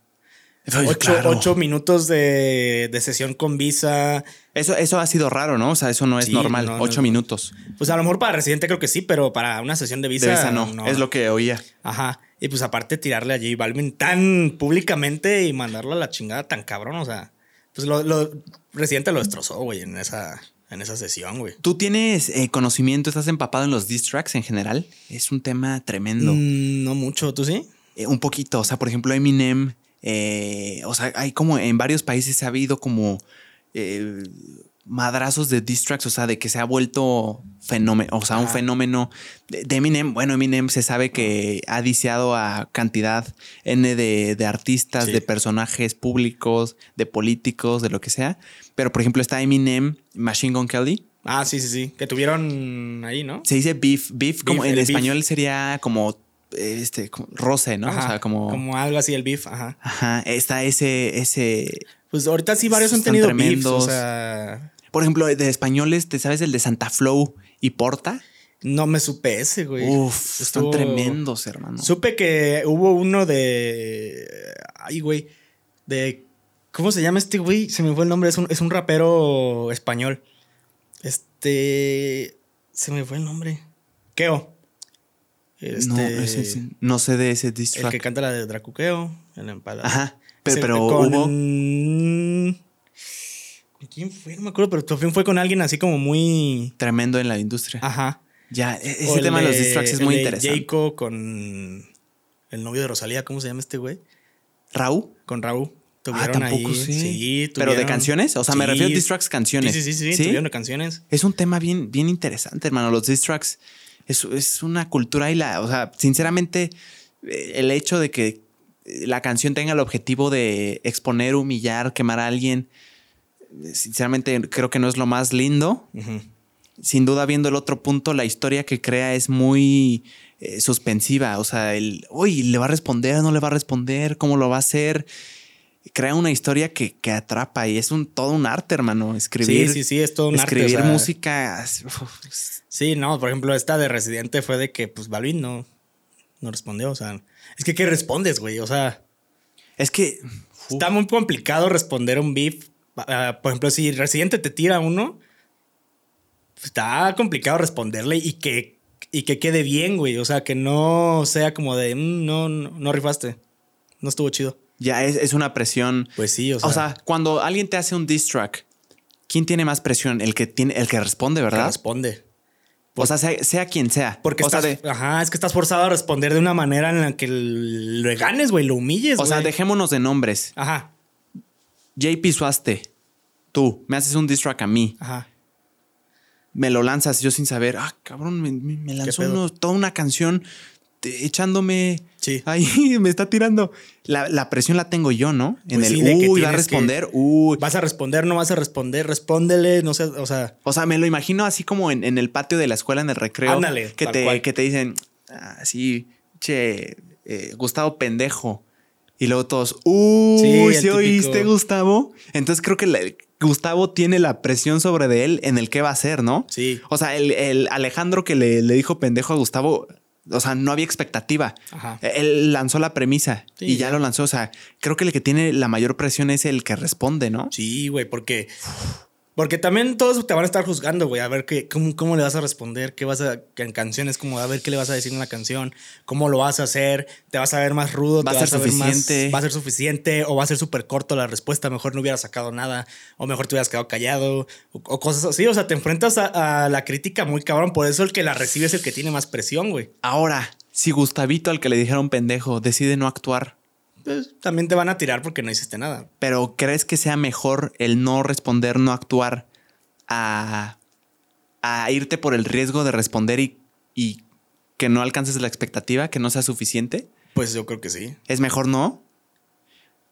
Ay, ocho, claro. ocho minutos de, de sesión con Visa. Eso, eso ha sido raro, ¿no? O sea, eso no es Sí, normal. no, no Ocho minutos. Pues a lo mejor para Residente creo que sí, pero para una sesión de Visa. De esa no. Es lo que oía. Ajá. Y pues aparte tirarle a J Balvin tan públicamente y mandarlo a la chingada tan cabrón, o sea, pues lo, lo Residente lo destrozó, güey, en esa, en esa sesión, güey. ¿Tú tienes eh, conocimiento, estás empapado en los diss tracks en general? Es un tema tremendo. Mm, no mucho, ¿tú sí? Eh, un poquito. O sea, por ejemplo, Eminem. eh, o sea, hay como en varios países ha habido como madrazos de diss tracks, o sea, de que se ha vuelto fenómeno, o sea, un fenómeno de, Eminem. Bueno, Eminem se sabe que ha diciado a cantidad N de, de artistas, Sí. de personajes públicos, de políticos, de lo que sea. Pero, por ejemplo, está Eminem, Machine Gun Kelly. Ah, sí, sí, sí. Que tuvieron ahí, ¿no? Se dice beef. Beef, como en beef. español sería como este como roce, ¿no? Ajá, o sea, como. Como algo así, el beef, ajá. Ajá, está ese, ese. Pues ahorita sí varios han tenido beefs, o sea... Por ejemplo, de españoles, ¿te sabes el de Santa Flow y Porta? No me supe ese, güey. Uf, están tremendos, hermano. Supe que hubo uno de... Ay, güey. De ¿Cómo se llama este güey? Se me fue el nombre. Es un, es un rapero español. Este. Se me fue el nombre. Keo. Este, no, ese sí, no sé de ese diss el que canta la de Dracuqueo. El empalado. Ajá. Pero, Ese pero con- hubo. ¿Con quién fue? No me acuerdo, pero también fue con alguien así como muy. Tremendo en la industria. Ajá. Ya, e- O ese tema de los diss tracks es muy interesante. Jayco con el novio de Rosalía, ¿cómo se llama este güey? ¿Raúl? Con Raúl. Ah, Tuvieron tampoco ahí. sé. Sí, ¿Pero de tuvieron- canciones? O sea, me Sí. refiero a diss tracks canciones. Sí, sí, sí, sí, tuvieron de canciones. Es un tema bien, bien interesante, hermano. Los diss tracks es, es una cultura y la, o sea, sinceramente, eh, el hecho de que la canción tenga el objetivo de exponer, humillar, quemar a alguien, sinceramente creo que no es lo más lindo. Sin duda, viendo el otro punto, la historia que crea es muy eh, suspensiva. O sea, el, uy, ¿le va a responder? ¿No le va a responder? ¿Cómo lo va a hacer? Crea una historia que, que atrapa y es un todo un arte, hermano. Escribir, Sí, sí, sí, es todo un arte, escribir o sea, música. Sí, no, por ejemplo, esta de Residente fue de que, pues, Balvin no, no respondió. O sea, es que, ¿qué respondes, güey? O sea, Es que está muy complicado responder un beef. Ah, por ejemplo, si Residente te tira uno, está complicado responderle y que, y que quede bien, güey. O sea, que no sea como de, "Mm, no, no, no rifaste. No estuvo chido. ya es, es una presión. Pues sí, o O sea, sea, cuando alguien te hace un diss track, ¿quién tiene más presión? El que tiene, el que responde, que ¿verdad? responde. O sea, sea, sea quien sea. Porque o sea, estás, de- ajá, es que estás forzado a responder de una manera en la que lo ganes, güey, lo humilles, o sea, dejémonos de nombres. Ajá, JP Suaste, tú me haces un diss track a mí. ajá. me lo lanzas yo sin saber, ah, cabrón, me, lanzó uno- toda una canción te- echándome Sí. ahí, me está tirando. La, la presión la tengo yo, ¿no? En Pues el, sí, uy, va a responder, uy. ¿Vas a responder? ¿No vas a responder? Respóndele, no sé, o sea, O sea, me lo imagino así como en, en el patio de la escuela, en el recreo. Ándale, que te, cual. que te dicen, ah, sí, che, eh, Gustavo pendejo. Y luego todos, uy, Sí, ¿sí, oíste, Gustavo? Entonces creo que la- Gustavo tiene la presión sobre de él en el qué va a hacer, ¿no? sí. O sea, el, el Alejandro que le, le dijo pendejo a Gustavo, o sea, no había expectativa. Ajá. Él lanzó la premisa Sí, y ya ya. lo lanzó. O sea, creo que el que tiene la mayor presión es el que responde, ¿no? Sí, güey, porque. Porque también todos te van a estar juzgando, güey, a ver qué, cómo, cómo le vas a responder, qué vas a. que en canciones, como a ver qué le vas a decir en la canción, cómo lo vas a hacer, te vas a ver más rudo, Va te a vas ser ver más- suficiente. va a ser suficiente, o va a ser súper corto la respuesta, mejor no hubieras sacado nada, o mejor te hubieras quedado callado, o, o cosas así. O sea, te enfrentas a, a la crítica muy cabrón, por eso el que la recibe es el que tiene más presión, güey. Ahora, si Gustavito al que le dijeron pendejo decide no actuar, Pues, también te van a tirar porque no hiciste nada. pero ¿crees que sea mejor el no responder, no actuar, a, a irte por el riesgo de responder y, y que no alcances la expectativa, que no sea suficiente? Pues yo creo que sí. ¿Es mejor no?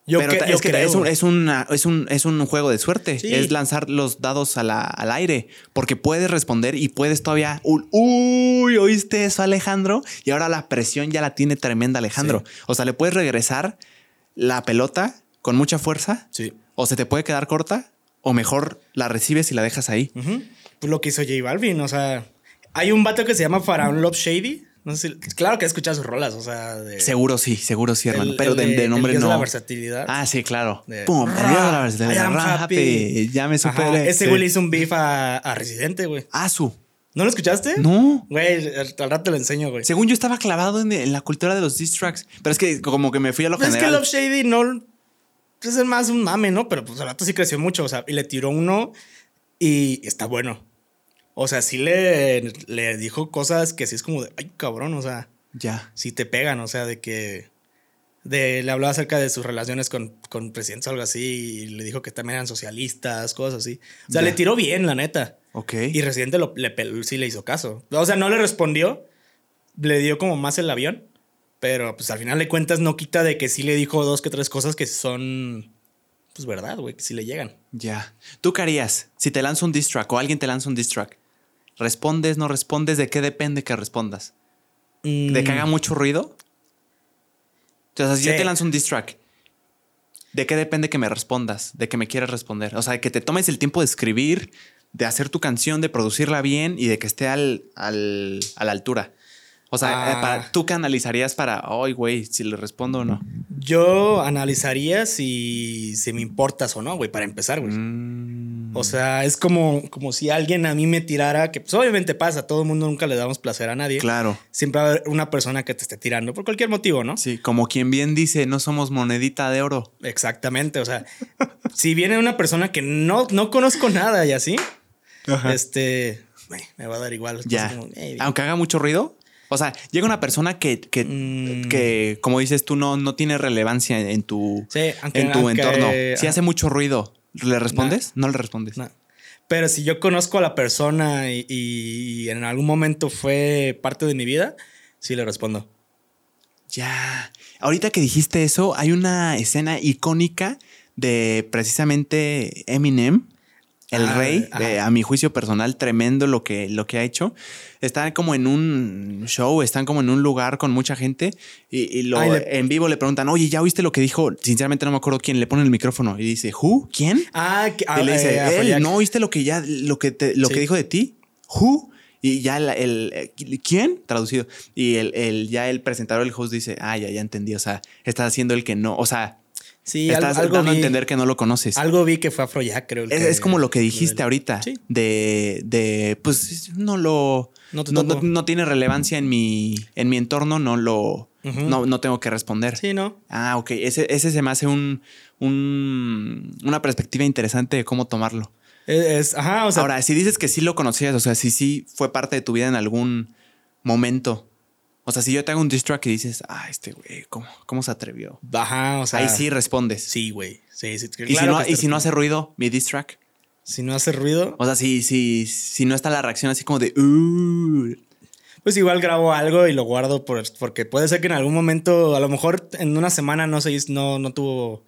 Yo, Pero que- yo es que creo. es un, es, una- es, un, es un juego de suerte. Sí. Es lanzar los dados a la- al aire. Porque puedes responder y puedes todavía. Uy, ¿oíste eso, Alejandro? Y ahora la presión ya la tiene tremenda Alejandro. Sí. O sea, le puedes regresar la pelota con mucha fuerza. Sí. O se te puede quedar corta. O mejor la recibes y la dejas ahí. Pues lo que hizo J Balvin, o sea, hay un vato que se llama Faraón Love Shady. No sé si, claro que he escuchado sus rolas, o sea, de. Seguro sí, seguro sí, hermano. el- Pero el de, de el nombre dios de no. la versatilidad. Ah, sí, claro. De- Pum, el de la versatilidad. Happy. happy. Ya me Ajá, superé. Ese Sí. güey le hizo un beef a, a Residente, güey. Asu. ¿No lo escuchaste? No. Güey, al, rato te lo enseño, güey. Según yo estaba clavado en, en la cultura de los diss tracks. Pero es que como que me fui a lo Pues es que general. Love Shady no. Es más un mame, ¿no? Pero pues al rato sí creció mucho, o sea, y le tiró uno y está bueno. O sea, sí le, le dijo cosas que sí es como de, ay, cabrón, o sea. Ya. sí te pegan, o sea, de que de, le hablaba acerca de sus relaciones con, con presidentes o algo así y le dijo que también eran socialistas, cosas así. O sea, Ya. le tiró bien, la neta. Ok. Y Residente lo, le, sí le hizo caso. O sea, no le respondió, le dio como más el avión, pero pues al final de cuentas no quita de que sí le dijo dos que tres cosas que son, pues verdad, güey, que sí le llegan. Ya. ¿Tú qué harías si te lanza un diss track o alguien te lanza un diss track? ¿Respondes, no respondes? ¿De qué depende que respondas? ¿De que haga mucho ruido? Si yo te lanzo un diss track, ¿de qué depende que me respondas? ¿De que me quieras responder? O sea, que te tomes el tiempo de escribir, de hacer tu canción, de producirla bien y de que esté al, al- a la altura. O sea, eh, Ah. para, ¿tú qué analizarías para, ay, güey, si le respondo o no? Yo analizaría si, si me importas o no, güey, para empezar, güey. Mm, O sea, es como, como si alguien a mí me tirara, que pues obviamente pasa, todo el mundo nunca le damos placer a nadie. claro. Siempre va a haber una persona que te esté tirando por cualquier motivo, ¿no? Sí, como quien bien dice, no somos monedita de oro. Exactamente, o sea, si viene una persona que no, no conozco nada y así, este, me va a dar igual. Ya. como, "Ey, Aunque haga mucho ruido. O sea, llega una persona que, que, Mm. que, como dices tú, no, no tiene relevancia en tu, Sí, aunque- en tu aunque- entorno. Si hace mucho ruido, ¿le respondes? No, le respondes. No. Pero si yo conozco a la persona y, y en algún momento fue parte de mi vida, sí le respondo. Ya. Ahorita que dijiste eso, hay una escena icónica de precisamente Eminem, el Ah, rey, eh, a mi juicio personal, tremendo lo que, lo que ha hecho. Están como en un show, están como en un lugar con mucha gente y, y lo, Ay, le- en vivo le preguntan, oye, ¿ya oíste lo que dijo? Sinceramente no me acuerdo quién, le pone el micrófono y dice, ¿who? ¿Quién? Ah, que, y le dice, eh, "Él. ¿no oíste lo que ya, lo que, te- lo Sí. que dijo de ti? ¿Who? Y ya el, el- eh, ¿quién? Traducido. Y el, el- ya el presentador, el host dice, ah, ya, ya entendí. O sea, estás haciendo el que no, o sea, Sí, estás algo dando a entender que no lo conoces. algo vi que fue Afrojack, creo. Es, que- es como lo que dijiste ahorita, Sí. de, de, pues no lo, No te no, no- no tiene relevancia en mi, en mi entorno, no lo, no, no tengo que responder. Sí, ¿no? Ah, ok. Ese, ese se me hace un, un- una perspectiva interesante de cómo tomarlo. Es, es- ajá, o sea, Ahora, si dices que sí lo conocías, o sea, si sí fue parte de tu vida en algún momento. O sea, si yo te hago un diss track y dices, ah, este güey, ¿cómo, cómo se atrevió? ajá, o sea. Ahí sí respondes. Sí, güey. Sí, sí. y si, claro no, y si no hace ruido, mi diss track. Si no hace ruido, O sea, si, si, si no está la reacción así como de, "Uh", pues igual grabo algo y lo guardo por- porque puede ser que en algún momento, a lo mejor en una semana no se no, no tuvo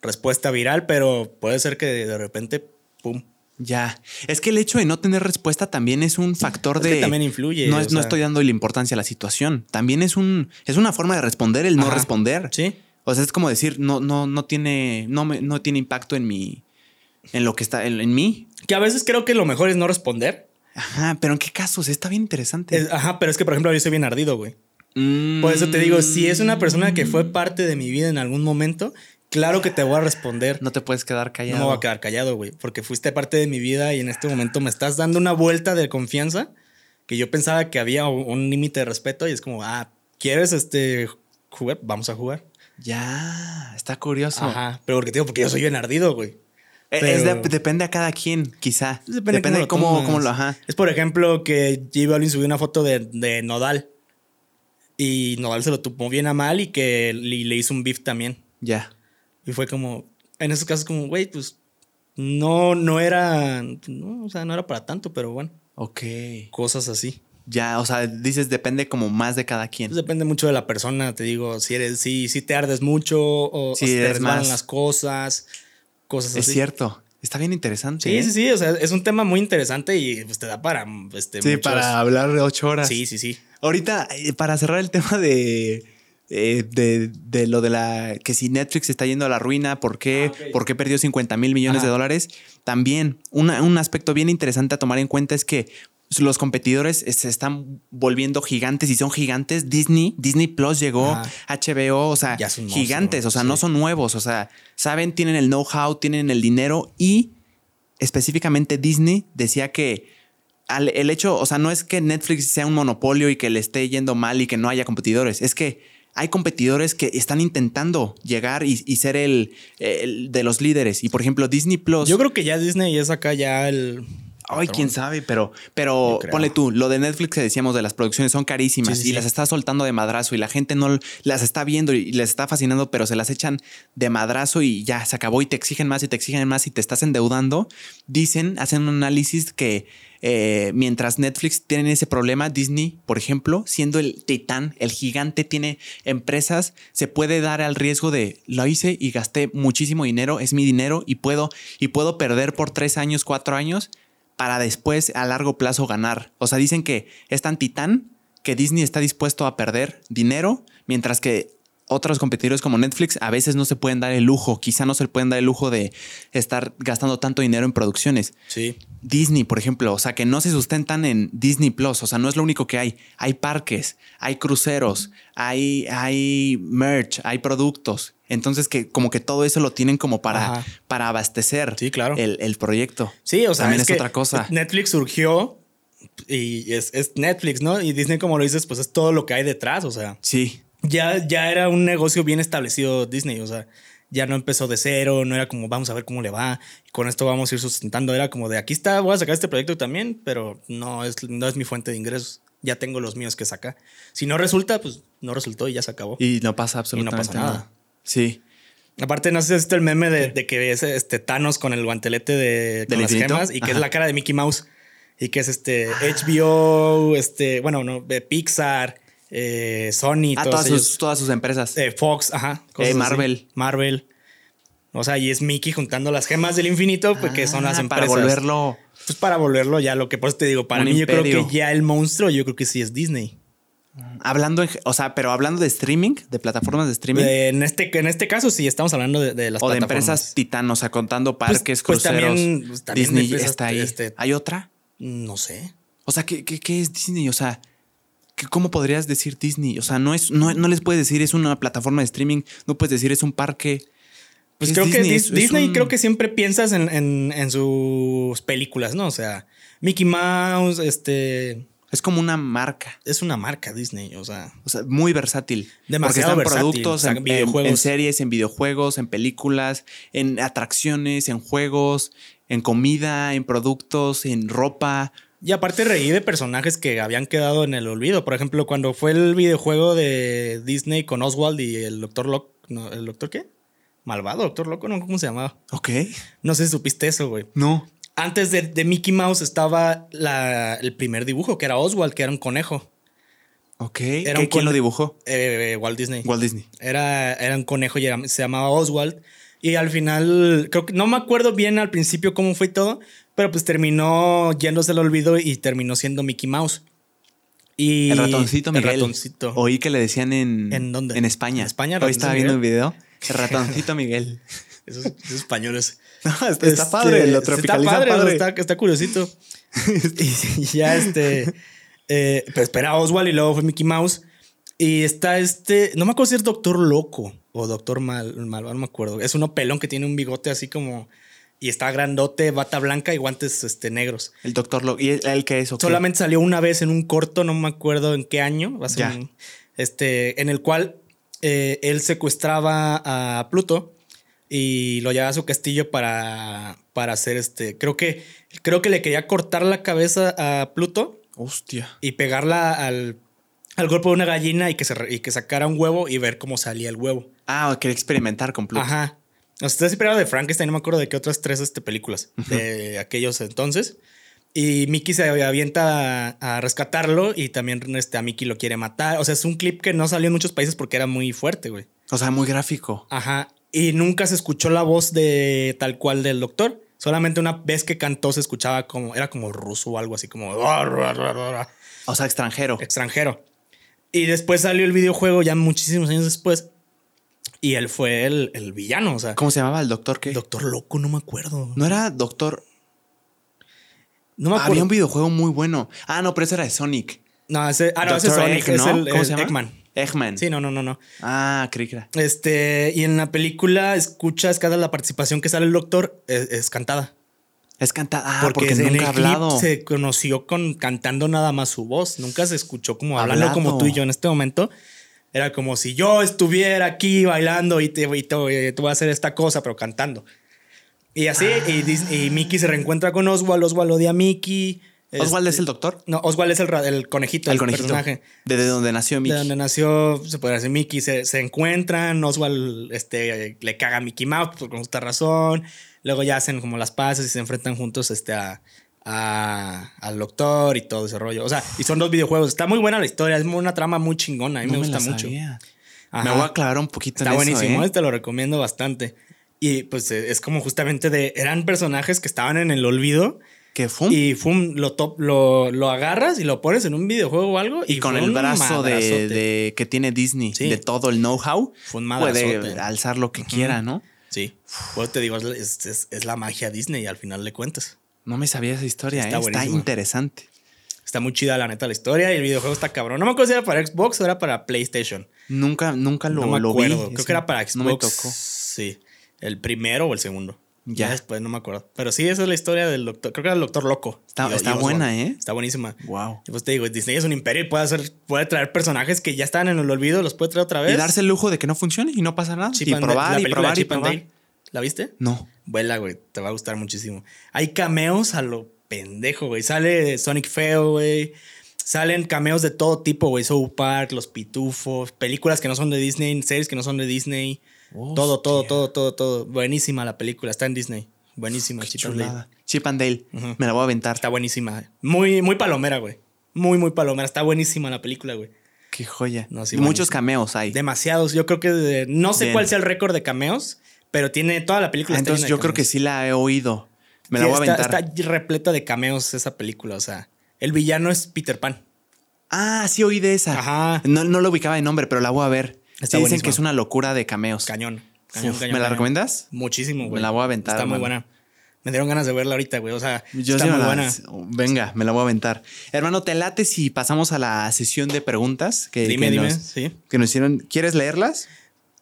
respuesta viral, pero puede ser que de repente, pum. Ya. Es que el hecho de no tener respuesta también es un factor Es de. que también influye, No, o es- no sea. estoy dando la importancia a la situación. También es un, es una forma de responder el no Ajá. responder. Sí. O sea, es como decir, no, no, no tiene, no me, no tiene impacto en mi, en lo que está, en, en mí. Que a veces creo que lo mejor es no responder. Ajá, pero ¿en qué casos? Está bien interesante. Es- ajá, pero es que, por ejemplo, yo soy bien ardido, güey. Mm. Por eso te digo, si es una persona que fue parte de mi vida en algún momento, claro que te voy a responder. No te puedes quedar No callado. me voy a quedar callado, güey, porque fuiste parte de mi vida y en este momento me estás dando una vuelta de confianza que yo pensaba que había un, límite de respeto y es como, ah, ¿quieres este jugar? Vamos a jugar. Ya, está curioso. Ajá, pero porque digo, porque yo soy bien ardido, güey. Pero- es de- depende a cada quien, quizá. Depende, Depende, de cómo, cómo lo, ajá. Es por ejemplo que J Balvin subió una foto de, de Nodal y Nodal se lo tomó bien a mal y que le, le hizo un beef también. Ya. Y fue como, en esos casos como, güey, pues no, no era, no, o sea, no era para tanto, pero bueno, Ok. cosas así. Ya, o sea, dices depende como más de cada quien. Pues depende mucho de la persona, te digo, si eres, si, si te ardes mucho o, o si te resbalan más- las cosas, cosas es así. cierto. Está bien interesante. Sí, ¿eh? sí, sí, o sea, es un tema muy interesante y pues te da para, este, Sí, muchos- para hablar de ocho horas. Sí, sí, sí. Ahorita, eh, para cerrar el tema de, eh, de, de lo de la que si Netflix está yendo a la ruina, ¿por qué, Ah. ¿por qué perdió 50 mil millones Ajá. de dólares? También una- un aspecto bien interesante a tomar en cuenta es que los competidores se están volviendo gigantes y son gigantes. Disney, Disney Plus llegó, Ajá. HBO, o sea, gigantes, monstruo, o sea, sí. no son nuevos, o sea, saben, tienen el know-how, tienen el dinero y específicamente Disney decía que al- el hecho, o sea, no es que Netflix sea un monopolio y que le esté yendo mal y que no haya competidores, es que hay competidores que están intentando llegar y, y ser el, el de los líderes. Y por ejemplo, Disney Plus. Yo creo que ya Disney es acá ya el... Ay, quién sabe, pero, pero ponle tú, lo de Netflix que decíamos de las producciones son carísimas Sí, sí, y sí. las está soltando de madrazo y la gente no las está viendo y les está fascinando, pero se las echan de madrazo y ya se acabó y te exigen más y te exigen más y te estás endeudando. Dicen, hacen un análisis que eh, mientras Netflix tiene ese problema, Disney, por ejemplo, siendo el titán, el gigante, tiene empresas, se puede dar al riesgo de lo hice y gasté muchísimo dinero, es mi dinero y puedo, y puedo perder por tres años, cuatro años para después a largo plazo ganar. O sea, dicen que es tan titán que Disney está dispuesto a perder dinero, mientras que otros competidores como Netflix a veces no se pueden dar el lujo, quizá no se pueden dar el lujo de estar gastando tanto dinero en producciones. Sí. Disney, por ejemplo, o sea, que no se sustentan en Disney Plus, o sea, no es lo único que hay. Hay parques, hay cruceros, hay, hay merch, hay productos. Entonces, que como que todo eso lo tienen como para, para abastecer sí, claro. el, proyecto. Sí, o sea, también es, otra cosa. Netflix surgió y es, es, Netflix, ¿no? Y Disney, como lo dices, pues es todo lo que hay detrás, o sea. Sí. Ya, ya era un negocio bien establecido Disney, o sea, ya no empezó de cero, no era como vamos a ver cómo le va, y con esto vamos a ir sustentando, era como de aquí está, voy a sacar este proyecto también, pero no es, no es mi fuente de ingresos, ya tengo los míos que sacar. Si no resulta, pues no resultó y ya se acabó. Y no pasa absolutamente nada. Sí. Aparte, no sé si es el meme de, que es este Thanos con el guantelete de con las gemas y que es la cara de Mickey Mouse y que es este HBO, este, bueno, no, de Pixar, eh, Sony, ah, todas, sus, todas sus empresas. Eh, Fox, ajá. Eh, Marvel. Marvel. O sea, y es Mickey juntando las gemas del infinito, porque son las empresas. Para volverlo. Pues para volverlo ya, lo que por eso te digo, para mí yo creo que ya el monstruo, yo creo que sí es Disney. Hablando, o sea, pero hablando de streaming, de plataformas de streaming. en, este, en este caso sí, estamos hablando de, de las O de empresas titanos, o sea, contando pues, parques, pues cruceros. Pues también, Disney está ahí. Este, ¿Hay otra? No sé. O sea, ¿qué, qué, es Disney? O sea, ¿cómo podrías decir Disney? O sea, no, es, no, les puedes decir es una plataforma de streaming, no puedes decir es un parque. Pues creo que Disney, creo que siempre piensas en, sus películas, ¿no? O sea, Mickey Mouse, este... Es como una marca. Es una marca Disney, o sea. O sea, muy versátil. Demasiado porque están productos en, videojuegos. en, series, en videojuegos, en películas, en atracciones, en juegos, en comida, en productos, en ropa. Y aparte reí de personajes que habían quedado en el olvido. Por ejemplo, cuando fue el videojuego de Disney con Oswald y el Doctor Loco. ¿El Doctor qué? Malvado, Doctor Loco, ¿no? ¿Cómo se llamaba? Ok. No sé si supiste eso, güey. No. Antes de, Mickey Mouse estaba el primer dibujo, que era Oswald, que era un conejo. Ok. Era ¿Quién lo dibujó? Eh, Walt Disney. Walt Disney. Era, era un conejo y se llamaba Oswald. Y al final, creo que no me acuerdo bien al principio cómo fue todo, pero pues terminó yéndose al olvido y terminó siendo Mickey Mouse. Y el ratoncito Miguel. El ratoncito. Oí que le decían en, ¿En dónde? En España. ¿En España. Hoy estaba viendo un video. El ratoncito Miguel. esos, españoles. está, padre, lo tropicaliza está padre, Está, está, curiosito. y, ya este. Eh, pero espera Oswald y luego fue Mickey Mouse. Y está este. No me acuerdo si es Doctor Loco o Doctor Mal, no me acuerdo. Es uno pelón que tiene un bigote así como. Y está grandote, bata blanca y guantes este, negros. El Doctor Loco. ¿Y el, que es? Solamente salió una vez en un corto, no me acuerdo en qué año. Va a ser este, en el cual eh, él secuestraba a Pluto y lo llevaba a su castillo para, para hacer este. Creo que, creo que le quería cortar la cabeza a Pluto. Hostia. Y pegarla al al cuerpo de una gallina y que, se, y que sacara un huevo y ver cómo salía el huevo. Ah, quería experimentar con Pluto. Ajá. O sea, esperado de Frankenstein, no me acuerdo de qué otras tres este, películas de aquellos entonces. Y Mickey se avienta a, rescatarlo y también este, a Mickey lo quiere matar. O sea, es un clip que no salió en muchos países porque era muy fuerte, güey. O sea, muy gráfico. Ajá. Y nunca se escuchó la voz de tal cual del doctor. Solamente una vez que cantó se escuchaba como, era como ruso o algo así como... O sea, extranjero. Extranjero. Y después salió el videojuego ya muchísimos años después. Y él fue el, villano, o sea. ¿Cómo se llamaba el doctor qué? Doctor Loco, no me acuerdo. No era Doctor. No me acuerdo. Había un videojuego muy bueno. Ah, no, pero ese era de Sonic. No, ese, ah, no, ese es Sonic, es el, ¿Cómo se llama? Eggman. Eggman. Sí, no, no, no, no. Ah, creí que era. Este, y en la película escuchas cada la participación que sale el doctor es cantada. Es cantada. Ah, porque, nunca ha hablado. Se conoció con cantando nada más su voz. Nunca se escuchó como hablando como tú y yo en este momento. Era como si yo estuviera aquí bailando y te, y te, voy a hacer esta cosa, pero cantando. Y así, y, Mickey se reencuentra con Oswald. Oswald odia a Mickey. ¿Oswald es el doctor? No, Oswald es el, el conejito, el, conejito. personaje. ¿Desde donde nació Mickey? De donde nació, se puede decir, Mickey. Se, se encuentran, Oswald este, le caga a Mickey Mouse por justa razón. Luego ya hacen como las paces y se enfrentan juntos este, a, al doctor y todo ese rollo. O sea, y son dos videojuegos. Está muy buena la historia, es una trama muy chingona. A mí me gusta mucho. Me voy a aclarar un poquito Está buenísimo, ¿eh? te lo recomiendo bastante. Y pues eh, es como justamente de. Eran personajes que estaban en el olvido Que fum. Y fum, lo, top, lo, lo agarras y lo pones en un videojuego o algo. Y, con el brazo de, que tiene Disney, Sí. de todo el know-how, puede alzar lo que quiera, ¿no? Sí. Pues te digo, es, es- es la magia Disney al final le cuentas. No me sabía esa historia, Está ¿eh? está interesante. Está muy chida la neta la historia y el videojuego está cabrón. No me acuerdo si era para Xbox o era para PlayStation. Nunca, nunca lo, no me lo vi. Creo que era para Xbox. No me tocó. Sí. El primero o el segundo. Ya. Ya. después no me acuerdo. Pero sí, esa es la historia del doctor. Creo que era el doctor loco. Está- Y- está buena, ¿eh? Está buenísima. Wow. Y Pues te digo, Disney es un imperio y puede hacer, puede traer personajes que ya están en el olvido, los puede traer otra vez. Y darse el lujo de que no funcione y no pasa nada. Chip y probar la y probar y probar. ¿La viste? No. Vuela, güey. Te va a gustar muchísimo. Hay cameos a lo pendejo, güey. Sale Sonic Feo, güey. Salen cameos de todo tipo, güey. South Park, Los Pitufos, películas que no son de Disney, series que no son de Disney. todo, todo, todo, todo, todo. Buenísima la película. Está en Disney. Buenísima, Chip and Dale. Chip and Dale. Me la voy a aventar. Está buenísima. Muy, muy palomera, güey. Muy, muy palomera. Está buenísima la película, güey. Qué joya. No, sí, y muchos cameos hay. Demasiados. Yo creo que de- no sé Bien. cuál sea el récord de cameos, pero tiene toda la película. Ah, entonces yo creo que sí la he oído. Me la voy a está, aventar. está repleta de cameos esa película. O sea, el villano es Peter Pan. Ah, sí oí de esa. Ajá. No, no lo ubicaba de nombre, pero la voy a ver. Está Sí dicen que es una locura de cameos. Cañón. cañón, Uf, cañón, ¿Me la cañón. recomiendas? Muchísimo, güey. Me la voy a aventar, Está muy buena. Me dieron ganas de verla ahorita, güey. O sea, Yo está sí muy la- buena. Venga, me la voy a aventar. Hermano, te late si pasamos a la sesión de preguntas que, Dime, que dime. nos, Sí. que nos hicieron. ¿Quieres leerlas?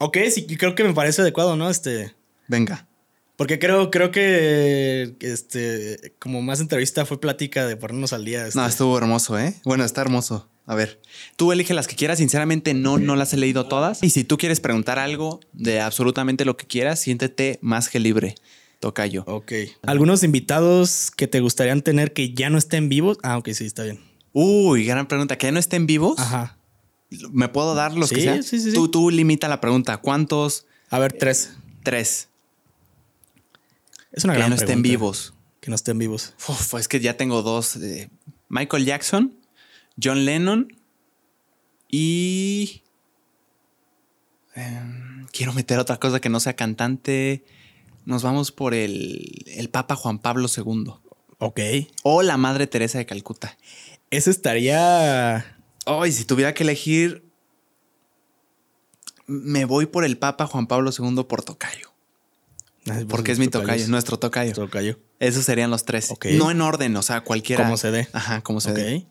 Ok, sí, creo que me parece adecuado, ¿no? Este. Venga. Porque creo, creo que este, como más entrevista fue plática de ponernos al día. este. No, estuvo hermoso, ¿eh? Bueno, está hermoso. A ver, tú elige las que quieras. Sinceramente, no, no las he leído todas. Y si tú quieres preguntar algo de absolutamente lo que quieras, siéntete más que libre. Tocayo. Ok. ¿Algunos invitados que te gustarían tener que ya no estén vivos? Ah, ok, sí, está bien. Uy, gran pregunta. ¿Que ya no estén vivos? Ajá. ¿Me puedo dar los que Sí, sean? sí, sí, sí. Tú, tú limita la pregunta. ¿Cuántos? A ver, tres. Tres. Es una Que gran no estén vivos. Que no estén vivos. Uf, es que ya tengo dos. eh, Michael Jackson, John Lennon y... em, quiero meter otra cosa que no sea cantante. Nos vamos por el, el Papa Juan Pablo II. Ok. O la Madre Teresa de Calcuta. Ese estaría. Ay, si tuviera que elegir, me voy por el Papa Juan Pablo II por tocayo. Porque es mi tocayo, nuestro tocayo. Tocayo. Esos serían los tres. No en orden, o sea, cualquiera. Como se dé. Ajá, como se dé.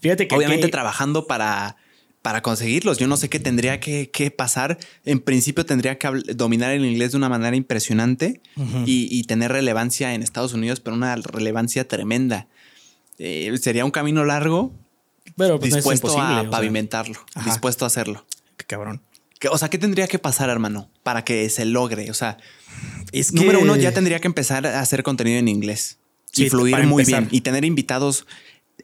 Fíjate que. Obviamente que- trabajando para, para conseguirlos. Yo no sé qué tendría que, que pasar. En principio tendría que dominar el inglés de una manera impresionante y tener relevancia en Estados Unidos, pero una relevancia tremenda. Eh, sería un camino largo, Pero pues, no es dispuesto o a sea, pavimentarlo, Ajá. dispuesto a hacerlo. qué cabrón. ¿Qué- o sea, ¿qué tendría que pasar, hermano, para que se logre? O sea, Es número que- uno, ya tendría que empezar a hacer contenido en inglés Sí, y fluir muy empezar. bien y tener invitados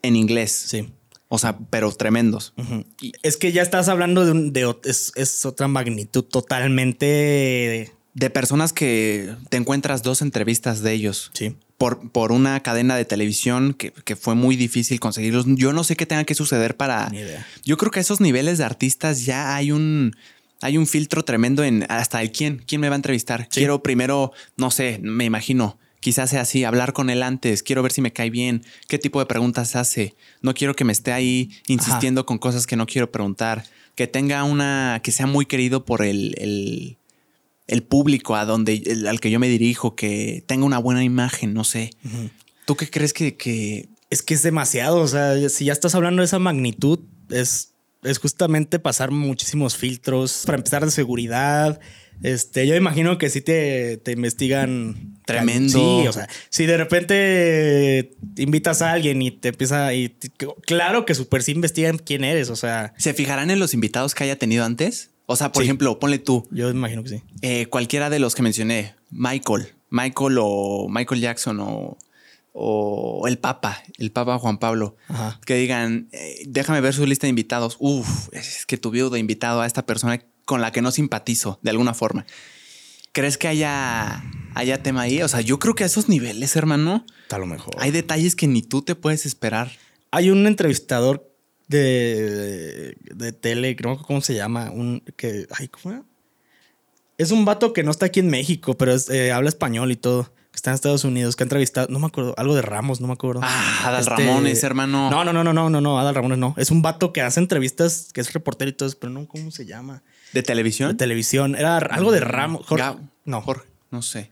en inglés. Sí. O sea, pero tremendos. Y- Es que ya estás hablando de, un, de es, es otra magnitud totalmente. De personas que te encuentras dos entrevistas de ellos Sí. Por, por una cadena de televisión que, que fue muy difícil conseguirlos. Yo no sé qué tenga que suceder para. Ni idea. Yo creo que a esos niveles de artistas ya hay un. Hay un filtro tremendo en hasta el quién, quién me va a entrevistar. Sí. Quiero primero, no sé, me imagino, quizás sea así, hablar con él antes, quiero ver si me cae bien, qué tipo de preguntas hace. No quiero que me esté ahí insistiendo con cosas que no quiero preguntar. Que tenga una, que sea muy querido por el, el, el público a donde, el- al que yo me dirijo, que tenga una buena imagen, no sé. ¿Tú qué crees que, que Es que es demasiado. O sea, si ya estás hablando de esa magnitud, es, es justamente pasar muchísimos filtros. Para empezar, de seguridad. Este, yo imagino que sí te, te investigan. Tremendo. Sí, o sea, si de repente invitas a alguien y te empieza. Y te- claro que super sí investigan quién eres. O sea, se fijarán en los invitados que haya tenido antes? O sea, por Sí. ejemplo, ponle tú, yo imagino que sí. eh, cualquiera de los que mencioné, Michael, Michael o Michael Jackson o, o el Papa, el Papa Juan Pablo, Ajá. que digan, eh, déjame ver su lista de invitados. Uf, es que tuve de invitado a esta persona con la que no simpatizo de alguna forma. ¿Crees que haya, haya tema ahí? O sea, yo creo que a esos niveles, hermano, A lo mejor. hay detalles que ni tú te puedes esperar. Hay un entrevistador de, de tele, no cómo se llama, un que, ay, ¿cómo era? Es un vato que no está aquí en México, pero es, eh, habla español y todo. que está en Estados Unidos, que ha entrevistado, no me acuerdo, algo de Ramos, no me acuerdo. Ah, Adal Este, Ramones, hermano. No, no, no, no, no, no, no, Adal Ramones no. Es un vato que hace entrevistas, que es reportero y todo eso, pero no, ¿cómo se llama? ¿De De televisión? televisión. Era algo de Ramos. Jorge- no, Jorge, no sé.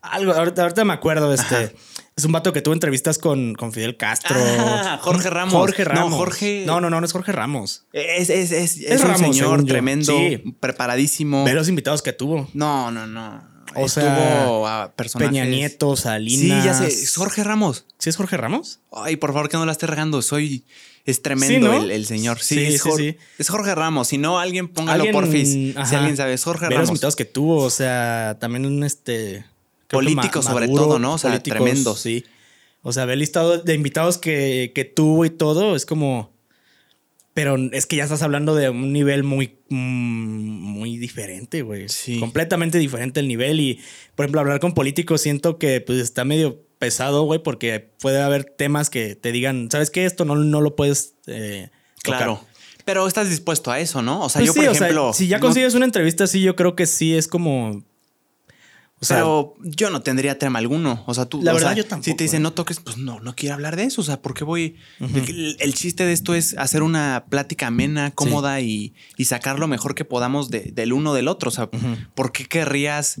algo, ahorita, ahorita me acuerdo, este. Ajá. Es un vato que tuvo entrevistas con, con Fidel Castro. Ah, Jorge Ramos. Jorge No, Ramos. Jorge- No, no, no, no es Jorge Ramos. Es, es, es, es, Es un Ramos, señor tremendo, Sí. preparadísimo. Ve los invitados que tuvo. No, no, no. O Estuvo sea, a personajes. Peña Nieto, Sí, Salinas. ya sé. Es Jorge Ramos. ¿Sí es Jorge Ramos? Ay, por favor, que no la esté regando. Soy. Es tremendo Sí, ¿no? el, el señor. Sí, Sí, es, sí, Jor- sí. es Jorge Ramos. Si no, alguien póngalo Alguien- porfis. Si alguien sabe, es Jorge Ve los Ramos. invitados que tuvo, o sea, también un este. Creo que Político Ma- sobre Maduro, todo, ¿no? O sea, políticos, tremendo. Sí. O sea, el listado de invitados que, que tuvo y todo, es como. Pero es que ya estás hablando de un nivel muy, mm, muy diferente, güey. Sí. Completamente diferente el nivel. Y, por ejemplo, hablar con políticos siento que pues, está medio pesado, güey, porque puede haber temas que te digan, ¿sabes qué? Esto no, no lo puedes. eh, tocar". Claro. Pero estás dispuesto a eso, ¿no? O sea, Pues yo, sí, por o sea, ejemplo. si ya no- consigues una entrevista así, yo creo que sí es como. O sea, pero yo no tendría tema alguno. O sea, tú. La verdad, sea, yo tampoco, Si te dicen ¿eh? no toques, pues no, no quiero hablar de eso. O sea, ¿por qué voy? el, el chiste de esto es hacer una plática amena, cómoda y, y sacar lo mejor que podamos de- del uno del otro. O sea. ¿por qué querrías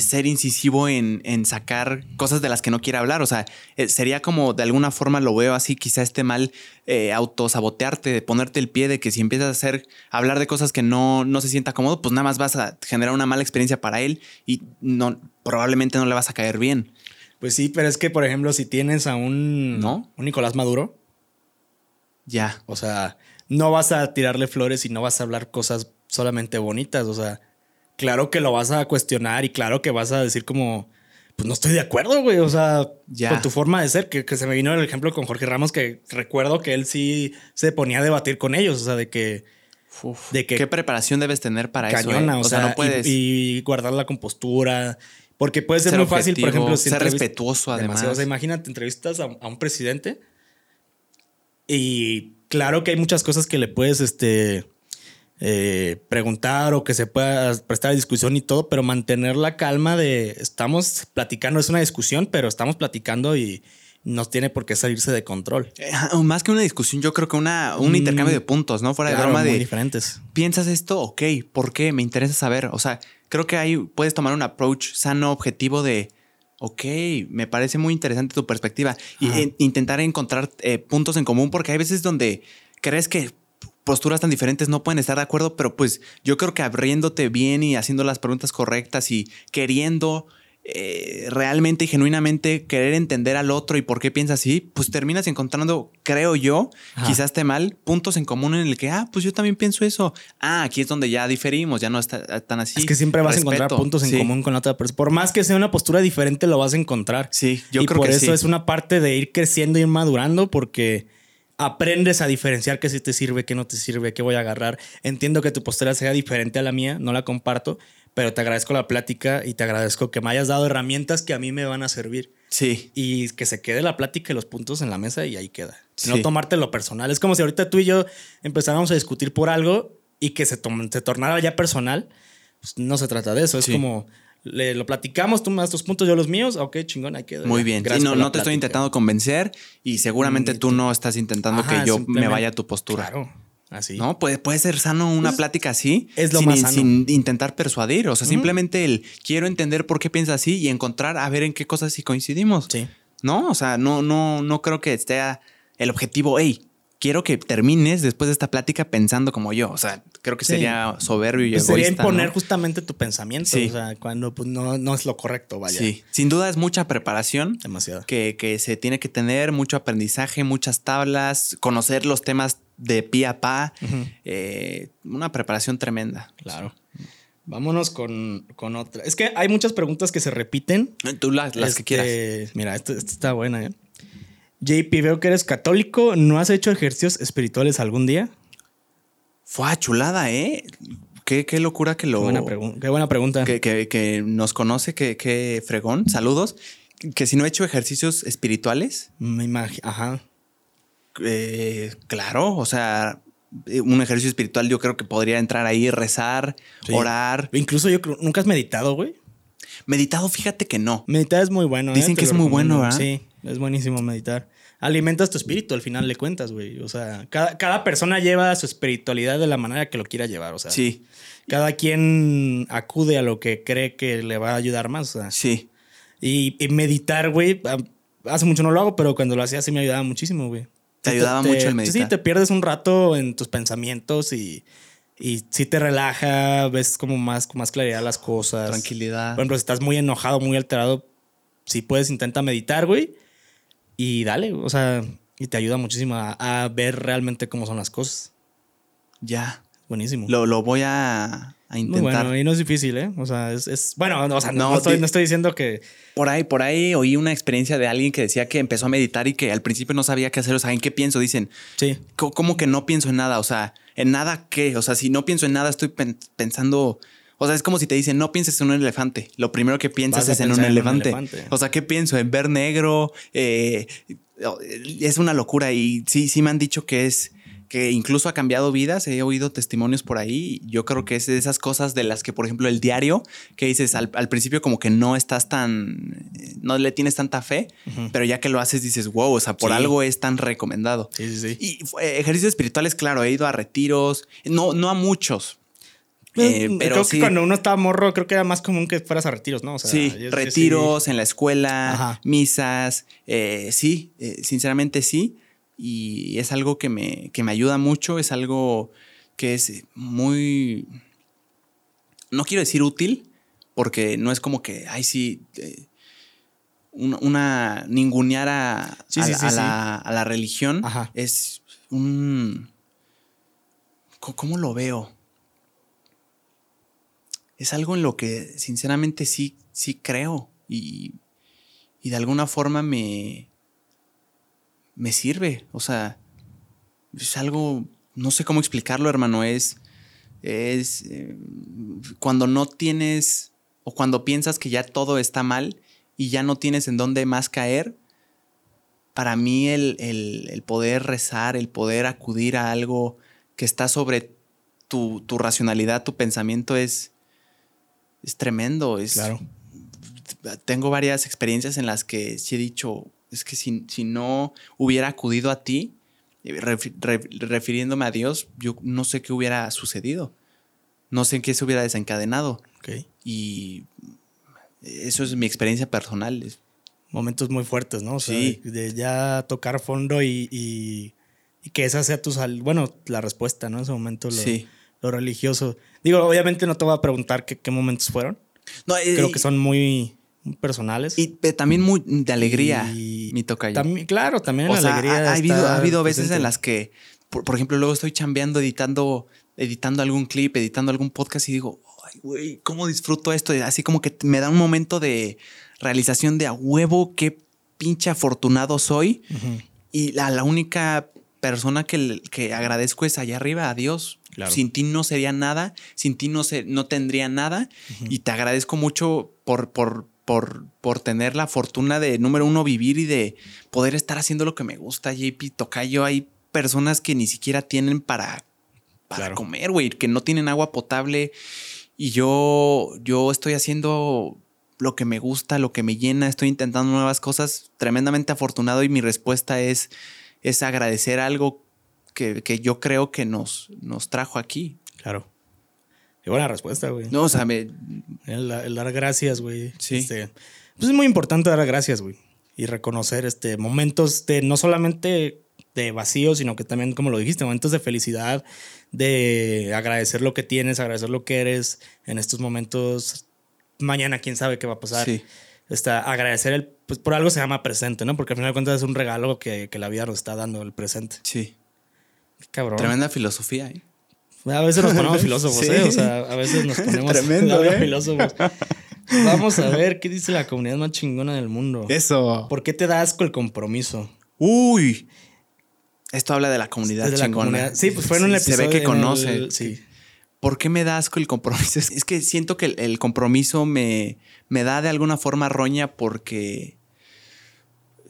ser incisivo en, en sacar cosas de las que no quiere hablar? O sea, eh, sería como de alguna forma lo veo así, quizá esté mal eh, autosabotearte, de ponerte el pie de que si empiezas a hacer, hablar de cosas que no, no se sienta cómodo, pues nada más vas a generar una mala experiencia para él y no, probablemente no le vas a caer bien. Pues sí, pero es que, por ejemplo, si tienes a un, ¿No? un Nicolás Maduro, Ya. o sea, no vas a tirarle flores y no vas a hablar cosas solamente bonitas. O sea, claro que lo vas a cuestionar y claro que vas a decir como, pues no estoy de acuerdo, güey. O sea, Ya. con tu forma de ser, que, que se me vino el ejemplo con Jorge Ramos, que recuerdo que él sí se ponía a debatir con ellos. O sea, de que Uf, De que- ¿Qué preparación debes tener para cañona, eso? eh? o, sea, no y- puedes y, guardar la compostura. Porque puede ser, ser muy fácil, por ejemplo, si ser respetuoso además. Demasiado. O sea, imagínate, entrevistas a, a un presidente y claro que hay muchas cosas que le puedes este, eh, preguntar o que se pueda prestar a discusión y todo, pero mantener la calma de estamos platicando, es una discusión, pero estamos platicando y no tiene por qué salirse de control. Eh, más que una discusión, yo creo que una, un Mm, intercambio de puntos, ¿no? Fuera de broma de diferentes. ¿Piensas esto? Ok, ¿por qué? Me interesa saber. O sea, creo que ahí puedes tomar un approach sano, objetivo de, ok, me parece muy interesante tu perspectiva y e- intentar encontrar eh, puntos en común porque hay veces donde crees que posturas tan diferentes no pueden estar de acuerdo, pero pues yo creo que abriéndote bien y haciendo las preguntas correctas y queriendo eh, realmente y genuinamente querer entender al otro y por qué piensa así, pues terminas encontrando, creo yo, Ajá. quizás esté mal, puntos en común en el que, ah, pues yo también pienso eso. Ah, aquí es donde ya diferimos, ya no está tan así. es que siempre vas Respeto. a encontrar puntos en Sí. común con la otra persona. Por más que sea una postura diferente, lo vas a encontrar. Sí, yo y creo por que eso sí. es una parte de ir creciendo y ir madurando porque aprendes a diferenciar qué sí te sirve, qué no te sirve, qué voy a agarrar. Entiendo que tu postura sea diferente a la mía, no la comparto, pero te agradezco la plática y te agradezco que me hayas dado herramientas que a mí me van a servir. Sí, Y que se quede la plática y los puntos en la mesa y ahí queda. Sí. No tomártelo personal. Es como si ahorita tú y yo empezáramos a discutir por algo y que se, tornara ya personal. Pues no se trata de eso. Es Sí. como le- lo platicamos, tú me das tus puntos, yo los míos. Ok, chingón, ahí queda. muy bien. Sí, no, no te estoy intentando convencer y seguramente tú no estás intentando Ajá, que yo me vaya a tu postura. Claro, así. ¿No? Puede, puede ser sano una Pues, plática así. es lo sin, más sano. sin intentar persuadir. O sea, simplemente el quiero entender por qué piensa así y encontrar a ver en qué cosas sí coincidimos. Sí. ¿No? O sea, no, no, no creo que esté el objetivo, hey, quiero que termines después de esta plática pensando como yo. O sea, creo que Sí. sería soberbio y Pues egoísta. sería imponer ¿no? justamente tu pensamiento. Sí. O sea, cuando pues, no, no es lo correcto, vaya. Sí, sin duda es mucha preparación Demasiado. que, que se tiene que tener, mucho aprendizaje, muchas tablas, conocer los temas de pie a pa, eh, una preparación tremenda. Claro. Vámonos con, con otra. Es que hay muchas preguntas que se repiten. Tú las, las que Este, quieras. Mira, esta esta está buena, ¿eh? JP, veo que eres católico. ¿No has hecho ejercicios espirituales algún día? Fue chulada, ¿eh? Qué, qué locura que lo... Qué, buena qué buena pregunta. que, que- que nos conoce, que, que fregón. Saludos. Que si no he hecho ejercicios espirituales, Me imagino. Ajá. eh, claro, o sea, eh, un ejercicio espiritual yo creo que podría entrar ahí, rezar, Sí. orar. Incluso yo creo, ¿nunca has meditado, güey? Meditado, fíjate que no. Meditar es muy bueno. ¿eh? Dicen que es muy bueno. ¿verdad? Sí, es buenísimo meditar. Alimentas tu espíritu al final le cuentas, güey. O sea, cada, cada persona lleva su espiritualidad de la manera que lo quiera llevar. O sea, Sí, cada quien acude a lo que cree que le va a ayudar más. O sea, sí. y, y meditar, güey, hace mucho no lo hago, pero cuando lo hacía sí me ayudaba muchísimo, güey. Te ayudaba mucho el meditar. Sí, te pierdes un rato en tus pensamientos y, y sí te relaja, ves como más, con más claridad las cosas. Tranquilidad. Por ejemplo, si estás muy enojado, muy alterado, si puedes, intenta meditar, güey. Y dale, o sea, y te ayuda muchísimo a, a ver realmente cómo son las cosas. Ya. Buenísimo. Lo, lo voy a, a Muy intentar. bueno, y no es difícil, ¿eh? O sea, es. es- bueno, o sea, no, No, estoy, no estoy diciendo que. Por ahí, por ahí oí una experiencia de alguien que decía que empezó a meditar y que al principio no sabía qué hacer. O sea, ¿en qué pienso? Dicen, Sí. "Co- ¿cómo que no pienso en nada? O sea, ¿en nada qué? O sea, si no pienso en nada, estoy pen- pensando. O sea, es como si te dicen, no pienses en un elefante. Lo primero que piensas es en un, elefante. O sea, ¿qué pienso? En ver negro. Eh, es una locura. Y sí, sí me han dicho que es que incluso ha cambiado vidas. He oído testimonios por ahí. Yo creo que es de esas cosas de las que, por ejemplo, el diario, que dices al, al principio como que no estás tan, no le tienes tanta fe, pero ya que lo haces dices, wow, o sea, por Sí. algo es tan recomendado. Sí, sí, sí. Y fue- ejercicios espirituales, claro, he ido a retiros, no, no a muchos. Eh, pero creo sí, que cuando uno estaba morro, creo que era más común que fueras a retiros, ¿no? O sea, sí, yo- yo retiros en la escuela, Ajá. misas, eh, sí, eh, sinceramente sí. Y es algo que me, que me ayuda mucho, es algo que es muy, no quiero decir útil, porque no es como que, ay, sí, eh, una, una ningunear a, Sí, a la- a la, a la religión Ajá. es un... ¿Cómo lo veo? Es algo en lo que sinceramente sí, sí creo y, y de alguna forma me, me sirve. O sea, es algo, no sé cómo explicarlo, hermano, es, es eh, cuando no tienes o cuando piensas que ya todo está mal y ya no tienes en dónde más caer, para mí el, el- el poder rezar, el poder acudir a algo que está sobre tu, tu racionalidad, tu pensamiento es, es tremendo. Es, Claro. Tengo varias experiencias en las que sí he dicho, es que si, si no hubiera acudido a ti, eh, refi- re- refiriéndome a Dios, yo no sé qué hubiera sucedido. No sé en qué se hubiera desencadenado. Y eso es mi experiencia personal. Momentos muy fuertes, ¿no? O sea, Sí. de, de ya tocar fondo y, y- y que esa sea tu sal. Bueno, la respuesta, ¿no? En ese momento, lo, Sí. Lo religioso. Digo, obviamente no te voy a preguntar qué, qué momentos fueron. No, eh, Creo que son muy, personales. Y también muy de alegría, Y mi tocayo. También, claro, también o la sea, alegría. ha, ha habido, ha habido veces presente. en las que, por, por ejemplo, luego estoy chambeando, editando, editando algún clip, editando algún podcast y digo, ay, güey, ¿cómo disfruto esto? Así como que me da un momento de realización de a huevo, qué pinche afortunado soy. Y la, la única persona que, que agradezco es allá arriba, a Dios. Claro. Sin ti no sería nada, sin ti no, se, no tendría nada. Y te agradezco mucho por, por, por, por tener la fortuna de, número uno, vivir y de poder estar haciendo lo que me gusta, JP Tocayo. Hay personas que ni siquiera tienen para, para Claro. comer, güey, que no tienen agua potable. Y yo, yo estoy haciendo lo que me gusta, lo que me llena, estoy intentando nuevas cosas, tremendamente afortunado y mi respuesta es, es agradecer algo que, que yo creo que nos, nos trajo aquí. Claro. Qué buena respuesta, güey. No, o sea, me- El, el dar gracias, güey. Sí. Este, pues es muy importante dar gracias, güey. Y reconocer este, momentos de no solamente de vacío, sino que también, como lo dijiste, momentos de felicidad, de agradecer lo que tienes, agradecer lo que eres en estos momentos. Mañana, quién sabe qué va a pasar. Sí. Está, agradecer el, pues por algo se llama presente, ¿no? Porque al final de cuentas es un regalo que, que la vida nos está dando, el presente. sí, cabrón. tremenda filosofía. ¿eh? A veces nos ponemos filósofos, Sí. ¿eh? O sea, a veces nos ponemos Tremendo, ¿eh? filósofos. Vamos a ver qué dice la comunidad más chingona del mundo. Eso. ¿Por qué te da asco el compromiso? Uy. Esto habla de la comunidad la chingona. comunidad. Sí, pues fue en un Se episodio. ve que conoce. el- sí. ¿Por qué me da asco el compromiso? Es- Es que siento que el, el compromiso me, me da de alguna forma roña porque...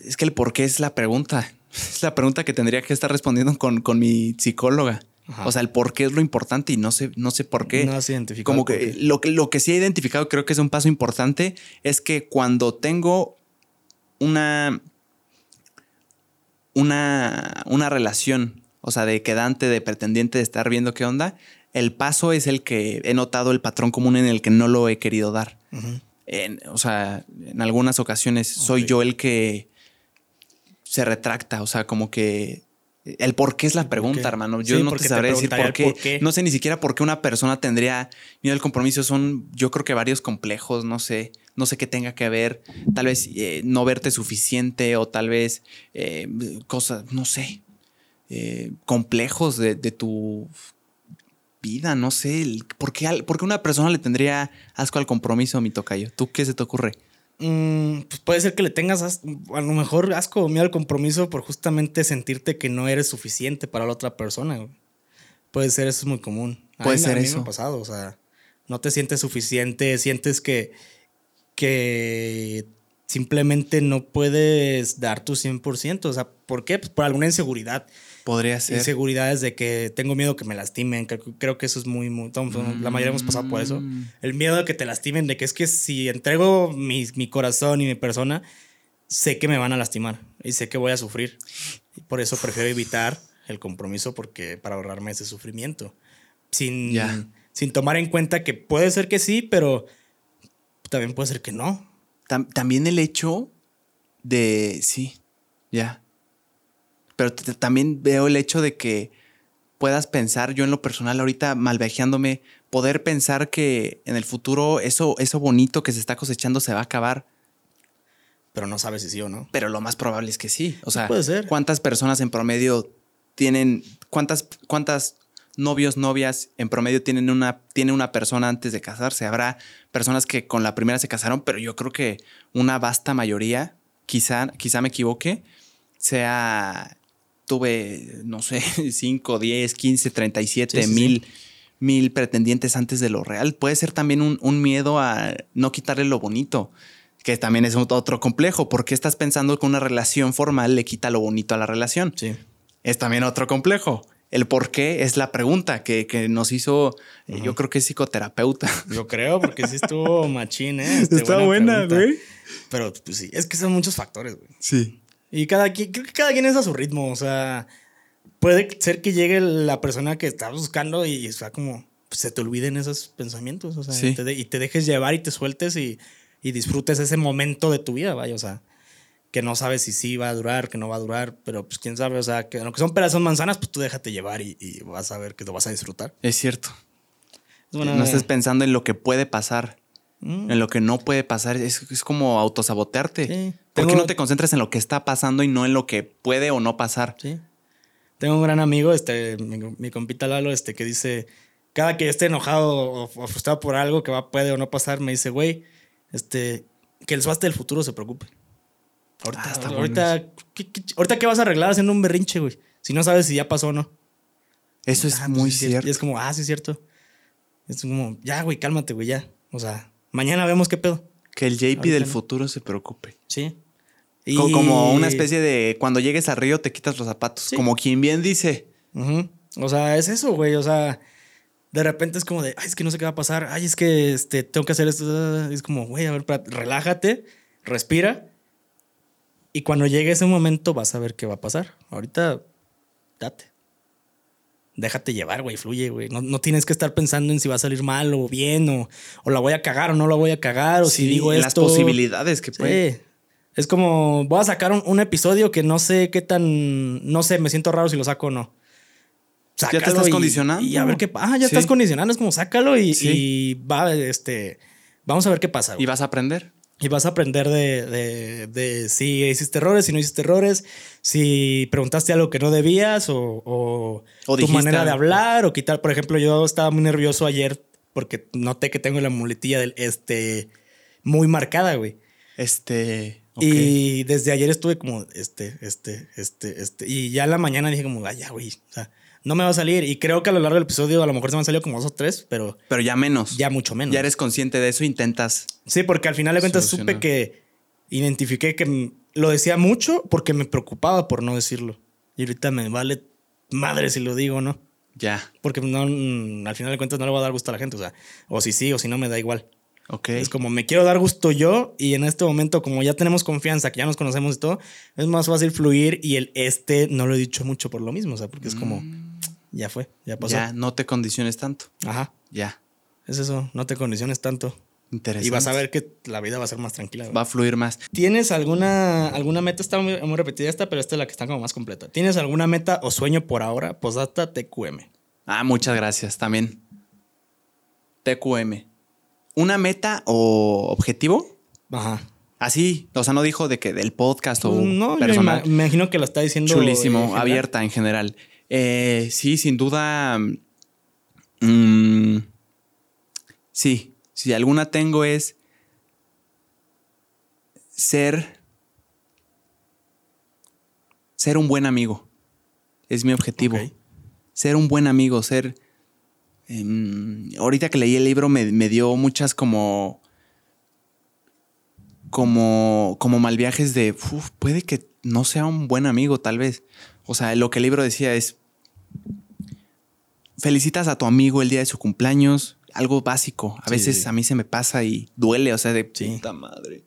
Es que el por qué es la pregunta. Es la pregunta que tendría que estar respondiendo con, con mi psicóloga. O sea, el por qué es lo importante y no sé, no sé por qué. No has identificado Como que lo, que lo que sí he identificado, creo que es un paso importante, es que cuando tengo una, una, una relación, o sea, de quedante, de pretendiente, de estar viendo qué onda, el paso es el que he notado el patrón común en el que no lo he querido dar. En- o sea, en algunas ocasiones soy yo el que se retracta, o sea, como que el por qué es la pregunta, hermano. Yo Sí, no te te sabré decir por qué. por qué. No sé ni siquiera por qué una persona tendría miedo al compromiso. Son, yo creo que varios complejos, no sé, no sé qué tenga que ver. Tal vez eh, no verte suficiente o tal vez eh, cosas, no sé, eh, complejos de, de tu vida, no sé. el- ¿Por qué, al- por qué una persona le tendría asco al compromiso, mi tocayo? ¿Tú qué se te ocurre? Mm, pues puede ser que le tengas as- a lo mejor asco o miedo al compromiso por justamente sentirte que no eres suficiente para la otra persona. güey. Puede ser, eso es muy común. A Puede mí- ser a mí eso. Me ha pasado, o sea, no te sientes suficiente, sientes que, que simplemente no puedes dar tu 100%. O sea, ¿por qué? Pues por alguna inseguridad. Podría ser. Inseguridades de que tengo miedo que me lastimen. Creo, creo que eso es muy, muy- todos- La mayoría hemos pasado por eso. Mm. El miedo de que te lastimen, de que es que si entrego mi, mi corazón y mi persona, sé que me van a lastimar y sé que voy a sufrir. Y por eso prefiero evitar el compromiso porque para ahorrarme ese sufrimiento. Sin, Ya. sin tomar en cuenta que puede ser que sí, pero también puede ser que no. Tam- también el hecho de. Sí, ya. Pero también veo el hecho de que puedas pensar, yo en lo personal, ahorita malvejeándome, poder pensar que en el futuro eso, eso bonito que se está cosechando se va a acabar. Pero no sabes si sí o no. Pero lo más probable es que sí. O sea, puede ser. ¿cuántas personas en promedio tienen. ¿Cuántas, cuántas novios, novias en promedio tienen una, tiene una persona antes de casarse? Habrá personas que con la primera se casaron, pero yo creo que una vasta mayoría, quizá, quizá me equivoque, sea. Tuve, no sé, 5, 10, 15, 37 Sí, sí, mil, mil pretendientes antes de lo real. Puede ser también un, un miedo a no quitarle lo bonito que también es otro complejo. ¿Por qué estás pensando que una relación formal le quita lo bonito a la relación? Sí. Es también otro complejo. El por qué es la pregunta que, que nos hizo, eh, yo creo que es psicoterapeuta. Yo creo, porque sí estuvo machín, ¿eh? Este, Está pregunta. Pero pues sí, es que son muchos factores, güey. Sí. Y cada quien, creo que cada quien es a su ritmo. O sea, puede ser que llegue la persona que estás buscando y está como pues, se te olviden esos pensamientos. O sea, Sí. te de- y te dejes llevar y te sueltes y, y disfrutes ese momento de tu vida, vaya. O sea, que no sabes si sí va a durar, que no va a durar, pero pues quién sabe. O sea, que lo que son peras son manzanas, pues tú déjate llevar y, y vas a ver que lo vas a disfrutar. Es cierto. No estés pensando en lo que puede pasar, Mm. en lo que no puede pasar. Es, es como autosabotearte. Sí. ¿Por qué no te concentras en lo que está pasando y no en lo que puede o no pasar? Sí. Tengo un gran amigo, este, mi, mi compita Lalo, este, que dice, cada que esté enojado o, o frustrado por algo que va, puede o no pasar, me dice, güey, este, que el suaste del futuro se preocupe. Ahorita, Ah, está bueno ahorita, ¿qué, qué- ahorita qué vas a arreglar haciendo un berrinche, güey? Si no sabes si ya pasó o no. Eso es Ah, pues muy cierto. Y es como, ah, sí es cierto. Es como, ya, güey, cálmate, güey, ya. O sea, mañana vemos qué pedo. Que el JP Ahorita del no. futuro se preocupe. Sí. Co- Como una especie de cuando llegues al río te quitas los zapatos. Sí. Como quien bien dice. O sea, es eso, güey. O sea, de repente es como de, ay, es que no sé qué va a pasar. Ay, es que este, tengo que hacer esto. Es como, güey, a ver, relájate, respira. Y cuando llegue ese momento vas a ver qué va a pasar. Ahorita, date. Déjate llevar, güey, fluye, güey. No, no tienes que estar pensando en si va a salir mal o bien, o, o la voy a cagar o no la voy a cagar, o si digo en esto. las posibilidades que puede. Sí. Es como, voy a sacar un, un episodio que no sé qué tan. No sé, me siento raro si lo saco o no. Ya te Sácalo estás y- condicionando. Y a ver qué pasa. Ah, ya Sí. estás condicionando. Es como, sácalo y, va, este. Vamos a ver qué pasa. güey. Y vas a aprender. Y vas a aprender de, de, de si hiciste errores, si no hiciste errores, si preguntaste algo que no debías o, o, O tu manera de hablar o quitar. Por ejemplo, yo estaba muy nervioso ayer porque noté que tengo la muletilla del este muy marcada, güey. Este. Y desde ayer estuve como este, este, este, este. Y ya en la mañana dije como, ay, ya, güey. O sea, no me va a salir. Y creo que a lo largo del episodio a lo mejor se me han salido como dos o tres, pero Pero ya menos. ya mucho menos. Ya eres consciente de eso, intentas. Sí, porque al final de cuentas supe que identifiqué que lo decía mucho porque me preocupaba por no decirlo. Y ahorita me vale madre si lo digo o no. Ya. Porque no, mm, al final de cuentas no le voy a dar gusto a la gente. O sea, o si sí o si no me da igual. Ok. Es como me quiero dar gusto yo y en este momento como ya tenemos confianza, que ya nos conocemos y todo, es más fácil fluir y el este no lo he dicho mucho por lo mismo, o sea, porque es como, ya fue, ya pasó. Ya, no te condiciones tanto. Ajá, Ya. es eso, no te condiciones tanto. Interesante. Y vas a ver que la vida va a ser más tranquila. Va a fluir más. ¿Tienes alguna, alguna meta? Está muy, muy repetida esta, pero esta es la que está como más completa. ¿Tienes alguna meta o sueño por ahora? Posdata TQM. Ah, muchas gracias también. TQM. ¿Una meta o objetivo? Ajá. Así, o sea, no dijo de que del podcast o no, yo personal. ima- me imagino que lo está diciendo. Chulísimo, abierta en general. Eh, sí, sin duda. mm, sí, si alguna tengo es ser. Ser un buen amigo. Es mi objetivo. Ser un buen amigo, ser. em, ahorita que leí el libro me, me dio muchas como. Como, como mal viajes de. "Uf, puede que no sea un buen amigo, tal vez. O sea, lo que el libro decía es. Felicitas a tu amigo el día de su cumpleaños. Algo básico. A Sí, veces a mí se me pasa y duele, o sea, de Sí. puta madre.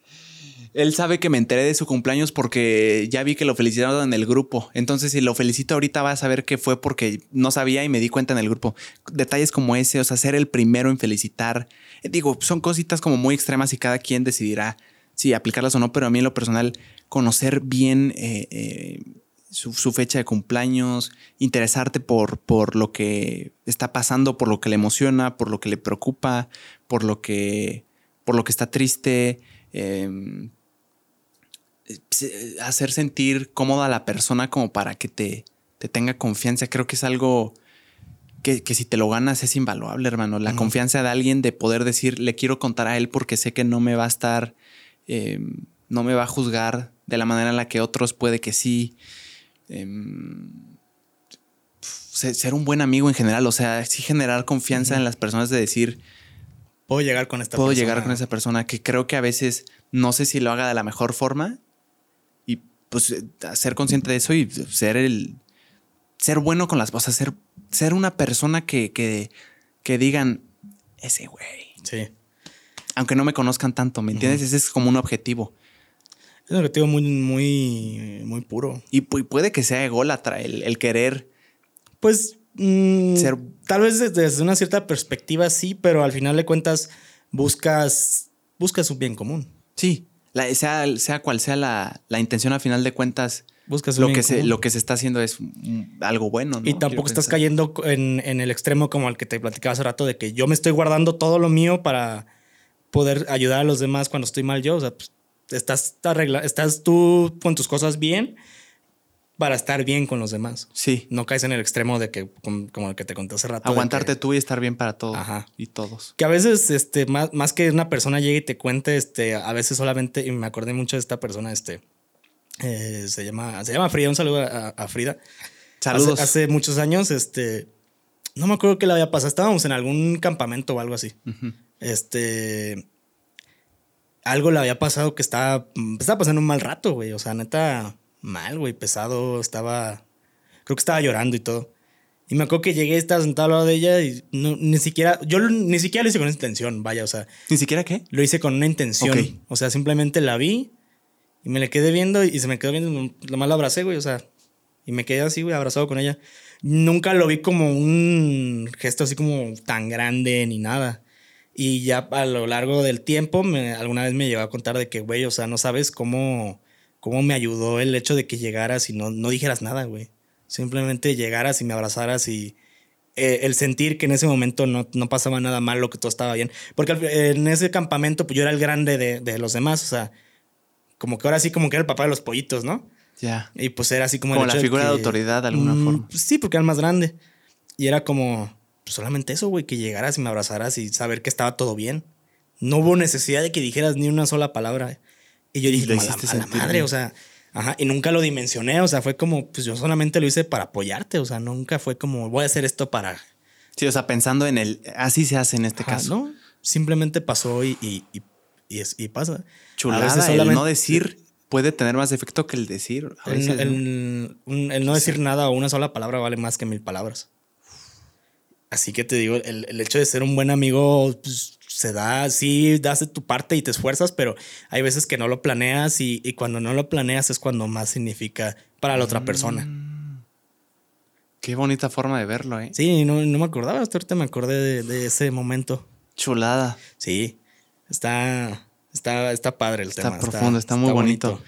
Él sabe que me enteré de su cumpleaños porque ya vi que lo felicitaron en el grupo. Entonces, si lo felicito ahorita, va a saber que fue porque no sabía y me di cuenta en el grupo. Detalles como ese, o sea, ser el primero en felicitar. Eh, Digo, son cositas como muy extremas y cada quien decidirá si aplicarlas o no, pero a mí en lo personal, conocer bien eh, eh, su, su fecha de cumpleaños, interesarte por, por lo que está pasando, por lo que le emociona, por lo que le preocupa, por lo que, por lo que está triste. eh, eh, hacer sentir cómoda a la persona como para que te, te tenga confianza. Creo que es algo que, que si te lo ganas es invaluable, hermano. La confianza de alguien de poder decir, le quiero contar a él porque sé que no me va a estar, eh, no me va a juzgar de la manera en la que otros puede que sí. Em, se- ser un buen amigo en general, o sea, sí generar confianza en las personas de decir, Puedo llegar con esta puedo persona. llegar con esa persona que creo que a veces no sé si lo haga de la mejor forma y pues eh, ser consciente de eso y ser el ser bueno con las cosas, ser, ser una persona que, que, que digan ese güey, Sí. aunque no me conozcan tanto, ¿me entiendes? Ese es como un objetivo. Es un objetivo muy, muy, muy puro. Y, pu- y puede que sea ególatra el, el querer Pues mm, Ser- tal vez desde, una cierta perspectiva sí, pero al final de cuentas buscas, buscas un bien común. Sí, la- sea, sea cual sea la, la intención a final de cuentas, Buscas lo que, se, común. lo que se está haciendo es algo bueno. ¿no? Y tampoco Quiero estás pensar. cayendo en, en el extremo como el que te platicaba hace rato de que yo me estoy guardando todo lo mío para poder ayudar a los demás cuando estoy mal yo. O sea, pues, estás, arregla- estás tú con tus cosas bien para estar bien con los demás. Sí, No caes en el extremo de que, como, el que te conté hace rato. aguantarte que- tú y estar bien para todos Ajá. y todos. Que a veces, este, más, más que una persona llegue y te cuente, este, a veces solamente, y me acordé mucho de esta persona, este, eh, se llama, se llama Frida, un saludo a, a Frida. Saludos. Hace, hace muchos años, este, no me acuerdo qué le había pasado, estábamos en algún campamento o algo así. Este, algo le había pasado que estaba, estaba pasando un mal rato, güey, o sea, neta, mal, güey, pesado, estaba, creo que estaba llorando y todo. Y me acuerdo que llegué, estaba sentado al lado de ella y no, ni siquiera, yo ni siquiera lo hice con intención, vaya, o sea, ¿Ni siquiera qué? lo hice con una intención. O sea, simplemente la vi y me le quedé viendo y se me quedó viendo. Nomás la abracé, güey. O sea, y me quedé así, güey, abrazado con ella. Nunca lo vi como un gesto así como tan grande ni nada. Y ya a lo largo del tiempo, me, alguna vez me llegó a contar de que, güey, o sea, no sabes cómo, cómo me ayudó el hecho de que llegaras y no, no dijeras nada, güey. Simplemente llegaras y me abrazaras y eh, el sentir que en ese momento no, no pasaba nada malo, que todo estaba bien. Porque en ese campamento, pues yo era el grande de, de los demás, o sea, como que ahora sí, como que era el papá de los pollitos, ¿no? Ya. Y pues era así como... Como el la figura de que- autoridad de alguna Mm, forma. pues sí, porque era el más grande. Y era como pues solamente eso, güey, que llegaras y me abrazaras y saber que estaba todo bien. No hubo necesidad de que dijeras ni una sola palabra. Y yo dije, lo "No, a la, a la madre, bien. o sea, ajá, y nunca lo dimensioné, o sea, fue como, pues yo solamente lo hice para apoyarte, o sea, nunca fue como, voy a hacer esto para... Sí, o sea, pensando en el. Así se hace en este Ajá, caso. No, simplemente pasó y, y, y, y es- y pasa. A Chulada. El no decir puede tener más efecto que el decir. El no decir nada o una sola palabra vale más que mil palabras. Así que te digo, el, el hecho de ser un buen amigo pues, se da, sí, das de tu parte y te esfuerzas, pero hay veces que no lo planeas y, y cuando no lo planeas es cuando más significa para la otra persona. Mm. Qué bonita forma de verlo, ¿eh? Sí, no, no me acordaba, hasta ahorita me acordé de, de ese momento. Chulada. Sí, está, está, está padre el Está tema. profundo, está, muy bonito.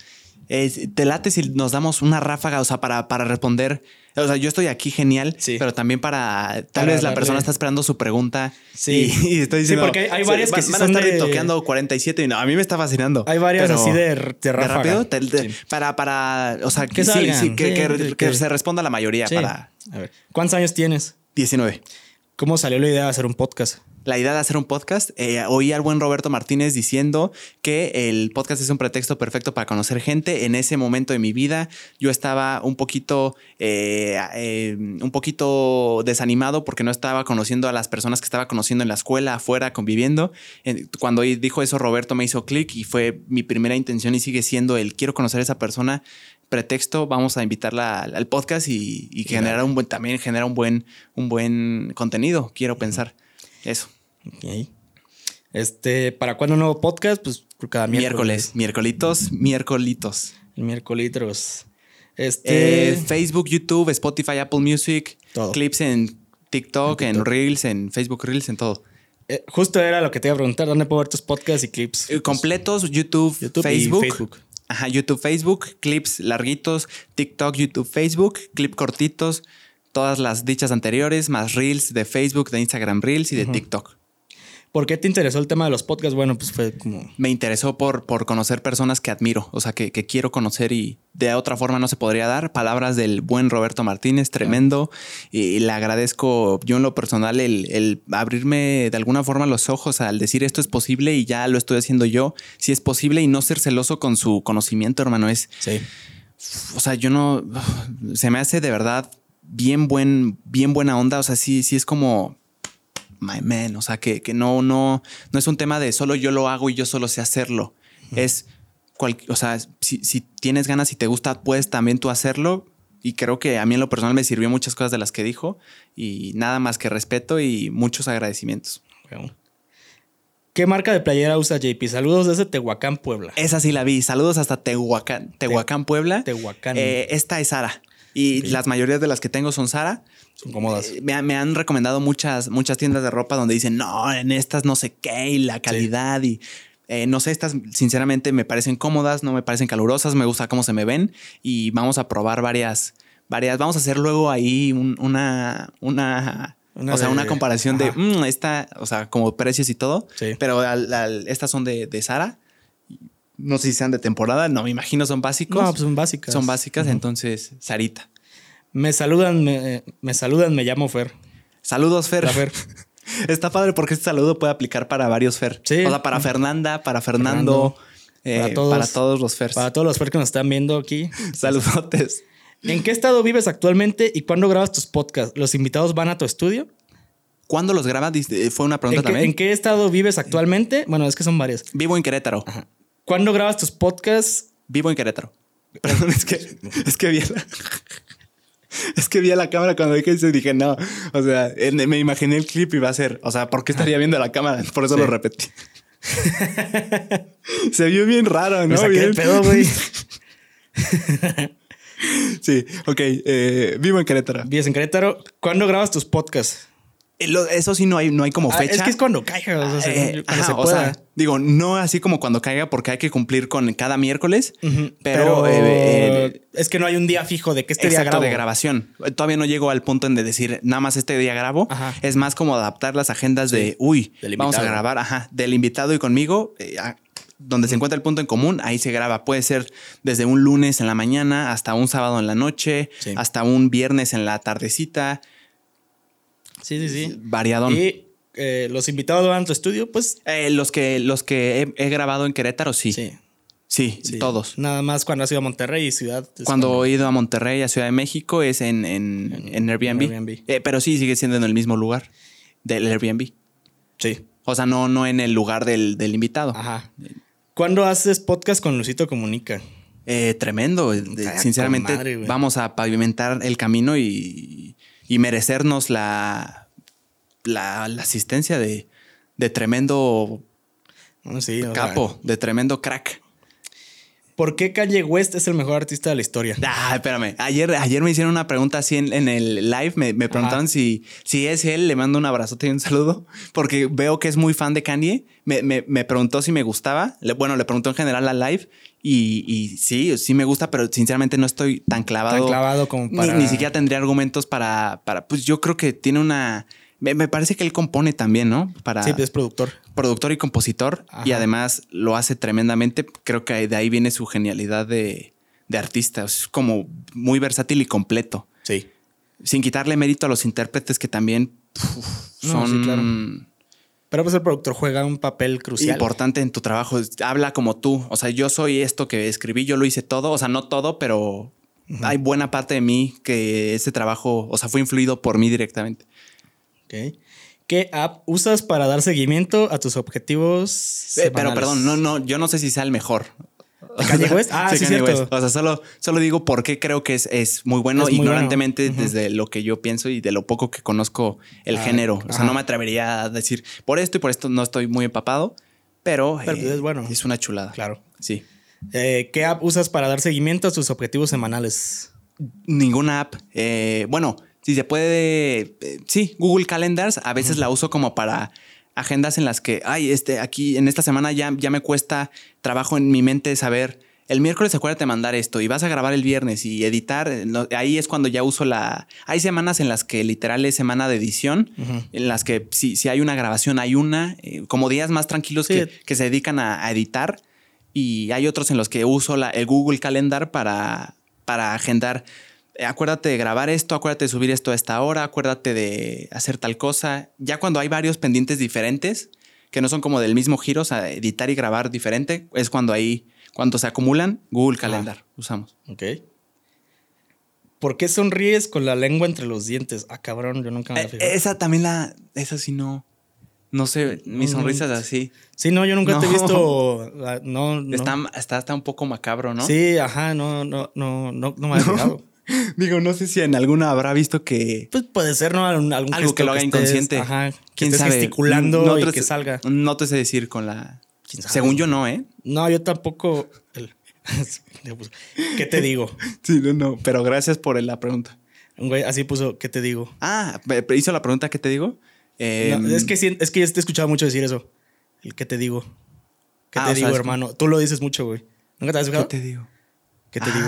Eh, te late si nos damos una ráfaga, o sea, para, para responder. O sea, yo estoy aquí genial, Sí. pero también para. Tal Para vez la darle- persona está esperando su pregunta. Sí. Y, y estoy Sí, diciendo. porque hay varias que van, sí van a estar de- toqueando 47 y no, a mí me está fascinando. Hay varias así de, de ¿De ráfaga. rápido? Te- te- Sí. Para, para. O sea, que, sí, sí, sí, sí, se responda la mayoría Sí. para A ver, ¿cuántos años tienes? 19. ¿Cómo salió la idea de hacer un podcast? la idea de hacer un podcast, eh, oí al buen Roberto Martínez diciendo que el podcast es un pretexto perfecto para conocer gente. En ese momento de mi vida yo estaba un poquito, eh, eh, un poquito desanimado porque no estaba conociendo a las personas que estaba conociendo en la escuela, afuera, conviviendo. En- Cuando dijo eso Roberto me hizo clic y fue mi primera intención y sigue siendo el quiero conocer a esa persona. Pretexto, vamos a invitarla al, al podcast y, y generar un buen, también genera un buen, un buen contenido, quiero pensar. Eso. Ok. Este, ¿para cuándo un nuevo podcast? Pues cada Miércoles, miércoles. miércolitos, miércolitos. El miércoles. Este. Eh, Facebook, YouTube, Spotify, Apple Music, Todo. clips en TikTok, En en, TikTok. Reels, en Facebook Reels, en todo. eh, justo era lo que te iba a preguntar. ¿Dónde puedo ver tus podcasts y clips? Eh, Completos, YouTube, YouTube y Facebook. Ajá, YouTube, Facebook, clips larguitos, TikTok, YouTube, Facebook, clip cortitos, todas las dichas anteriores, más Reels de Facebook, de Instagram Reels y de TikTok. ¿Por qué te interesó el tema de los podcasts? Bueno, pues fue como. me interesó por, por conocer personas que admiro, o sea, que, que quiero conocer y de otra forma no se podría dar. Palabras del buen Roberto Martínez, tremendo. Y le agradezco yo en lo personal el, el abrirme de alguna forma los ojos al decir esto es posible y ya lo estoy haciendo yo, si es posible y no ser celoso con su conocimiento, hermano. Es, Sí. o sea, yo no, se me hace de verdad bien buen, bien buena onda. O sea, sí, sí es como my man. O sea, que, que no, no, no es un tema de solo yo lo hago y yo solo sé hacerlo. Es, cual, o sea, si, si tienes ganas y te gusta, puedes también tú hacerlo. Y creo que a mí en lo personal me sirvió muchas cosas de las que dijo y nada más que respeto y muchos agradecimientos. Bueno. ¿Qué marca de playera usa JP? Saludos desde Tehuacán, Puebla. Esa sí la vi. Saludos hasta Tehuacán, Tehuacán, Puebla. Tehuacán. Eh, esta es Sara. Y las mayorías de las que tengo son Sara. Son cómodas. Eh, Me, han- me han recomendado muchas, muchas tiendas de ropa donde dicen, no, en estas no sé qué, y la calidad y eh, no sé, estas sinceramente me parecen cómodas, no me parecen calurosas, me gusta cómo se me ven y vamos a probar varias, varias, vamos a hacer luego ahí un- una, una, Una o sea, de- una comparación de. "Mm, esta, o sea, como precios y todo, Sí. pero al- al- estas son de, de Sara. No sé si sean de temporada, no me imagino, son básicos. No, pues son básicas. son básicas, entonces, Sarita. Me saludan, me, me saludan, me llamo Fer. Saludos, Fer. La Fer. Está padre porque este saludo puede aplicar para varios Fer. Sí. O sea, para Fernanda, para Fernando, Fernando, eh, para todos. para todos los Fers. Para todos los Fer que nos están viendo aquí. Saludotes. ¿En qué estado vives actualmente y cuándo grabas tus podcasts? ¿Los invitados van a tu estudio? ¿Cuándo los grabas? Dice- Fue una pregunta ¿En qué, también. en qué estado vives actualmente? Bueno, es que son varias. Vivo en Querétaro. ¿Cuándo grabas tus podcasts? Vivo en Querétaro. Perdón, es que, es que vi la, es que vi a la cámara cuando dije eso y dije, no. O sea, me imaginé el clip y va a ser, o sea, ¿por qué estaría viendo la cámara? Por eso Sí. lo repetí. Se vio bien raro, Me ¿no? saqué de Bien. pedo, güey. Sí, ok. eh, vivo en Querétaro. Vives en Querétaro. ¿Cuándo grabas tus podcasts? Eh, Eso sí, no hay, no hay como Ah, fecha. es que es cuando caiga. O sea, según Eh, yo, cuando ajá, se o pueda. sea, digo, no así como cuando caiga porque hay que cumplir con cada miércoles, pero, eh, eh, es que no hay un día fijo de que este día exacto grabo. de grabación. Todavía no llego al punto en de decir nada más este día grabo. Ajá. Es más como adaptar las agendas de, uy, vamos a grabar, ajá, del invitado y conmigo. eh, a- donde se encuentra el punto en común, ahí se graba. Puede ser desde un lunes en la mañana hasta un sábado en la noche, Sí. hasta un viernes en la tardecita. Sí, sí, sí. Variadón. Y eh, los invitados van a tu estudio, pues Eh, los que, los que he, he grabado en Querétaro, sí. Sí, sí. sí. todos. Nada más cuando has ido a Monterrey y ciudad. Cuando he ido a Monterrey, a Ciudad de México, es en, en, en Airbnb. Airbnb. Eh, pero sí, sigue siendo en el mismo lugar del Airbnb. Sí. O sea, no, no en el lugar del, del invitado. Ajá. ¿Cuándo haces podcast con Lucito Comunica? Eh, tremendo. Sinceramente, madre, vamos a pavimentar el camino y, y merecernos la, la, la asistencia de, de tremendo sí, o sea, capo, de tremendo crack. ¿Por qué Kanye West es el mejor artista de la historia? Ah, espérame. Ayer, ayer me hicieron una pregunta así en, en el live. Me, me preguntaron si, si es él. Le mando un abrazote y un saludo. Porque veo que es muy fan de Kanye. Me, me- me preguntó si me gustaba. Le- bueno, le preguntó en general al live. Y, y sí, sí me gusta, pero sinceramente no estoy tan clavado. Tan clavado como Ni- para... Ni, siquiera tendría argumentos para, para. Pues yo creo que tiene una. Me, me parece que él compone también, ¿no? Para Sí, es productor. productor y compositor. Y además lo hace tremendamente. Creo que de ahí viene su genialidad de, de artista. Es como muy versátil y completo. Sí. Sin quitarle mérito a los intérpretes que también No, son sí, claro. Pero pues el productor juega un papel crucial. importante en tu trabajo. Habla como tú. O sea, yo soy esto que escribí, yo lo hice todo. O sea, no todo, pero hay buena parte de mí que ese trabajo, o sea, fue influido por mí directamente. Ok. ¿Qué app usas para dar seguimiento a tus objetivos? Eh, pero perdón, no, no, yo no sé si sea el mejor. ¿De Kanye West? Ah, sí, Kanye cierto. West. O sea, solo, solo digo por qué creo que es, es muy bueno Es muy ignorantemente bueno. Desde lo que yo pienso y de lo poco que conozco el Ah, género. O sea, no me atrevería a decir por esto y por esto no estoy muy empapado, pero, Pero, pues, eh, es bueno. Es una chulada. Claro. Sí. Eh, ¿Qué app usas para dar seguimiento a tus objetivos semanales? Ninguna app. Eh, bueno, si se puede, eh, sí, Google Calendars. A veces la uso como para agendas en las que, ay, este, aquí en esta semana ya, ya me cuesta trabajo en mi mente saber. El miércoles acuérdate mandar esto y vas a grabar el viernes y editar. no, ahí es cuando ya uso la. Hay semanas en las que literal es semana de edición, en las que si, si hay una grabación, hay una, eh, como días más tranquilos Sí. que, que se dedican a, a editar. Y hay otros en los que uso la- el Google Calendar para, para agendar. Eh, Acuérdate de grabar esto, acuérdate de subir esto a esta hora, acuérdate de hacer tal cosa. Ya cuando hay varios pendientes diferentes, que no son como del mismo giro, o sea, editar y grabar diferente, es cuando ahí, cuando se acumulan, Google Calendar usamos. Ok. ¿Por qué sonríes con la lengua entre los dientes? Ah, cabrón, yo nunca me Eh, había fijado. esa también la, esa sí no, no sé, mis sonrisas así. Sí, no, yo nunca te he visto. ah, No, no. Está, está hasta un poco macabro, ¿no? Sí, ajá, no, no, no, no, no me había fijado. Digo, no sé si en alguna habrá visto que Pues puede ser, ¿no? Algún, algo que lo haga estés- inconsciente. Ajá. Que ¿Quién estés sabe? gesticulando No y te que salga. No te sé decir con la. Según yo, no, ¿eh? No, yo tampoco. ¿Qué te digo? Sí, no, no. Pero gracias por la pregunta. Un güey así puso, ¿qué te digo? Ah, hizo la pregunta que te digo. Eh, No, es que es que ya te he escuchado mucho decir eso. El ¿qué te digo? ¿Qué Ah, te sea, digo, hermano? Tú lo dices mucho, güey. ¿Nunca te has ¿Qué fijado? te digo? ¿Qué te digo?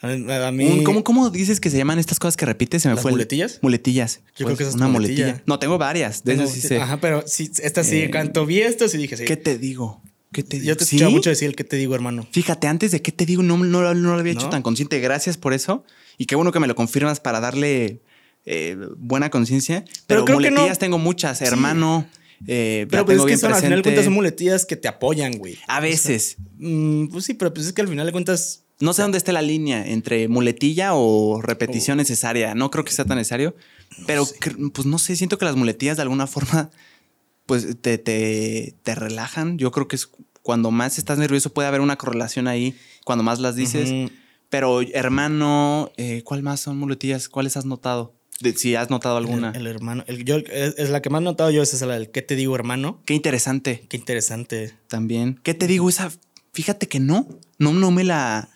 A, a mí. Un- ¿Cómo, ¿Cómo dices que se llaman estas cosas que repites? Se me ¿Las fue el- muletillas? Muletillas. Yo creo que esa es una muletilla. muletilla. No, tengo varias. De Tengo- esas sí sé. Ajá, pero sí, esta sí, Eh, cuando vi esto, sí dije, sí. ¿Qué te digo? ¿Qué te digo? Yo te ¿Sí? escuchaba mucho decir el ¿qué te digo, hermano? Fíjate, antes de qué te digo, no, no, lo- no lo había hecho tan consciente. Gracias por eso. Y qué bueno que me lo confirmas para darle eh, buena conciencia. Pero, Pero creo que no. muletillas tengo muchas, hermano. eh, Pero pues es que son, al final de cuentas son muletillas que te apoyan, güey. A veces. Mm, pues sí, pero pues es que al final de cuentas. No sé dónde está la línea entre muletilla o repetición necesaria. No creo que sea tan necesario. pero pues no sé, siento que las muletillas de alguna forma pues te, te, te relajan. Yo creo que es cuando más estás nervioso puede haber una correlación ahí cuando más las dices. Pero hermano, eh, ¿cuál más son muletillas? ¿Cuáles has notado? De- si has notado alguna. El, el hermano. el- yo, es, es la que más he notado yo, es esa, la del ¿qué te digo, hermano? Qué interesante Qué interesante. también. ¿Qué te digo? Esa, fíjate que no. No, no me la...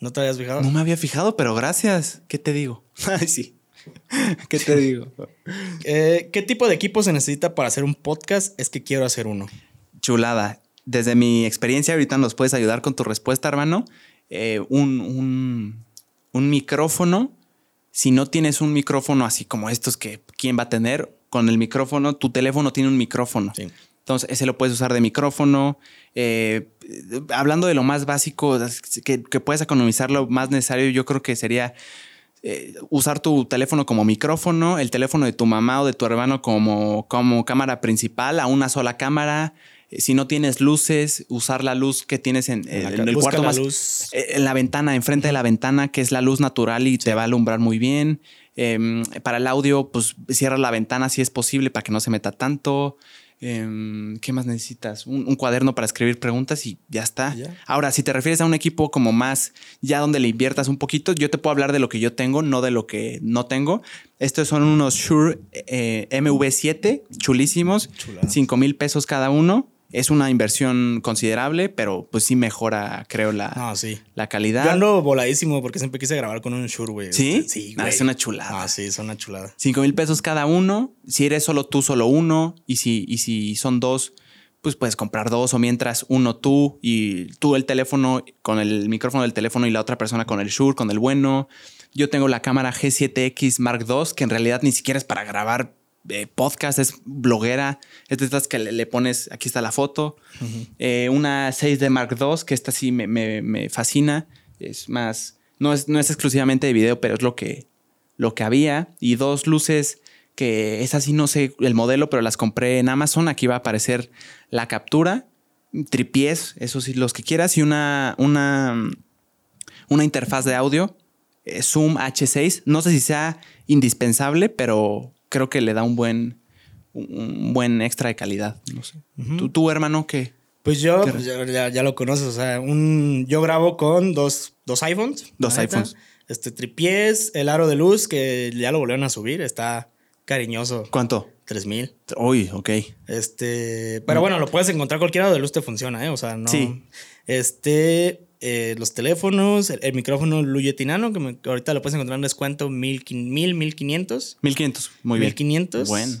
¿No te habías fijado? No me había fijado, pero gracias. ¿Qué te digo? Ay, sí. ¿Qué te digo? Eh, ¿Qué tipo de equipo se necesita para hacer un podcast? Es que quiero hacer uno. Chulada. Desde mi experiencia, ahorita nos puedes ayudar con tu respuesta, hermano. Eh, un, un, un micrófono. Si no tienes un micrófono así como estos que quién va a tener, con el micrófono, tu teléfono tiene un micrófono. Sí. Entonces, ese lo puedes usar de micrófono. Eh, hablando de lo más básico, que, que puedes economizar lo más necesario, yo creo que sería eh, usar tu teléfono como micrófono, el teléfono de tu mamá o de tu hermano como, como cámara principal, a una sola cámara. Eh, Si no tienes luces, usar la luz que tienes en, el cuarto más. luz. En la ventana, enfrente de la ventana, que es la luz natural y te va a alumbrar muy bien. Eh, para el audio, pues cierra la ventana si es posible para que no se meta tanto. Em, ¿Qué más necesitas? Un, un cuaderno para escribir preguntas y ya está. Ya. Ahora, si te refieres a un equipo como más, ya donde le inviertas un poquito, yo te puedo hablar de lo que yo tengo, no de lo que no tengo. Estos son unos Shure eh, MV7, chulísimos, Chuladas. 5 mil pesos cada uno. Es una inversión considerable, pero pues sí mejora, creo, la, No, sí. la calidad. Yo ando voladísimo porque siempre quise grabar con un Shure, güey. ¿Sí? Este, Sí, Ah, güey. es una chulada. Ah, sí, es una chulada. 5 mil pesos cada uno. Si eres solo tú, solo uno. Y si, y si son dos, pues puedes comprar dos. O mientras uno tú y tú el teléfono con el micrófono del teléfono y la otra persona con el Shure, con el bueno. Yo tengo la cámara G7X Mark II, que en realidad ni siquiera es para grabar eh, podcast, es bloguera. Es de estas que le, le pones, aquí está la foto. Eh, una 6D Mark II, que esta sí me, me- me fascina. Es más, no es, no es exclusivamente de video, pero es lo que, lo que había. Y dos luces que es así, no sé el modelo, pero las compré en Amazon. Aquí va a aparecer la captura, tripiés, eso sí, los que quieras, y una, una, una interfaz de audio, eh, Zoom H6. No sé si sea indispensable, pero creo que le da un buen, un buen extra de calidad. No sé. ¿Tú, tú, hermano, qué? Pues yo, Qué pues ya, ya- lo conoces, o sea, un, yo grabo con dos, dos iPhones. Dos neta. iPhones. Este tripiés, el aro de luz, que ya lo volvieron a subir, está cariñoso. ¿Cuánto? 3000. Uy, ok. Este, pero bueno, lo puedes encontrar cualquier aro de luz te funciona, ¿eh? O sea, no. Sí. Este, eh, los teléfonos, el, el micrófono Luyetinano, que, me- ahorita lo puedes encontrar en descuento mil, mil, mil quinientos. 1500. Muy bien. 1500. Bueno.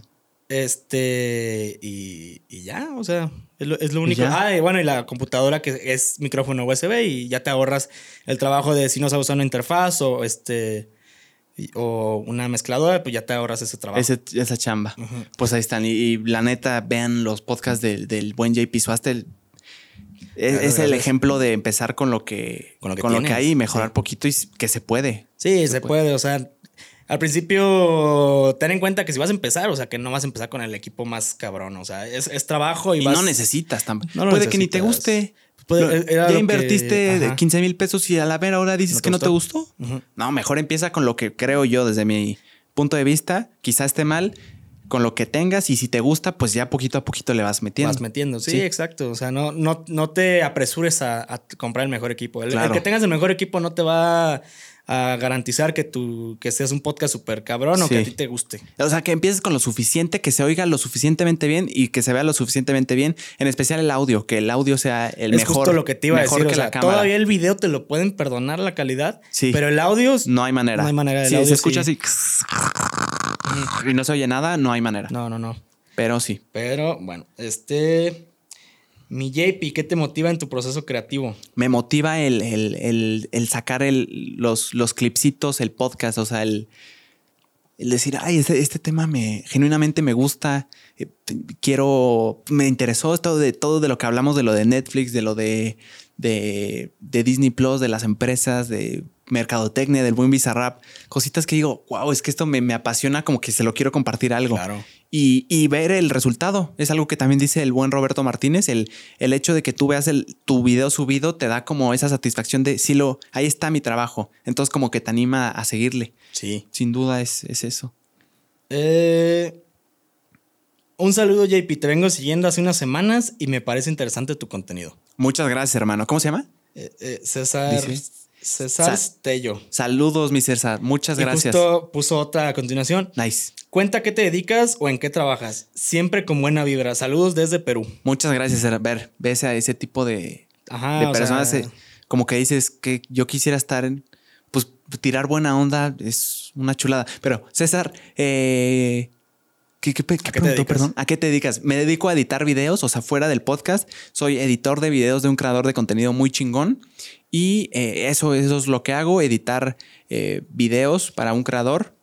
Este, y, y ya, o sea, es lo, es lo único. Ah, y bueno, y la computadora que es micrófono USB y ya te ahorras el trabajo de si no sabes usar una interfaz o este, o una mezcladora, pues ya te ahorras ese trabajo. Ese- esa chamba. Pues ahí están. Y, y la neta, vean los podcasts del, del buen JP Suaste. Es, el ejemplo de empezar con lo que, Con con lo que hay y mejorar sí. poquito y que se puede. Sí, se, puede. o sea, al principio ten en cuenta que si vas a empezar, o sea, que no vas a empezar con el equipo más cabrón, o sea, es, es trabajo y, Y vas- no necesitas tampoco. No puede que ni te guste. Puede- ya invertiste de ajá. 15 mil pesos y a la vera ahora dices ¿No te que no te gustó? No, mejor empieza con lo que creo yo desde mi punto de vista. Quizás esté mal con lo que tengas y si te gusta, pues ya poquito a poquito le vas metiendo. Vas metiendo, sí, Sí. exacto. O sea, no, no, no te apresures a, a comprar el mejor equipo. El, que tengas el mejor equipo no te va a garantizar que tú que seas un podcast súper cabrón o que a Sí. ti te guste. O sea, que empieces con lo suficiente, que se oiga lo suficientemente bien y que se vea lo suficientemente bien. En especial el audio, que el audio sea el es mejor. justo lo que te iba a decir. que O sea, la cámara. todavía el video te lo pueden perdonar la calidad, Sí. pero el audio No hay manera. No hay manera. El Si audio se escucha sí. así y no se oye nada, no hay manera. No, no, no. Pero sí. Pero bueno, este. Mi JP, ¿qué te motiva en tu proceso creativo? Me motiva el, el- el- el sacar el- los, los clipsitos, el podcast, o sea, el, el decir, ay, este, este tema me genuinamente me gusta. eh, quiero. Me interesó esto de todo de lo que hablamos, de lo de Netflix, de lo de, de, de Disney Plus, de las empresas, de mercadotecnia, del buen Bizarrap. Cositas que digo, wow, es que esto me, me apasiona, como que se lo quiero compartir algo. Claro. Y, y ver el resultado. Es algo que también dice el buen Roberto Martínez. El, el hecho de que tú veas el, tu video subido te da como esa satisfacción de sí lo, ahí está mi trabajo. Entonces, como que te anima a seguirle. Sí. Sin duda es, es eso. Eh, un saludo, JP. Te vengo siguiendo hace unas semanas y me parece interesante tu contenido. Muchas gracias, hermano. ¿Cómo se llama? Eh, eh, César. César Sa- Tello. Saludos, mi César. Muchas Y gracias. justo puso otra a continuación. Nice. Cuenta qué te dedicas o en qué trabajas. Siempre con buena vibra. Saludos desde Perú. Muchas gracias. A ver, ves a ese tipo de, Ajá. de o personas sea, eh, como que dices que yo quisiera estar en, pues tirar buena onda es una chulada. Pero César, eh, ¿qué, qué, preguntó, perdón? ¿A qué te dedicas? Me dedico a editar videos, o sea, fuera del podcast. Soy editor de videos de un creador de contenido muy chingón. Y eh, eso, eso es lo que hago, editar eh, videos para un creador.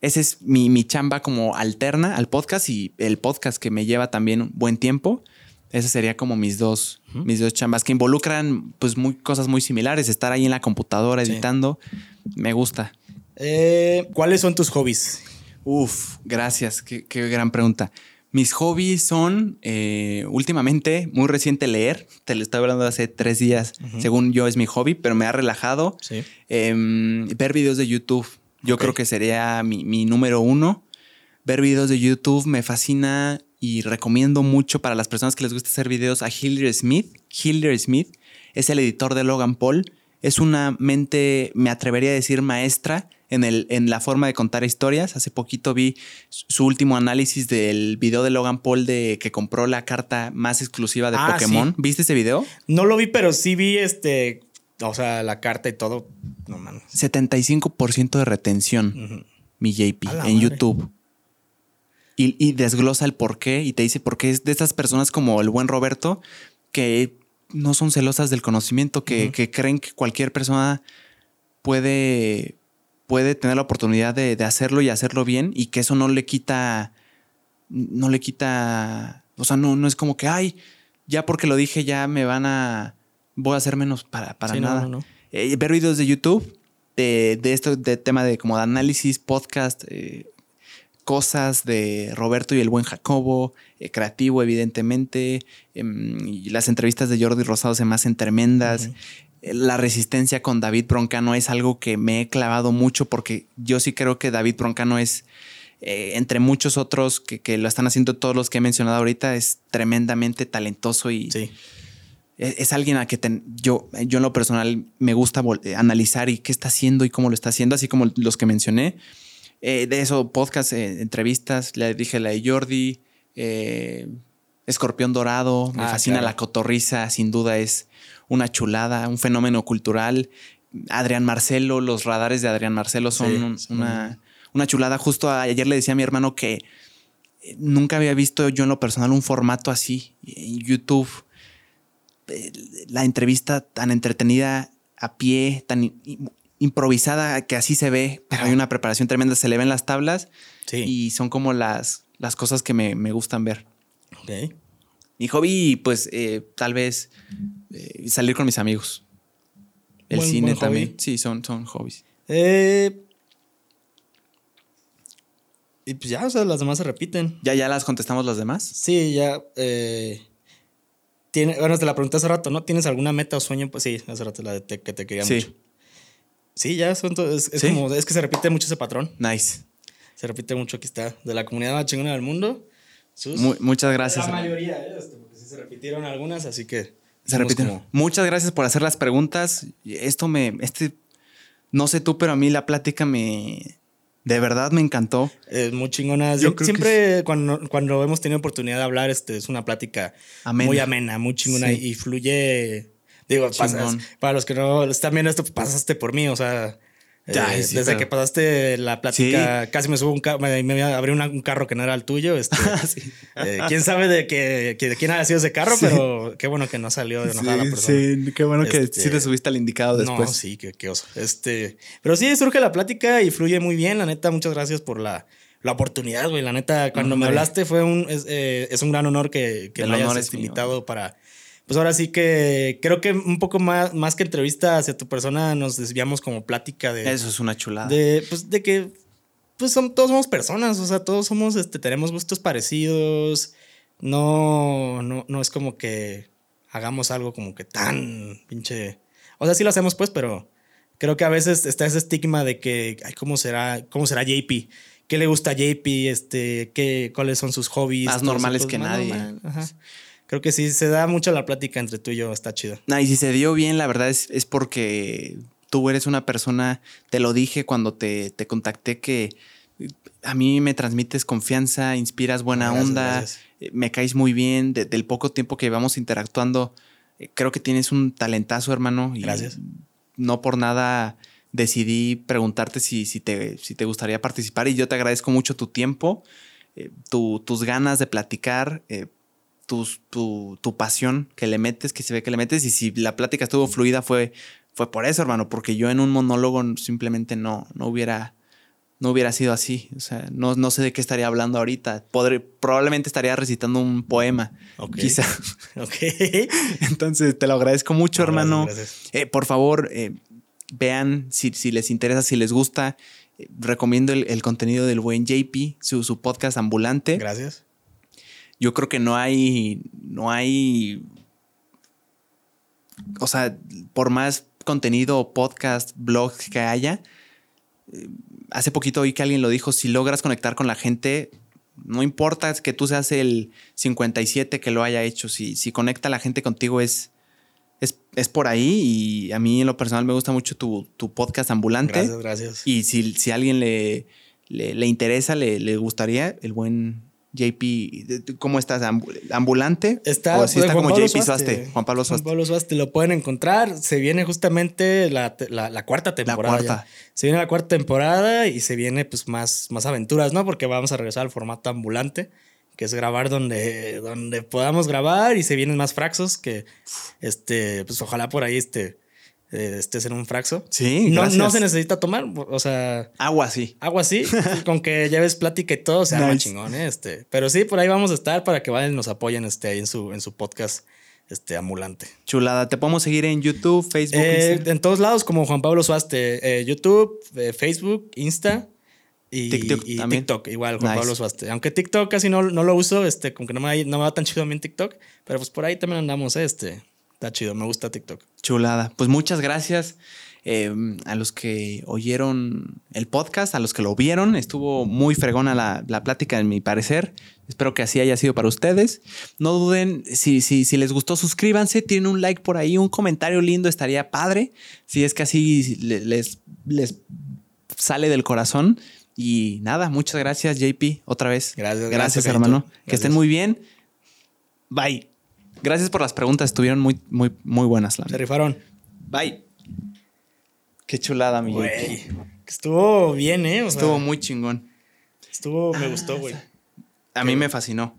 Ese es mi, mi chamba como alterna al podcast y el podcast que me lleva también un buen tiempo. Esas sería como mis dos, mis dos chambas que involucran pues muy, cosas muy similares. Estar ahí en la computadora Sí. editando. Me gusta. eh, ¿Cuáles son tus hobbies? Uf, gracias. Qué, qué gran pregunta. Mis hobbies son eh, últimamente muy reciente leer. Te lo estaba hablando hace tres días. Según yo es mi hobby, pero me ha relajado. Sí. Em, ver videos de YouTube. Yo creo que sería mi, mi número uno. Ver videos de YouTube me fascina y recomiendo mucho para las personas que les gusta hacer videos a Hillier Smith. Hillier Smith es el editor de Logan Paul. Es una mente, me atrevería a decir, maestra en, el, en la forma de contar historias. Hace poquito vi su último análisis del video de Logan Paul de que compró la carta más exclusiva de Ah, Pokémon. sí. ¿Viste ese video? No lo vi, pero sí vi este. O sea, la carta y todo. No mames. 75% de retención, mi JP, en madre. YouTube. Y, y desglosa el por qué y te dice por qué es de estas personas como el buen Roberto que no son celosas del conocimiento, que, que creen que cualquier persona puede, puede tener la oportunidad de, de hacerlo y hacerlo bien y que eso no le quita, no le quita, o sea, no, no es como que, ay, ya porque lo dije ya me van a, voy a hacer menos para, para Sí, no, nada. no, no. Eh, ver videos de YouTube de, de esto, de tema de como de análisis, podcast, eh, cosas de Roberto y el buen Jacobo, eh, creativo, evidentemente. em, y las entrevistas de Jordi Rosado se me hacen tremendas. La resistencia con David Broncano es algo que me he clavado mucho porque yo sí creo que David Broncano es, eh, entre muchos otros que, que lo están haciendo todos los que he mencionado ahorita, es tremendamente talentoso y, Sí. es, es alguien a que ten- yo, yo en lo personal me gusta eh, analizar y qué está haciendo y cómo lo está haciendo, así como los que mencioné. Eh, de eso, podcast, eh, entrevistas, le dije la de Jordi, Escorpión Dorado, me Ah, fascina claro. la cotorriza, sin duda es una chulada, un fenómeno cultural. Adrián Marcelo, los radares de Adrián Marcelo son Sí, un- son- una, una chulada. Justo ayer le decía a mi hermano que eh, nunca había visto yo en lo personal un formato así. En YouTube, eh, la entrevista tan entretenida a pie, tan improvisada que así se ve, pero hay una preparación tremenda, se le ven las tablas Sí. y son como las, las cosas que me, me gustan ver. Ok. Mi hobby, pues eh, tal vez eh, salir con mis amigos. El Buen- cine buen también. hobby. Sí, son, son hobbies. Eh, y pues ya, o sea, las demás se repiten. ¿Ya, ya las contestamos las demás? Sí, ya. Eh, tiene, bueno, te la pregunté hace rato, ¿no? ¿Tienes alguna meta o sueño? Pues sí, hace rato la de te- que te quería Sí. mucho. Sí, ya son es, es ¿Sí? como, es que se repite mucho ese patrón. Nice. Se repite mucho, aquí está. De la comunidad más chingona del mundo. Sus- Mu- muchas gracias. La mayoría, ¿eh? Este, porque sí se repitieron algunas, así que. Se repiten. como- Muchas gracias por hacer las preguntas. Esto me, este, no sé tú, pero a mí la plática me, de verdad me encantó. eh, muy chingona. Yo Siempre cuando, cuando hemos tenido oportunidad de hablar, este, es una plática Amena. muy amena, muy chingona Sí. y fluye. Digo, pasas- para los que no están viendo esto, pasaste por mí, o sea. Eh, Ay, sí, desde pero- que pasaste la plática, casi me subo un carro, me, me abrí una- un carro que no era el tuyo. Este, Sí. eh, quién sabe de, que, que de quién haya sido ese carro, pero qué bueno que no salió de enojada la Sí, persona. sí, qué bueno que Este, sí te subiste al indicado después. No, sí, qué, qué oso. Este, pero sí, surge la plática y fluye muy bien. La neta, muchas gracias por la, la oportunidad, güey. La neta, cuando me hablaste fue un, es, eh, es un gran honor que, que me hayas este, invitado para... Pues ahora sí que creo que un poco más, más que entrevista hacia tu persona, nos desviamos como plática de... Eso es una chulada. De, pues, de que pues son, todos somos personas, o sea, todos somos, este, tenemos gustos parecidos. No, no, no es como que hagamos algo como que tan pinche. O sea, sí lo hacemos, pues, pero creo que a veces está ese estigma de que, ay, ¿cómo será, cómo será JP? ¿Qué le gusta a JP? Este, ¿qué, ¿Cuáles son sus hobbies? Más normales que más nadie. normal, ajá. Creo que sí, se da mucho la plática entre tú y yo, está chido. Nah, y si se dio bien, la verdad es, es porque tú eres una persona, te lo dije cuando te, te contacté, que a mí me transmites confianza, inspiras buena Gracias, onda, gracias. eh, me caes muy bien, de- del poco tiempo que llevamos interactuando, eh, creo que tienes un talentazo, hermano. y Gracias. No por nada decidí preguntarte si, si, te, si te gustaría participar y yo te agradezco mucho tu tiempo, eh, tu- tus ganas de platicar. eh, tus- tu, tu pasión que le metes, que se ve que le metes, y si la plática estuvo fluida fue, fue por eso, hermano, porque yo en un monólogo simplemente no, no hubiera, no hubiera sido así. O sea, no, no sé de qué estaría hablando ahorita. Podré- probablemente estaría recitando un poema, Ok. quizá. Ok. Entonces, te lo agradezco mucho, No, hermano. gracias. Eh, por favor, eh, vean si, si les interesa, si les gusta. eh, recomiendo el, el contenido del buen JP, su, su podcast ambulante. Gracias. Yo creo que no hay, no hay, o sea, por más contenido, podcast, blogs que haya, eh, hace poquito oí que alguien lo dijo, si logras conectar con la gente, No importa que tú seas el 57 que lo haya hecho. Si, si conecta la gente contigo es, es, es por ahí. Y a mí en lo personal me gusta mucho tu, tu podcast ambulante. Gracias, gracias. Y si, si a alguien le, le, le interesa, le, le gustaría, el buen JP, ¿cómo estás? Ambu- ¿Ambulante? Está, ¿O así pues, está Juan como Pablo JP Suaste. Suaste? Juan Pablo Suaste. Juan Pablo Suaste lo pueden encontrar. Se viene justamente la, la- la cuarta temporada. cuarta. ya. Se viene la cuarta temporada y se viene pues más, más aventuras, ¿no? Porque vamos a regresar al formato ambulante, que es grabar donde, donde podamos grabar y se vienen más fraxos que, este, pues ojalá por ahí este, estés en un fraxo. Sí, no, gracias. no se necesita tomar, o sea, Agua, sí. Agua así, con que lleves plática y todo, se arma Nice. chingón, ¿eh? Este, pero sí, por ahí vamos a estar para que vayan y nos apoyen este, ahí en su, en su podcast este, ambulante. Chulada. Te podemos seguir en YouTube, Facebook, Eh, en todos lados, como Juan Pablo Suaste, eh, YouTube, eh, Facebook, Insta y TikTok y también. TikTok, igual, Juan Nice. Pablo Suaste. Aunque TikTok casi no, no lo uso, este, como que no me, no me va tan chido a mí en TikTok, pero pues por ahí también andamos, ¿eh? este. Está chido, me gusta TikTok. Chulada. Pues muchas gracias eh, a los que oyeron el podcast, a los que lo vieron. Estuvo muy fregona la, la plática, en mi parecer. Espero que así haya sido para ustedes. No duden, si, si, si les gustó, suscríbanse, tienen un like por ahí, un comentario lindo, estaría padre. Si es que así le- les, les sale del corazón. Y nada, muchas gracias, JP, otra vez. Gracias, Gracias, gracias, hermano. Que estén muy bien. Bye. Gracias por las preguntas, estuvieron muy, muy, muy buenas. La Se rifaron. Bye. Qué chulada, mi Güey. Estuvo bien, ¿eh? O sea, Estuvo muy chingón. Estuvo, me gustó, güey. A mí me fascinó.